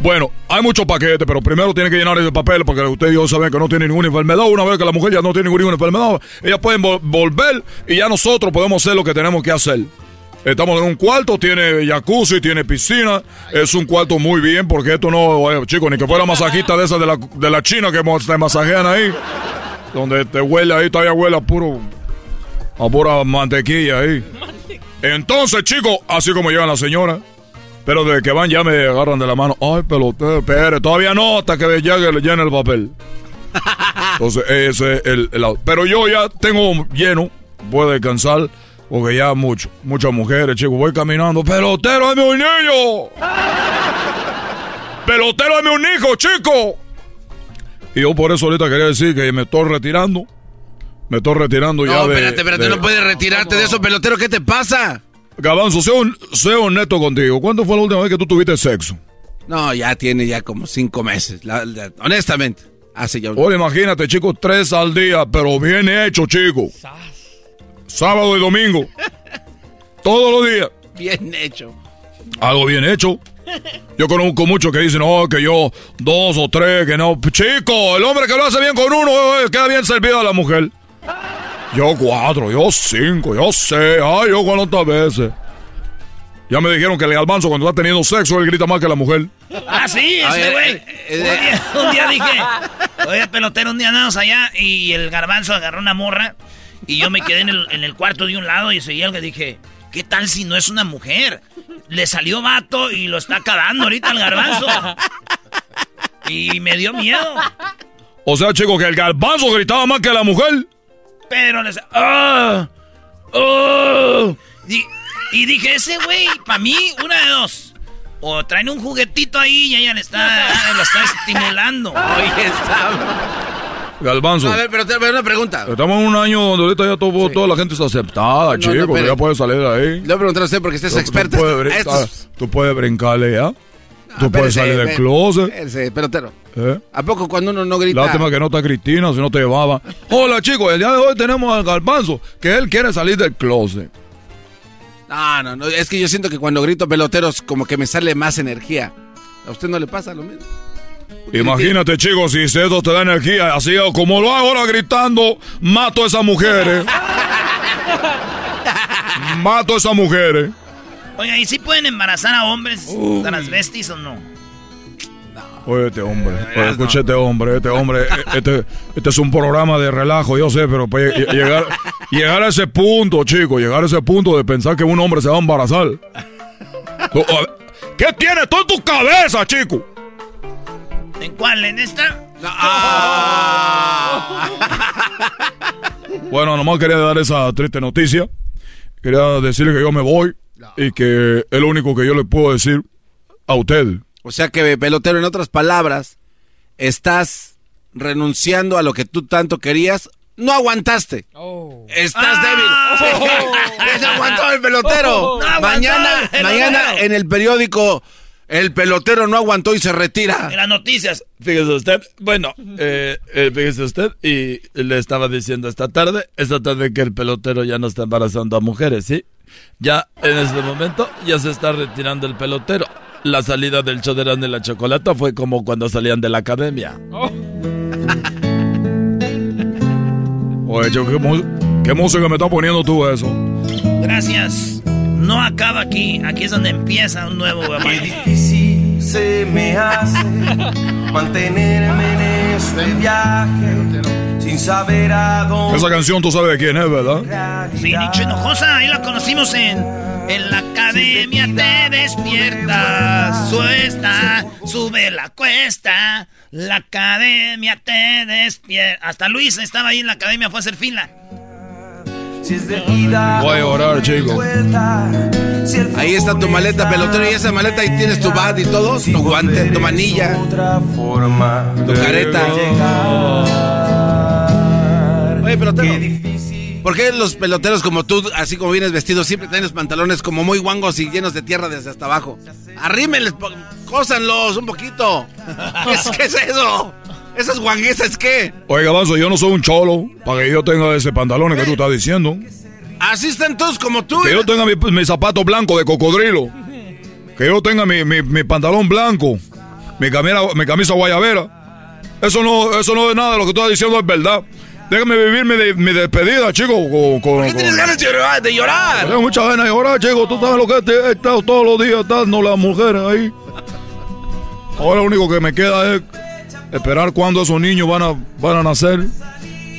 [SPEAKER 17] Bueno, hay muchos paquetes, pero primero tiene que llenar ese papel porque ustedes y yo saben que no tiene ninguna enfermedad. Una vez que la mujer ya no tiene ninguna enfermedad, ellas pueden volver y ya nosotros podemos hacer lo que tenemos que hacer. Estamos en un cuarto, tiene jacuzzi, tiene piscina. Es un cuarto muy bien porque esto no, eh, chicos, ni que fuera masajista de esa de la, de la China que te masajean ahí. Donde te huele ahí, todavía huele a puro, a pura mantequilla ahí. Entonces, chicos, así como llevan la señora. Pero de que van ya me agarran de la mano. Ay, pelotero, espere, todavía no, hasta que llegue le llene el papel. Entonces, ese es el, el, Pero yo ya tengo lleno, puedo descansar, porque ya mucho, muchas mujeres, chicos, voy caminando. ¡Pelotero, dame un niño! ¡Pelotero, dame un hijo, chico! Y yo por eso ahorita quería decir que me estoy retirando. Me estoy retirando ya
[SPEAKER 6] de... espérate, espérate, no puedes retirarte de eso, pelotero, ¿qué te pasa?
[SPEAKER 17] Gabanzo, sé, honesto contigo. ¿Cuándo fue la última vez que tú tuviste sexo?
[SPEAKER 6] No, ya tiene ya como cinco meses. honestamente. Hace ya
[SPEAKER 17] Oye, imagínate, chicos, tres al día, pero bien hecho, chico. Sábado y domingo. Todos los días.
[SPEAKER 6] Bien hecho.
[SPEAKER 17] Algo bien hecho. Yo conozco muchos que dicen, no, que yo dos o tres, que no. Chico, el hombre que lo hace bien con uno, eh, queda bien servido a la mujer. Yo cuatro, yo cinco, yo seis, ay, yo cuántas veces. Ya me dijeron que el galbanzo cuando está teniendo sexo, él grita más que la mujer.
[SPEAKER 2] Ah, sí, ese güey. Eh, eh, un, día, dije, oye, pelotero, un día andamos allá y el garbanzo agarró una morra y yo me quedé en el, en el cuarto de un lado y seguía algo y dije, ¿qué tal si no es una mujer? Le salió vato y lo está cagando ahorita el garbanzo. Y me dio miedo.
[SPEAKER 17] O sea, chico, que el garbanzo gritaba más que la mujer.
[SPEAKER 2] Pero les... ¡Ah! ¡Oh! Y, dije, ese güey, para mí, una de dos. O traen un juguetito ahí y ella le está, lo está estimulando. Oye,
[SPEAKER 17] está... Galbanzo.
[SPEAKER 6] A ver, pero te voy una pregunta.
[SPEAKER 17] Estamos en un año donde ahorita ya todo, toda la gente está aceptada, chico. ya puedes salir de ahí.
[SPEAKER 6] Le voy a preguntar a usted porque usted es experto.
[SPEAKER 17] Tú puedes, tú puedes brincarle ya. Tú puedes salir del closet.
[SPEAKER 6] Ese, pelotero. ¿Eh? ¿A poco cuando uno no grita?
[SPEAKER 17] Lástima que no está Cristina, si no te llevaba. Hola chicos, el día de hoy tenemos al Garbanzo, que él quiere salir del closet.
[SPEAKER 6] No, no, no, es que yo siento que cuando grito peloteros como que me sale más energía. ¿A usted no le pasa lo mismo?
[SPEAKER 17] Imagínate, chicos, si eso te da energía, así como lo hago ahora gritando, mato a esas mujeres. mato a esas mujeres.
[SPEAKER 2] Oiga, ¿y si pueden embarazar a hombres transvestis o no?
[SPEAKER 17] Oye, este hombre, oye, escucha este hombre, este hombre, e, este, este es un programa de relajo, yo sé, pero llegar, llegar a ese punto, chico, llegar a ese punto de pensar que un hombre se va a embarazar. ¿Qué tienes tú en tu cabeza, chico?
[SPEAKER 2] ¿En cuál? ¿En esta?
[SPEAKER 17] Ah. bueno, nomás quería dar esa triste noticia. Quería decirle que yo me voy. Y que es lo único que yo le puedo decir a usted.
[SPEAKER 6] O sea que, pelotero, en otras palabras, estás renunciando a lo que tú tanto querías. No aguantaste. Oh. Estás ah. débil. Se aguantó el pelotero. mañana, mañana en el periódico el pelotero no aguantó y se retira.
[SPEAKER 2] En las noticias.
[SPEAKER 4] Fíjese usted, bueno, eh, eh, fíjese usted, y le estaba diciendo esta tarde, esta tarde que el pelotero ya no está embarazando a mujeres, ¿sí? Ya en este momento ya se está retirando el pelotero. La salida del show de la chocolata fue como cuando salían de la academia. Oh.
[SPEAKER 17] Oye, ¿qué, ¿qué música me está poniendo tú eso?
[SPEAKER 2] Gracias no acaba aquí, aquí es donde empieza un nuevo
[SPEAKER 32] Qué difícil se me hace mantenerme en este viaje sin saber a dónde.
[SPEAKER 17] Esa canción tú sabes de quién es, ¿verdad?
[SPEAKER 2] Sí, Nicho Hinojosa, ahí la conocimos en, en la academia te despierta, suesta, sube la cuesta, la academia te despierta. Hasta Luis estaba ahí en la academia, fue a hacer fila.
[SPEAKER 17] Voy a orar, chico.
[SPEAKER 6] Ahí está tu maleta, pelotero. Y esa maleta ahí tienes tu bat y todo. Tu guante, tu manilla. Tu careta. Oye, pelotero. ¿Por qué los peloteros como tú, así como vienes vestido, siempre tienen los pantalones como muy guangos y llenos de tierra desde hasta abajo? Arrímeles, cósanlos un poquito. ¿Qué es eso? ¿Esas guanguesas qué?
[SPEAKER 17] Oiga, Vaso, yo no soy un cholo para que yo tenga ese pantalón que tú estás diciendo.
[SPEAKER 6] Así están todos como tú.
[SPEAKER 17] Que yo tenga mi, zapato blanco de cocodrilo. que yo tenga mi, mi, pantalón blanco, mi camisa, mi camisa guayabera. Eso no, eso no es nada de lo que tú estás diciendo, es verdad. Déjame vivir mi, mi despedida, chico. Con,
[SPEAKER 6] ¿Por qué tienes ganas de llorar?
[SPEAKER 17] Tengo muchas ganas de llorar, chico. Tú sabes lo que he estado todos los días dando las mujeres ahí. Ahora lo único que me queda es esperar cuando esos niños van a, van a nacer.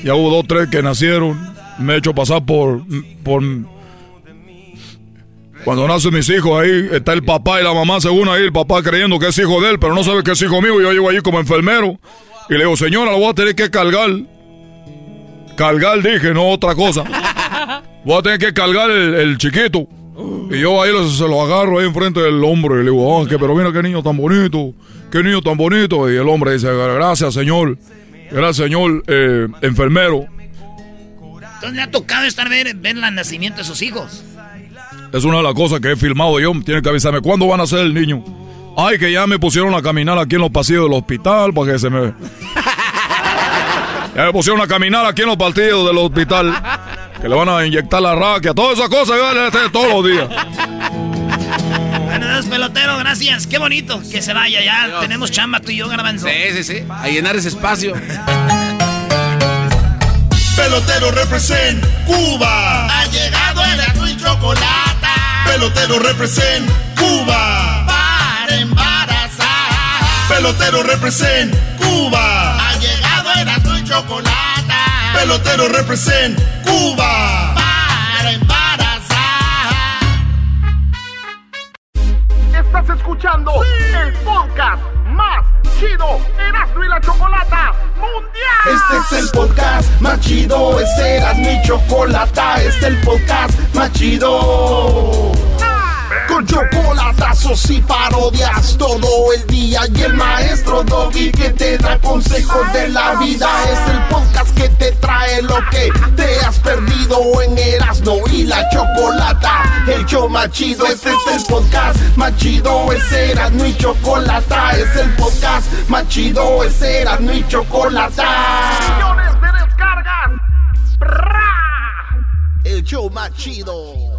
[SPEAKER 17] Ya hubo dos, tres que nacieron. Me he hecho pasar por, por cuando nacen mis hijos, ahí está el papá y la mamá, según ahí, el papá creyendo que es hijo de él, pero no sabe que es hijo mío. Yo llego allí como enfermero y le digo, señora, lo voy a tener que cargar. Cargar, dije, no otra cosa. Voy a tener que cargar el, chiquito. Y yo ahí se lo agarro ahí enfrente del hombro y le digo, oh, que, pero mira qué niño tan bonito, qué niño tan bonito. Y el hombre dice, gracias señor, gracias señor eh, enfermero.
[SPEAKER 2] Entonces le ha tocado estar ver, ver el nacimiento de sus hijos.
[SPEAKER 17] Es una de las cosas que he filmado yo. Tiene que avisarme cuándo van a ser el niño. Ay, que ya me pusieron a caminar aquí en los pasillos del hospital para que se me. Ya me pusieron a caminar aquí en los partidos del hospital. Que le van a inyectar la raquia, todas esas cosas este, todos los días.
[SPEAKER 2] Bueno, pelotero, gracias. Qué bonito que se vaya ya. Tenemos chamba tú y yo, Garbanzo.
[SPEAKER 6] Sí, sí, sí. A llenar ese espacio.
[SPEAKER 1] Pelotero represent Cuba. Ha llegado el azul y chocolate. Pelotero represent Cuba. Para embarazar. Pelotero represent Cuba. Ha llegado chocolate. Pelotero represent Cuba. Para embarazar.
[SPEAKER 33] Estás escuchando el podcast más chido Erasmo y la Chocolata Mundial.
[SPEAKER 1] Este es el podcast más chido, este es mi Chocolata, este es el podcast más chido. Con chocolatazos y parodias todo el día y el maestro Doggy que te da consejos de la vida es el podcast que te trae lo que te has perdido en Erasmo y la Chocolata. El show más chido, este es el podcast más chido, es Erasmo y Chocolata, es el podcast más chido, es Erasmo y Chocolata.
[SPEAKER 33] Millones de descargas.
[SPEAKER 1] El show más chido.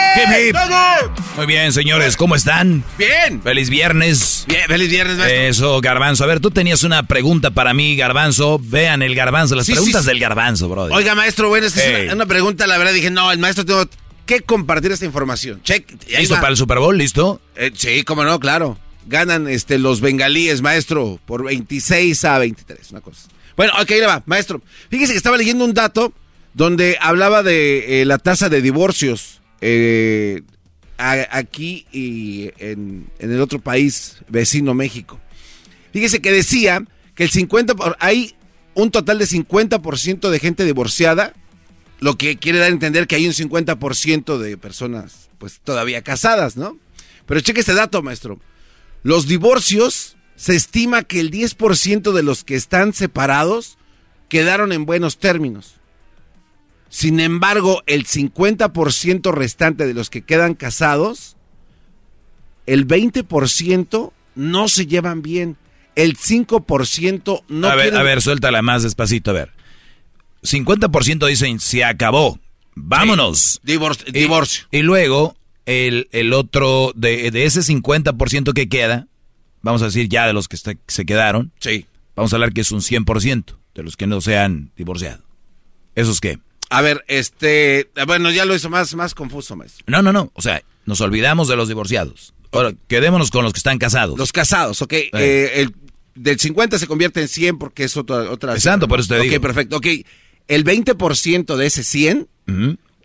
[SPEAKER 4] Muy bien, señores, ¿cómo están?
[SPEAKER 6] Bien.
[SPEAKER 4] Feliz viernes.
[SPEAKER 6] Bien, feliz viernes,
[SPEAKER 4] maestro. Eso, Garbanzo. A ver, tú tenías una pregunta para mí, Garbanzo. Vean el Garbanzo, las preguntas del Garbanzo, brother.
[SPEAKER 6] Oiga, maestro, bueno, es una, pregunta, la verdad, dije, no, el maestro tengo que compartir esta información. Check.
[SPEAKER 4] ¿Listo para el Super Bowl? ¿Listo?
[SPEAKER 6] Eh, sí, cómo no, claro. Ganan este, los bengalíes, maestro, por 26 a 23, una cosa. Bueno, ok, ahí va, maestro. Fíjese que estaba leyendo un dato donde hablaba de eh, la tasa de divorcios eh, aquí y en, el otro país vecino México. Fíjese que decía que el 50 hay un total de 50% de gente divorciada, lo que quiere dar a entender que hay un 50% de personas pues todavía casadas, ¿no? Pero cheque este dato, maestro. Los divorcios se estima que el 10% de los que están separados quedaron en buenos términos. Sin embargo, el 50% restante de los que quedan casados, el 20% no se llevan bien. El 5% no
[SPEAKER 4] A ver, a ver, suéltala más despacito, a ver. 50% dicen, se acabó, vámonos.
[SPEAKER 6] divorcio.
[SPEAKER 4] Y, luego, el, otro, de, de ese 50% que queda, vamos a decir ya de los que se quedaron,
[SPEAKER 6] sí.
[SPEAKER 4] vamos a hablar que es un 100% de los que no se han divorciado. ¿Esos qué?
[SPEAKER 6] A ver, este, bueno, ya lo hizo más, más confuso, maestro.
[SPEAKER 4] No, no, no, o sea, nos olvidamos de los divorciados. Ahora, quedémonos con los que están casados.
[SPEAKER 6] Los casados, ok. Eh, el, del 50 se convierte en 100 porque es otra... otra
[SPEAKER 4] Exacto, por eso te digo.
[SPEAKER 6] Ok, perfecto. Ok, el 20% de ese 100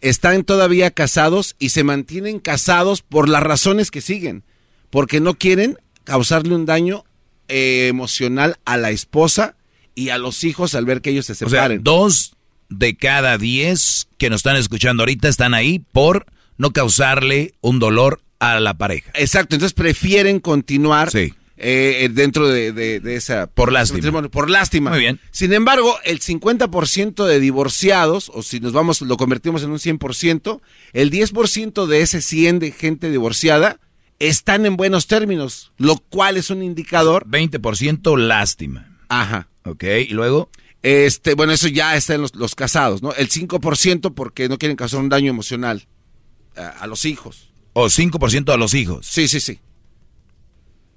[SPEAKER 6] están todavía casados y se mantienen casados por las razones que siguen. Porque no quieren causarle un daño eh, emocional a la esposa y a los hijos al ver que ellos se separen.
[SPEAKER 4] O sea, dos de cada 10 que nos están escuchando ahorita están ahí por no causarle un dolor a la pareja.
[SPEAKER 6] Exacto, entonces prefieren continuar
[SPEAKER 4] Sí.
[SPEAKER 6] eh, dentro de, de- de esa...
[SPEAKER 4] Por lástima.
[SPEAKER 6] matrimonio, Por lástima.
[SPEAKER 4] Muy bien.
[SPEAKER 6] Sin embargo, el 50% de divorciados, o si nos vamos, lo convertimos en un 100%, el 10% de ese 100 de gente divorciada están en buenos términos, lo cual es un indicador.
[SPEAKER 4] 20% lástima.
[SPEAKER 6] Ajá.
[SPEAKER 4] Ok, y luego.
[SPEAKER 6] Este, bueno, eso ya está en los, los casados, ¿no? El 5% porque no quieren causar un daño emocional a, a los hijos.
[SPEAKER 4] O 5% a los hijos.
[SPEAKER 6] Sí, sí, sí.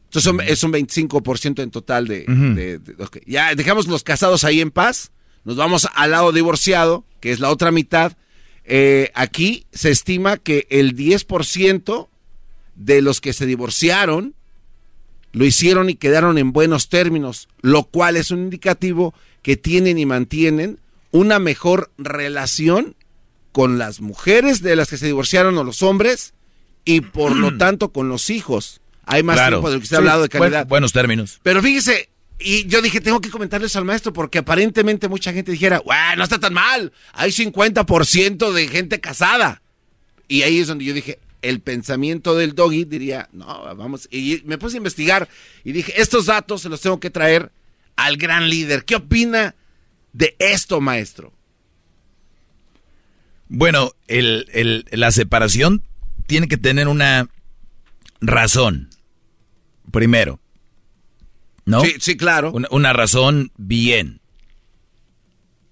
[SPEAKER 6] Entonces son, es un 25% en total de... De- ok. Ya dejamos los casados ahí en paz, nos vamos al lado divorciado, que es la otra mitad. Eh, aquí se estima que el 10% de los que se divorciaron lo hicieron y quedaron en buenos términos, lo cual es un indicativo que tienen y mantienen una mejor relación con las mujeres de las que se divorciaron o los hombres y por lo tanto con los hijos. Hay más
[SPEAKER 4] Claro.
[SPEAKER 6] tiempo de lo que se ha hablado de
[SPEAKER 4] buen-
[SPEAKER 6] calidad.
[SPEAKER 4] buenos términos.
[SPEAKER 6] Pero fíjese, y yo dije, tengo que comentarles al maestro porque aparentemente mucha gente dijera, "Bueno, no está tan mal, hay 50% de gente casada. Y ahí es donde yo dije, el pensamiento del doggy diría, no, vamos, y me puse a investigar y dije, estos datos se los tengo que traer al gran líder. ¿Qué opina de esto, maestro?
[SPEAKER 4] Bueno, el, el- la separación tiene que tener una razón. Primero. ¿No?
[SPEAKER 6] Sí, sí, claro.
[SPEAKER 4] Una, una razón bien.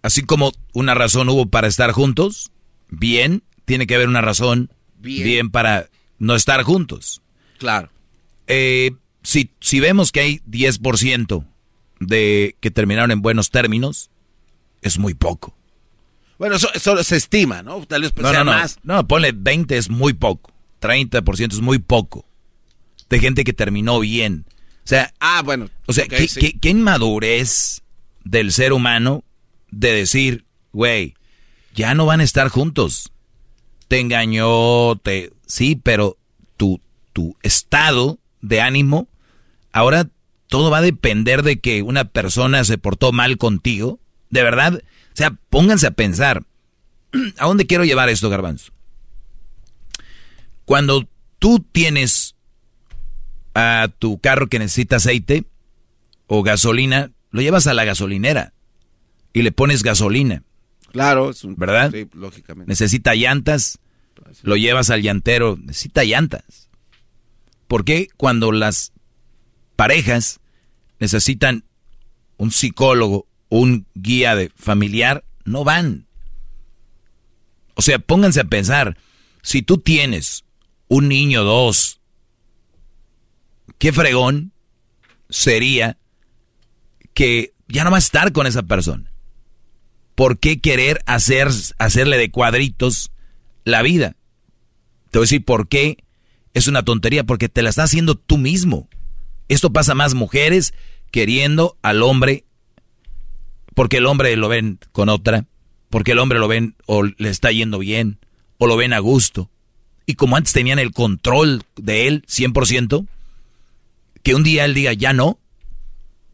[SPEAKER 4] Así como una razón hubo para estar juntos, bien, tiene que haber una razón
[SPEAKER 6] Bien.
[SPEAKER 4] bien, para no estar juntos.
[SPEAKER 6] Claro.
[SPEAKER 4] Eh, si, si vemos que hay 10% de que terminaron en buenos términos, es muy poco.
[SPEAKER 6] Bueno, eso, eso se estima, ¿no? Tal vez
[SPEAKER 4] No,
[SPEAKER 6] sea
[SPEAKER 4] no, no.
[SPEAKER 6] más.
[SPEAKER 4] No, ponle 20 es muy poco. 30% es muy poco. De gente que terminó bien. O sea,
[SPEAKER 6] Ah, bueno.
[SPEAKER 4] o sea,
[SPEAKER 6] ok,
[SPEAKER 4] ¿qué,
[SPEAKER 6] sí.
[SPEAKER 4] qué- qué inmadurez del ser humano de decir, güey, ya no van a estar juntos. Te engañó, te... Sí, pero tu, tu estado de ánimo, ahora todo va a depender de que una persona se portó mal contigo. De verdad, o sea, pónganse a pensar. ¿A dónde quiero llevar esto, Garbanzo? Cuando tú tienes a tu carro que necesita aceite o gasolina, lo llevas a la gasolinera y le pones gasolina.
[SPEAKER 6] Claro, es un-
[SPEAKER 4] ¿verdad?
[SPEAKER 6] sí, lógicamente.
[SPEAKER 4] Necesita llantas, lo llevas al llantero, necesita llantas. ¿Por qué cuando las parejas necesitan un psicólogo, un guía de familiar, no van? O sea, pónganse a pensar, si tú tienes un niño, dos, qué fregón sería que ya no va a estar con esa persona. ¿Por qué querer hacer, hacerle de cuadritos la vida? Te voy a decir por qué es una tontería, porque te la estás haciendo tú mismo. Esto pasa más mujeres queriendo al hombre porque el hombre lo ven con otra, porque el hombre lo ven o le está yendo bien, o lo ven a gusto. Y como antes tenían el control de él 100%, que un día él diga ya no,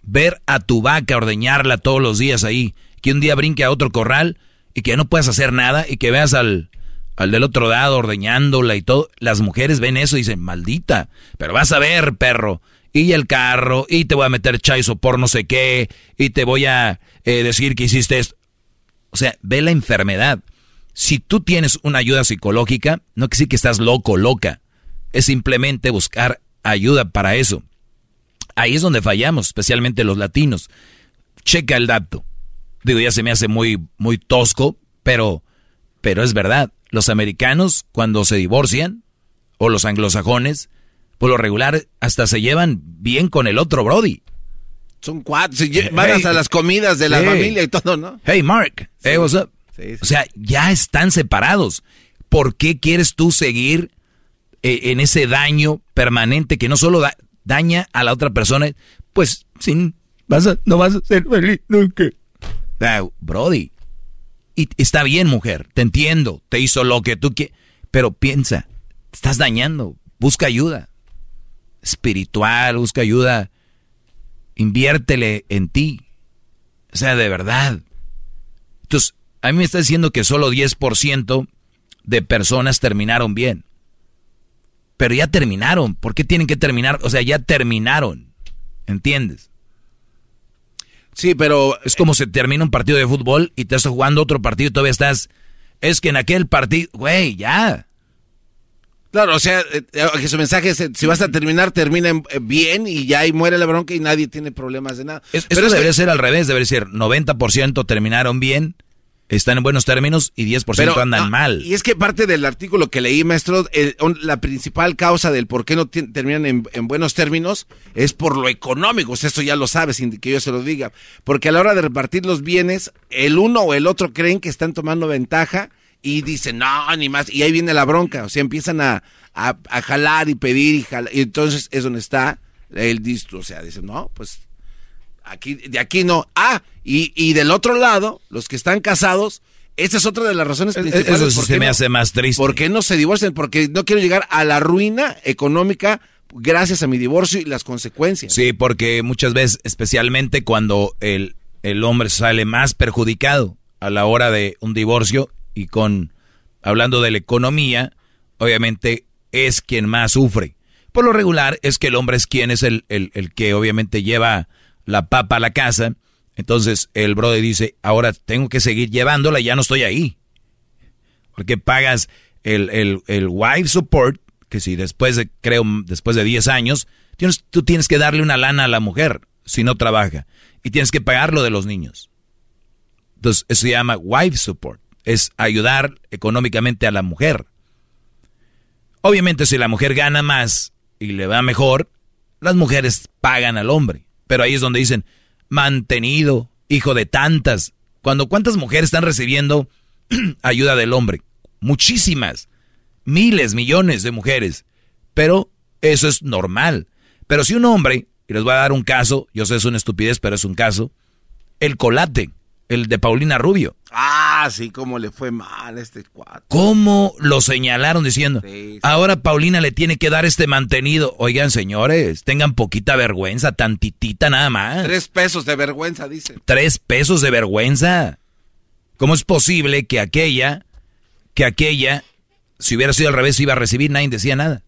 [SPEAKER 4] ver a tu vaca ordeñarla todos los días ahí, que un día brinque a otro corral y que no puedas hacer nada y que veas al, al del otro lado ordeñándola y todo, las mujeres ven eso y dicen, maldita, pero vas a ver, perro, y el carro, y te voy a meter chaizo por no sé qué, y te voy a eh, decir que hiciste esto. O sea, ve la enfermedad. Si tú tienes una ayuda psicológica, no quiere decir que estás loco, loca. Es simplemente buscar ayuda para eso. Ahí es donde fallamos, especialmente los latinos. Checa el dato. Digo, ya se me hace muy, muy tosco, pero, pero es verdad. Los americanos, cuando se divorcian, o los anglosajones, por lo regular, hasta se llevan bien con el otro Brody.
[SPEAKER 6] Son cuatro, se lle- van hasta las comidas de la
[SPEAKER 4] Sí.
[SPEAKER 6] familia y todo, ¿no?
[SPEAKER 4] Hey, Mark. Hey, what's up? O sea, ya están separados. ¿Por qué quieres tú seguir eh, en ese daño permanente que no solo da- daña a la otra persona, pues sin vas a- no vas a ser feliz nunca? Ah, Brody. Y está bien, mujer, te entiendo, te hizo lo que tú quieres, pero piensa, te estás dañando, busca ayuda espiritual, busca ayuda, inviértele en ti. O sea, de verdad. Entonces, a mí me está diciendo que solo 10% de personas terminaron bien. Pero ya terminaron. ¿Por qué tienen que terminar? O sea, ya terminaron. ¿Entiendes?
[SPEAKER 6] Sí, pero...
[SPEAKER 4] Es como se termina un partido de fútbol y te estás jugando otro partido y todavía estás... Es que en aquel partido... Güey, ya.
[SPEAKER 6] Claro, o sea, eh, eh, que su mensaje es, si vas a terminar, termina eh, bien y ya ahí muere la bronca y nadie tiene problemas de nada.
[SPEAKER 4] Pero debería ser al revés, debería ser 90% terminaron bien, están en buenos términos y 10% andan mal.
[SPEAKER 6] Y es que parte del artículo que leí, maestro, la principal causa del por qué no terminan en, buenos términos es por lo económico. O sea, esto ya lo sabes, sin que yo se lo diga. Porque a la hora de repartir los bienes, el uno o el otro creen que están tomando ventaja y dicen, no, ni más, y ahí viene la bronca, o sea, empiezan a, a, jalar y pedir y jalar, y entonces es donde está el distro, o sea, dicen, no, pues aquí, de aquí no, ah, y, y del otro lado, los que están casados, esa es otra de las razones principales.
[SPEAKER 4] Eso sí se me hace más triste.
[SPEAKER 6] ¿Por qué no se divorcian? Porque no quiero llegar a la ruina económica gracias a mi divorcio y las consecuencias.
[SPEAKER 4] Sí, porque muchas veces, especialmente cuando el, el hombre sale más perjudicado a la hora de un divorcio, y con, hablando de la economía, obviamente es quien más sufre. Por lo regular es que el hombre es quien es el, el, el que obviamente lleva la papa a la casa. Entonces el brother dice, ahora tengo que seguir llevándola, ya no estoy ahí. Porque pagas el, el, el wife support, que si después de, creo, después de 10 años, tienes, tú tienes que darle una lana a la mujer si no trabaja. Y tienes que pagar lo de los niños. Entonces, eso se llama wife support es ayudar económicamente a la mujer. Obviamente si la mujer gana más y le va mejor, las mujeres pagan al hombre. Pero ahí es donde dicen, mantenido, hijo de tantas. Cuando cuántas mujeres están recibiendo ayuda del hombre? Muchísimas. Miles, millones de mujeres. Pero eso es normal. Pero si un hombre, y les voy a dar un caso, yo sé es una estupidez, pero es un caso, el colate el de Paulina Rubio.
[SPEAKER 6] Ah, sí, cómo le fue mal a este cuatro.
[SPEAKER 4] ¿Cómo lo señalaron diciendo? Ahora Paulina le tiene que dar este mantenido. Oigan, señores, tengan poquita vergüenza, tantitita nada más.
[SPEAKER 6] Tres pesos de vergüenza, dice.
[SPEAKER 4] Tres pesos de vergüenza. ¿Cómo es posible que aquella, que aquella, si hubiera sido al revés, iba a recibir, nadie decía nada?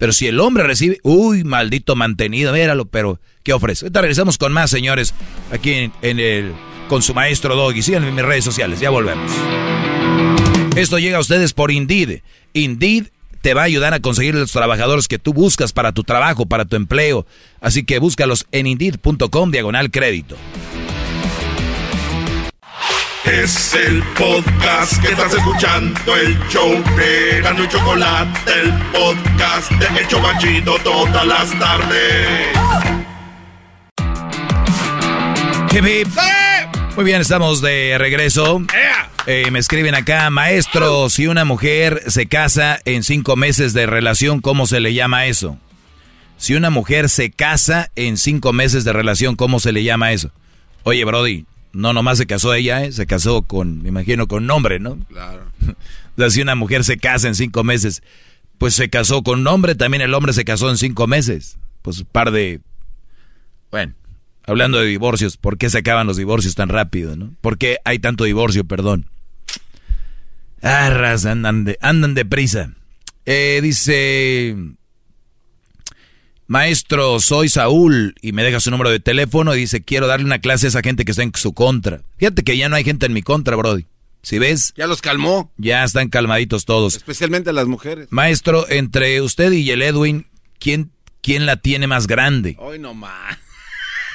[SPEAKER 4] Pero si el hombre recibe, uy, maldito mantenido, míralo, pero ¿qué ofrece? Ahorita regresamos con más, señores, aquí en el con su maestro Doggy. Síganme en mis redes sociales, ya volvemos. Esto llega a ustedes por Indeed. Indeed te va a ayudar a conseguir los trabajadores que tú buscas para tu trabajo, para tu empleo. Así que búscalos en indeed.com diagonal crédito.
[SPEAKER 1] Es el podcast que estás escuchando, el show de Gano y Chocolate, el podcast de Hecho Banchito todas las tardes.
[SPEAKER 4] Muy bien, estamos de regreso. Eh, me escriben acá, maestro, si una mujer se casa en cinco meses de relación, ¿cómo se le llama eso? Si una mujer se casa en cinco meses de relación, ¿cómo se le llama eso? Oye, Brody, no nomás se casó ella, ¿eh? se casó con, me imagino, con nombre, ¿no? Claro. o sea, si una mujer se casa en cinco meses, pues se casó con nombre, también el hombre se casó en cinco meses. Pues un par de... Bueno, Hablando de divorcios, ¿por qué se acaban los divorcios tan rápido, no? ¿Por qué hay tanto divorcio, perdón? Arras, andan de, andan deprisa. Eh, dice, maestro, soy Saúl y me deja su número de teléfono y dice, quiero darle una clase a esa gente que está en su contra. Fíjate que ya no hay gente en mi contra, Brody. Si ves?
[SPEAKER 6] Ya los calmó.
[SPEAKER 4] Ya están calmaditos todos.
[SPEAKER 6] Especialmente las mujeres.
[SPEAKER 4] Maestro, entre usted y el Edwin, ¿quién, quién la tiene más grande?
[SPEAKER 6] Hoy no más.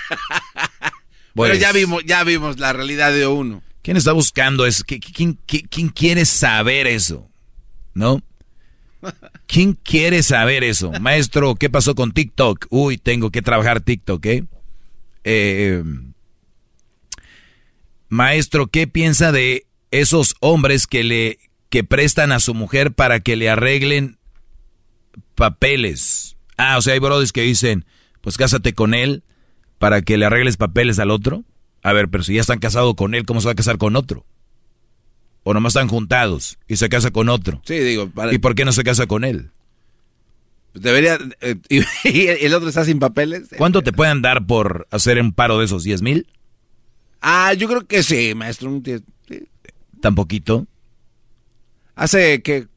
[SPEAKER 6] Pero ya vimos, ya vimos la realidad de uno.
[SPEAKER 4] ¿Quién está buscando eso? ¿Quién, quién, quiere saber eso? ¿No? ¿Quién quiere saber eso? Maestro, ¿qué pasó con TikTok? Uy, tengo que trabajar TikTok, ¿eh? eh maestro, ¿qué piensa de esos hombres que le que prestan a su mujer para que le arreglen papeles? Ah, o sea, hay brodis que dicen, pues cásate con él para que le arregles papeles al otro? A ver, pero si ya están casados con él, ¿cómo se va a casar con otro? O nomás están juntados y se casa con otro.
[SPEAKER 6] Sí, digo.
[SPEAKER 4] ¿Y por qué no se casa con él?
[SPEAKER 6] Debería. Eh, ¿Y el otro está sin papeles?
[SPEAKER 4] ¿Cuánto te pueden dar por hacer un paro de esos? ¿10 mil?
[SPEAKER 6] Ah, yo creo que sí, maestro.
[SPEAKER 4] ¿Tan poquito?
[SPEAKER 6] Hace que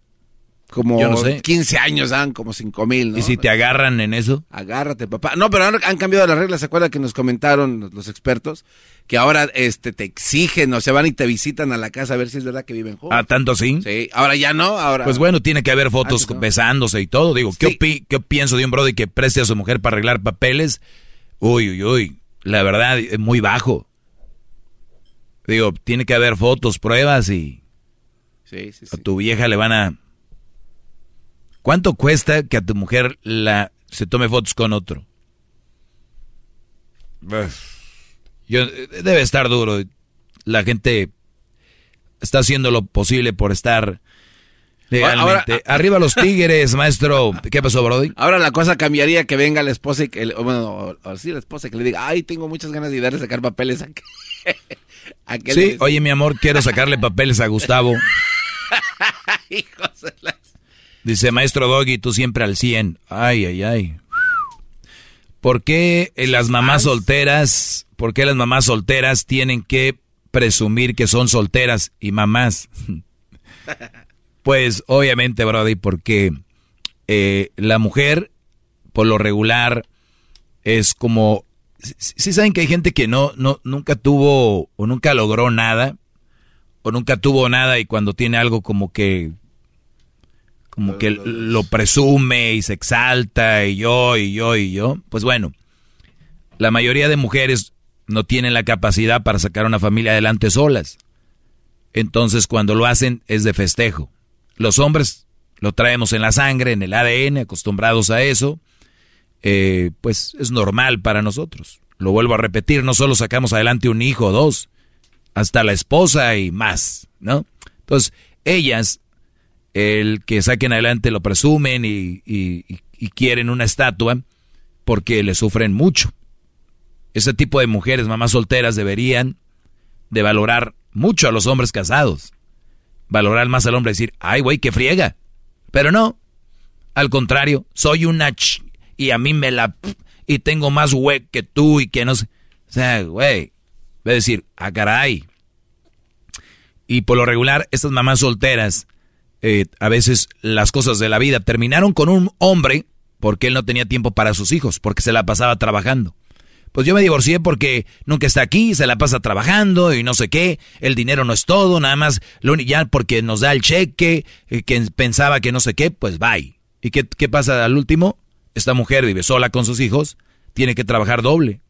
[SPEAKER 6] como
[SPEAKER 4] Yo no sé.
[SPEAKER 6] 15 años dan como 5 mil, ¿no?
[SPEAKER 4] ¿Y si te agarran en eso?
[SPEAKER 6] Agárrate, papá. No, pero han, han cambiado las reglas. ¿Se acuerdan que nos comentaron los- los expertos? Que ahora este te exigen, o se van y te visitan a la casa a ver si es verdad que viven juntos.
[SPEAKER 4] ¿Ah, tanto sí?
[SPEAKER 6] Sí, ahora ya no, ahora...
[SPEAKER 4] Pues bueno, tiene que haber fotos
[SPEAKER 6] Antes no.
[SPEAKER 4] besándose y todo. Digo, ¿qué, opi- ¿qué pienso de un brody que preste a su mujer para arreglar papeles? Uy, uy, uy. La verdad, es muy bajo. Digo, tiene que haber fotos, pruebas y
[SPEAKER 6] Sí, sí,
[SPEAKER 4] a tu vieja le van a... ¿Cuánto cuesta que a tu mujer la se tome fotos con otro? Yo, eh, debe estar duro. La gente está haciendo lo posible por estar legalmente.
[SPEAKER 6] Ahora-
[SPEAKER 4] Arriba los tigres, maestro. ¿Qué pasó, Brody?
[SPEAKER 6] Ahora la cosa cambiaría que venga la esposa y que, bueno, o, o sí, la esposa que le diga, ay, tengo muchas ganas de ir a sacar papeles a, a aquel
[SPEAKER 4] Sí, oye, mi amor, quiero sacarle papeles a Gustavo.
[SPEAKER 6] Hijos de la-
[SPEAKER 4] Dice, maestro Doggy, tú siempre al 100. Ay, ay, ay. ¿Por qué las mamás solteras, por qué las mamás solteras tienen que presumir que son solteras y mamás? Pues obviamente, Brody, porque eh, la mujer, por lo regular, es como... Si saben que hay gente que no, no, nunca tuvo o nunca logró nada, o nunca tuvo nada y cuando tiene algo como que como que lo presume y se exalta y yo y yo y yo, pues bueno, la mayoría de mujeres no tienen la capacidad para sacar una familia adelante solas. Entonces cuando lo hacen es de festejo. Los hombres lo traemos en la sangre, en el ADN, acostumbrados a eso, eh, pues es normal para nosotros. Lo vuelvo a repetir, no solo sacamos adelante un hijo o dos, hasta la esposa y más, ¿no? Entonces, ellas, el que saquen adelante lo presumen y, quieren una estatua porque le sufren mucho. Ese tipo de mujeres, mamás solteras, deberían de valorar mucho a los hombres casados. Valorar más al hombre, decir, ay, güey, que friega. Pero no, al contrario, soy una ch y a mí me la... y tengo más güey que tú y que no sé. O sea, güey, voy a decir, ah, caray. Y por lo regular, estas mamás solteras, eh, a veces las cosas de la vida terminaron con un hombre porque él no tenía tiempo para sus hijos, porque se la pasaba trabajando. Pues yo me divorcié porque nunca está aquí, se la pasa trabajando y no sé qué, el dinero no es todo, nada más, lo ya porque nos da el cheque, eh, que pensaba que no sé qué, pues bye. ¿Y qué, qué pasa al último? Esta mujer vive sola con sus hijos, tiene que trabajar doble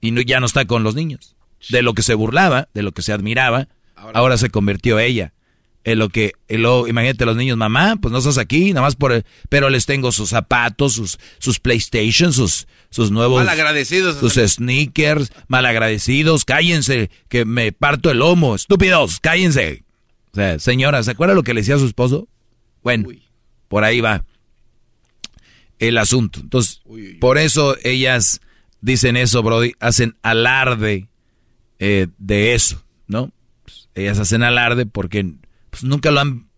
[SPEAKER 4] y no- ya no está con los niños. De lo que se burlaba, de lo que se admiraba, ahora, se convirtió ella. En lo que, en lo- imagínate los niños, mamá, pues no estás aquí, nada más por, el- pero les tengo sus zapatos, sus, sus PlayStation, sus, sus nuevos,
[SPEAKER 6] Malagradecidos.
[SPEAKER 4] sus sneakers, malagradecidos, cállense, que me parto el lomo, estúpidos, cállense. O sea, señora, ¿se acuerda lo que le decía a su esposo? Bueno, por ahí va el asunto. Entonces, por eso ellas dicen eso, Brody, hacen alarde eh, de eso, ¿no? Pues, ellas hacen alarde porque pues, nunca lo han...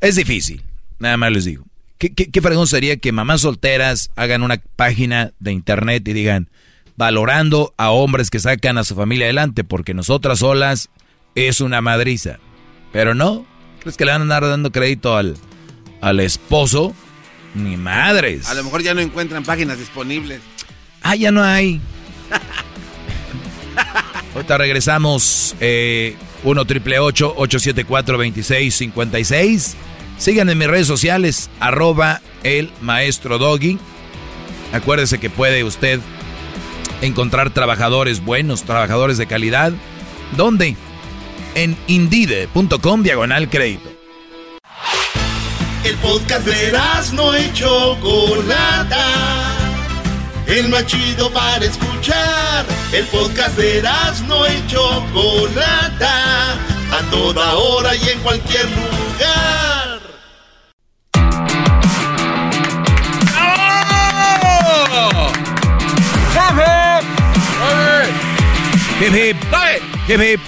[SPEAKER 4] Es difícil, nada más les digo. ¿Qué, qué, qué fregón sería que mamás solteras hagan una página de internet y digan, valorando a hombres que sacan a su familia adelante, porque nosotras solas es una madriza. Pero no, ¿crees que le van a andar dando crédito al, al esposo? Ni madres.
[SPEAKER 6] A lo mejor ya no encuentran páginas disponibles.
[SPEAKER 4] Ah, ya no hay. Ahorita regresamos. Eh, 1 triple 874 2656. Síganme en mis redes sociales. Arroba el maestro Doggy. Acuérdese que puede usted encontrar trabajadores buenos, trabajadores de calidad. ¿Dónde? En indide.com diagonal crédito.
[SPEAKER 1] El podcast de no y Chocolata. El más chido para escuchar. El podcast de no y Chocolata. A toda hora y en cualquier lugar.
[SPEAKER 4] Hip hip. Hip hip.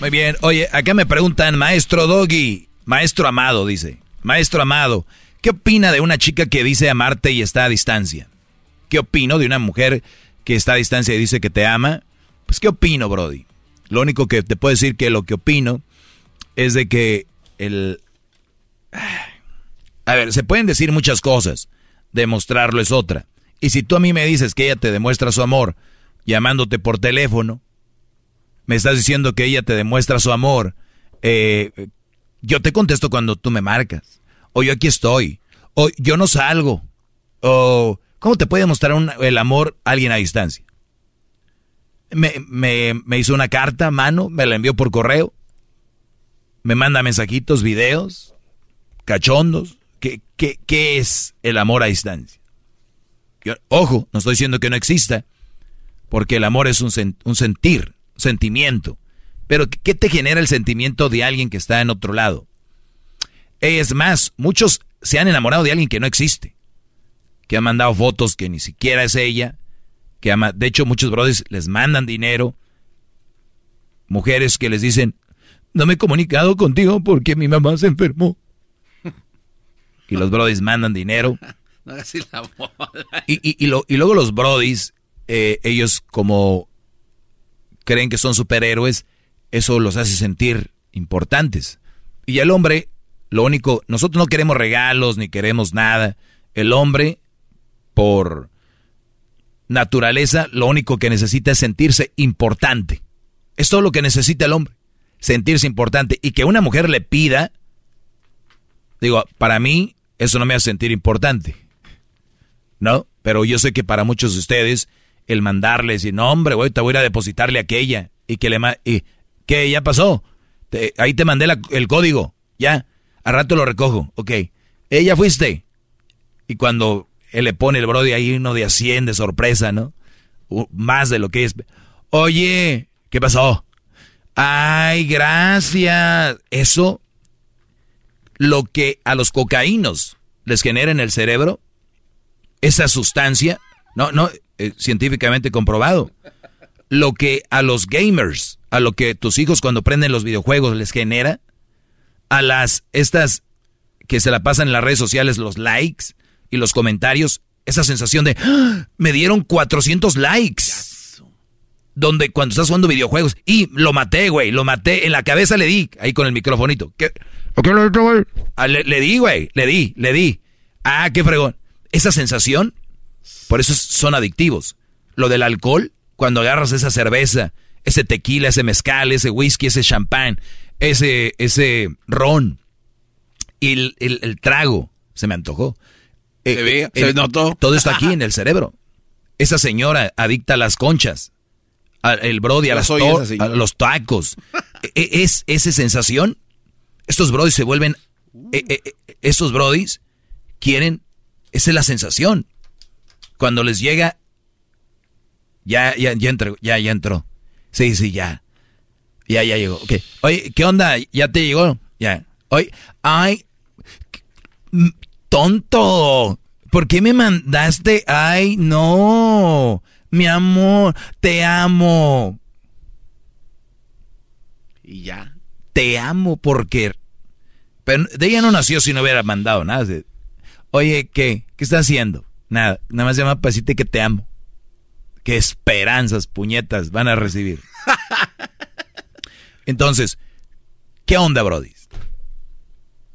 [SPEAKER 4] Muy bien. Oye, acá me preguntan, maestro Doggy. Maestro Amado, dice. Maestro Amado, ¿qué opina de una chica que dice amarte y está a distancia? ¿Qué opino de una mujer que está a distancia y dice que te ama? Pues, ¿qué opino, Brody? Lo único que te puedo decir que lo que opino es de que el, A ver, se pueden decir muchas cosas. Demostrarlo es otra. Y si tú a mí me dices que ella te demuestra su amor llamándote por teléfono, me estás diciendo que ella te demuestra su amor, eh, yo te contesto cuando tú me marcas. O yo aquí estoy. O yo no salgo. O ¿cómo te puede demostrar el amor a alguien a distancia? Me, me, hizo una carta mano, me la envió por correo, me manda mensajitos, videos, cachondos. ¿Qué, qué, qué es el amor a distancia? ojo, no estoy diciendo que no exista, porque el amor es un, un sentir, sentimiento. Pero ¿qué te genera el sentimiento de alguien que está en otro lado? Es más, muchos se han enamorado de alguien que no existe, que ha mandado fotos que ni siquiera es ella, que ama, de hecho muchos brothers les mandan dinero, mujeres que les dicen, no me he comunicado contigo porque mi mamá se enfermó. Y los brothers mandan dinero. y, y, luego los brothers, eh, ellos como creen que son superhéroes, eso los hace sentir importantes. Y el hombre, lo único, nosotros no queremos regalos ni queremos nada. El hombre, por naturaleza, lo único que necesita es sentirse importante. Es todo lo que necesita el hombre, sentirse importante. Y que una mujer le pida, digo, para mí eso no me hace sentir importante. ¿No? Pero yo sé que para muchos de ustedes, el mandarles y no, hombre, te voy a ir a depositarle a aquella y que le y ¿Qué? ¿Ya pasó? ahí te mandé el código. Ya. A rato lo recojo. Ok. Ella fuiste. Y cuando él le pone el brody ahí uno de a 100 de sorpresa, ¿no? más de lo que es. Oye, ¿qué pasó? Ay, gracias. Eso, lo que a los cocaínos les genera en el cerebro, esa sustancia, no, no, eh, científicamente comprobado. Lo que a los gamers a lo que tus hijos cuando prenden los videojuegos les genera, a las estas que se la pasan en las redes sociales, los likes y los comentarios, esa sensación de, ¡Ah! me dieron 400 likes. Donde cuando estás jugando videojuegos, y lo maté, güey, lo maté, en la cabeza le di, ahí con el microfonito. ¿Qué? le, ah, le, le di, güey, le di, le di. Ah, qué fregón. Esa sensación, por eso son adictivos. Lo del alcohol, cuando agarras esa cerveza ese tequila, ese mezcal, ese whisky, ese champán, ese, ese ron. Y el, trago se me antojó.
[SPEAKER 6] Eh, se, notó.
[SPEAKER 4] Todo está aquí en el cerebro. Esa señora adicta a las conchas, el brody, a, las a los tacos. E, e, es esa sensación. Estos brodis se vuelven. E, estos brodis quieren. Esa es la sensación. Cuando les llega. Ya, ya, ya entró. Ya, ya entró. Sí, sí, ya. Ya, ya llegó. Ok. Oye, ¿qué onda? ¿Ya te llegó? Ya. Oye, ay, tonto. ¿Por qué me mandaste? Ay, no. Mi amor, te amo.
[SPEAKER 6] Y ya.
[SPEAKER 4] Te amo porque... Pero de ella no nació si no hubiera mandado nada. Oye, ¿qué? ¿Qué está haciendo? Nada, nada más llama para decirte que te amo qué esperanzas, puñetas van a recibir. Entonces, ¿qué onda, Brody?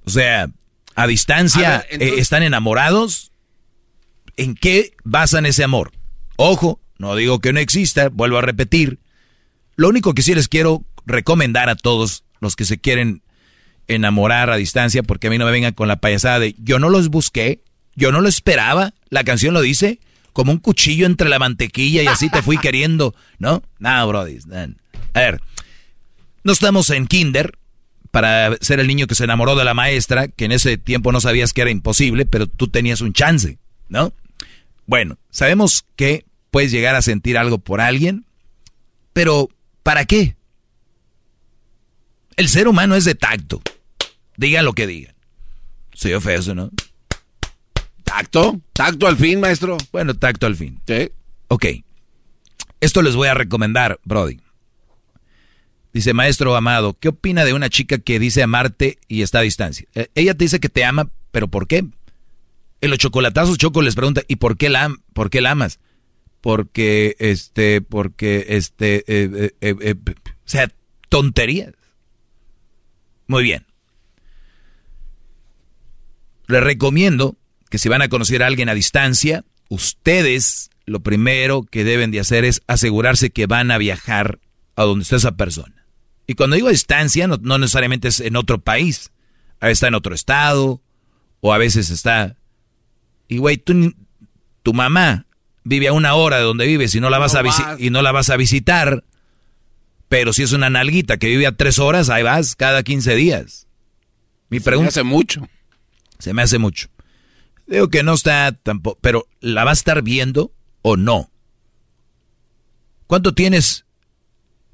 [SPEAKER 4] O sea, a distancia, eh, ¿están enamorados? ¿En qué basan ese amor? Ojo, no digo que no exista, vuelvo a repetir. Lo único que sí les quiero recomendar a todos los que se quieren enamorar a distancia, porque a mí no me vengan con la payasada de yo no los busqué, yo no lo esperaba, la canción lo dice, como un cuchillo entre la mantequilla y así te fui queriendo, ¿no? No, brody. A ver, no estamos en kinder para ser el niño que se enamoró de la maestra, que en ese tiempo no sabías que era imposible, pero tú tenías un chance, ¿no? Bueno, sabemos que puedes llegar a sentir algo por alguien, pero ¿para qué? El ser humano es de tacto. Diga lo que diga. Soy ofenso, ¿no?
[SPEAKER 6] Tacto, tacto al fin, maestro.
[SPEAKER 4] Bueno, tacto al fin. Sí. Ok. Esto les voy a recomendar, Brody. Dice, maestro amado, ¿qué opina de una chica que dice amarte y está a distancia? Eh, ella te dice que te ama, pero ¿por qué? En los chocolatazos Choco les pregunta, ¿y por qué la, por qué amas? Porque, este, porque, este, eh, eh, o sea, tonterías. Muy bien. les recomiendo que si van a conocer a alguien a distancia, ustedes lo primero que deben de hacer es asegurarse que van a viajar a donde está esa persona. Y cuando digo distancia, no, no necesariamente es en otro país. A veces está en otro estado, o a veces está... Y güey, tú, tu mamá vive a una hora de donde vives y no la vas, a, y no la vas a visitar, pero si es una nalguita que vive a tres horas, ahí vas cada 15 días. Mi pregunta...
[SPEAKER 6] Se me hace mucho.
[SPEAKER 4] Se me hace mucho. Digo que no está tampoco, pero ¿la va a estar viendo o no? ¿Cuánto tienes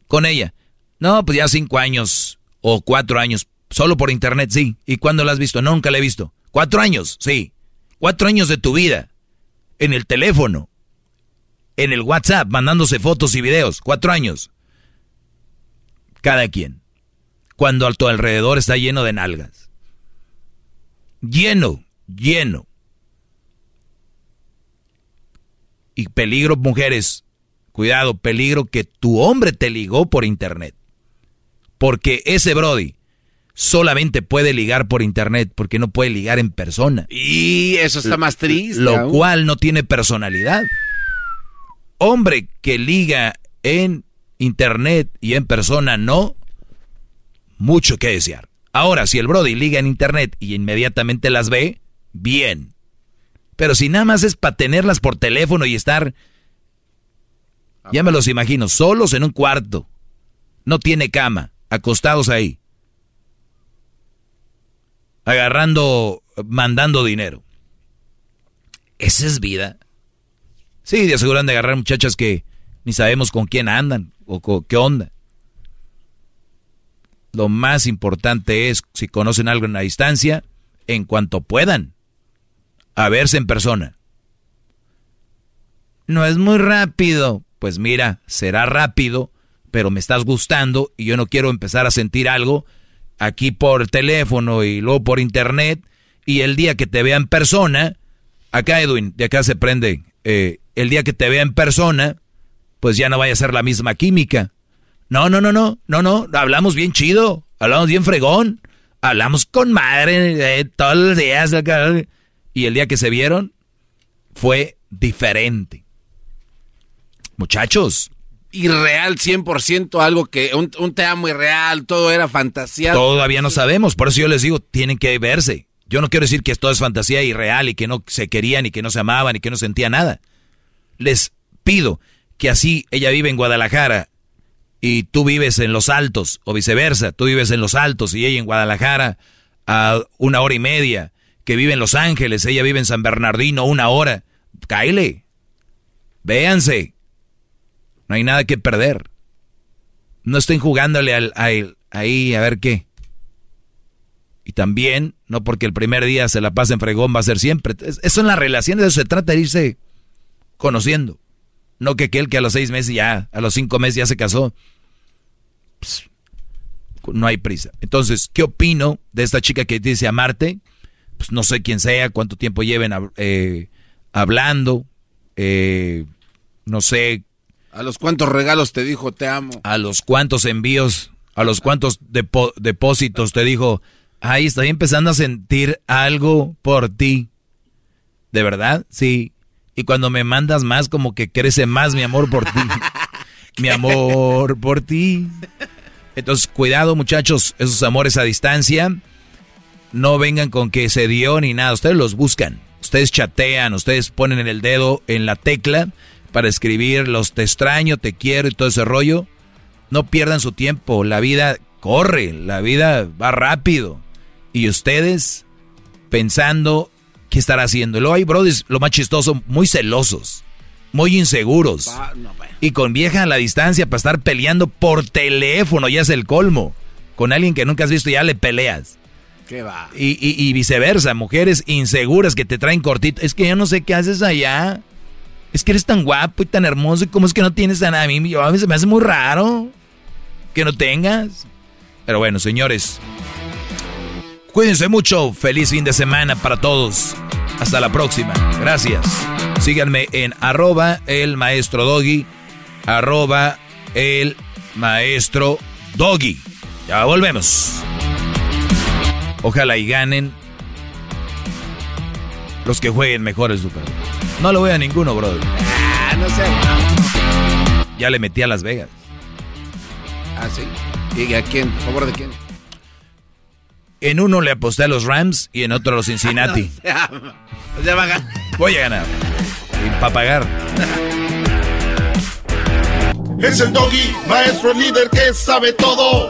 [SPEAKER 4] con ella? No, pues ya cinco años o cuatro años. Solo por internet, sí. ¿Y cuándo la has visto? nunca la he visto. Cuatro años, sí. Cuatro años de tu vida. En el teléfono. En el WhatsApp, mandándose fotos y videos. Cuatro años. Cada quien. Cuando a tu alrededor está lleno de nalgas. Lleno, lleno. Y peligro, mujeres, cuidado, peligro que tu hombre te ligó por internet. Porque ese Brody solamente puede ligar por internet porque no puede ligar en persona.
[SPEAKER 6] Y eso está más triste.
[SPEAKER 4] Lo cual no tiene personalidad. Hombre que liga en internet y en persona no, mucho que desear. Ahora, si el Brody liga en internet y inmediatamente las ve, bien. Pero si nada más es para tenerlas por teléfono y estar, ya me los imagino, solos en un cuarto, no tiene cama, acostados ahí, agarrando, mandando dinero. ¿Esa es vida? Sí, de aseguran de agarrar muchachas que ni sabemos con quién andan o con, qué onda. Lo más importante es, si conocen algo en la distancia, en cuanto puedan, a verse en persona. No es muy rápido. Pues mira, será rápido, pero me estás gustando y yo no quiero empezar a sentir algo aquí por teléfono y luego por internet. Y el día que te vea en persona, acá Edwin, de acá se prende, eh, el día que te vea en persona, pues ya no vaya a ser la misma química. No, no, no, no, no, no, hablamos bien chido, hablamos bien fregón, hablamos con madre eh, todos los días. Y el día que se vieron fue diferente. Muchachos.
[SPEAKER 6] Irreal 100%, algo que un, un te amo irreal, todo era fantasía.
[SPEAKER 4] Todavía no sabemos, por eso yo les digo, tienen que verse. Yo no quiero decir que esto es fantasía irreal y que no se querían y que no se amaban y que no sentía nada. Les pido que así ella vive en Guadalajara y tú vives en Los Altos o viceversa, tú vives en Los Altos y ella en Guadalajara a una hora y media que vive en Los Ángeles, ella vive en San Bernardino una hora. Cáile. Véanse. No hay nada que perder. No estén jugándole al, a ahí a ver qué. Y también, no porque el primer día se la pasen fregón, va a ser siempre. Eso en las relaciones, eso se trata de irse conociendo. No que aquel que a los seis meses ya, a los cinco meses ya se casó. no hay prisa. Entonces, ¿qué opino de esta chica que dice amarte? pues no sé quién sea, cuánto tiempo lleven eh, hablando, eh, no sé.
[SPEAKER 6] A los cuántos regalos te dijo te amo.
[SPEAKER 4] A los cuántos envíos, a los cuántos depósitos te dijo, ay, estoy empezando a sentir algo por ti. ¿De verdad? Sí. Y cuando me mandas más, como que crece más mi amor por ti. mi amor por ti. Entonces, cuidado muchachos, esos amores a distancia no vengan con que se dio ni nada. Ustedes los buscan. Ustedes chatean, ustedes ponen el dedo en la tecla para escribir los te extraño, te quiero y todo ese rollo. No pierdan su tiempo. La vida corre, la vida va rápido. Y ustedes pensando qué estará haciendo. Y luego hay brodis, lo más chistoso, muy celosos, muy inseguros. Y con vieja a la distancia para estar peleando por teléfono, ya es el colmo. Con alguien que nunca has visto ya le peleas. Y, viceversa, mujeres inseguras que te traen cortito. Es que yo no sé qué haces allá. Es que eres tan guapo y tan hermoso. ¿Y cómo es que no tienes a mí? a veces me hace muy raro que no tengas. Pero bueno, señores. Cuídense mucho. Feliz fin de semana para todos. Hasta la próxima. Gracias. Síganme en arroba el maestro doggy. Arroba el maestro doggy. Ya volvemos. Ojalá y ganen Los que jueguen mejor el Super. No lo voy a ninguno, brother.
[SPEAKER 6] Ah, no sé.
[SPEAKER 4] Ya le metí a Las Vegas.
[SPEAKER 6] Ah, sí. ¿Y a quién? ¿A favor de quién?
[SPEAKER 4] En uno le aposté a los Rams y en otro a los Cincinnati.
[SPEAKER 6] ya va a ganar.
[SPEAKER 4] Voy a ganar. Y para pagar.
[SPEAKER 1] Es el doggy, maestro líder que sabe todo.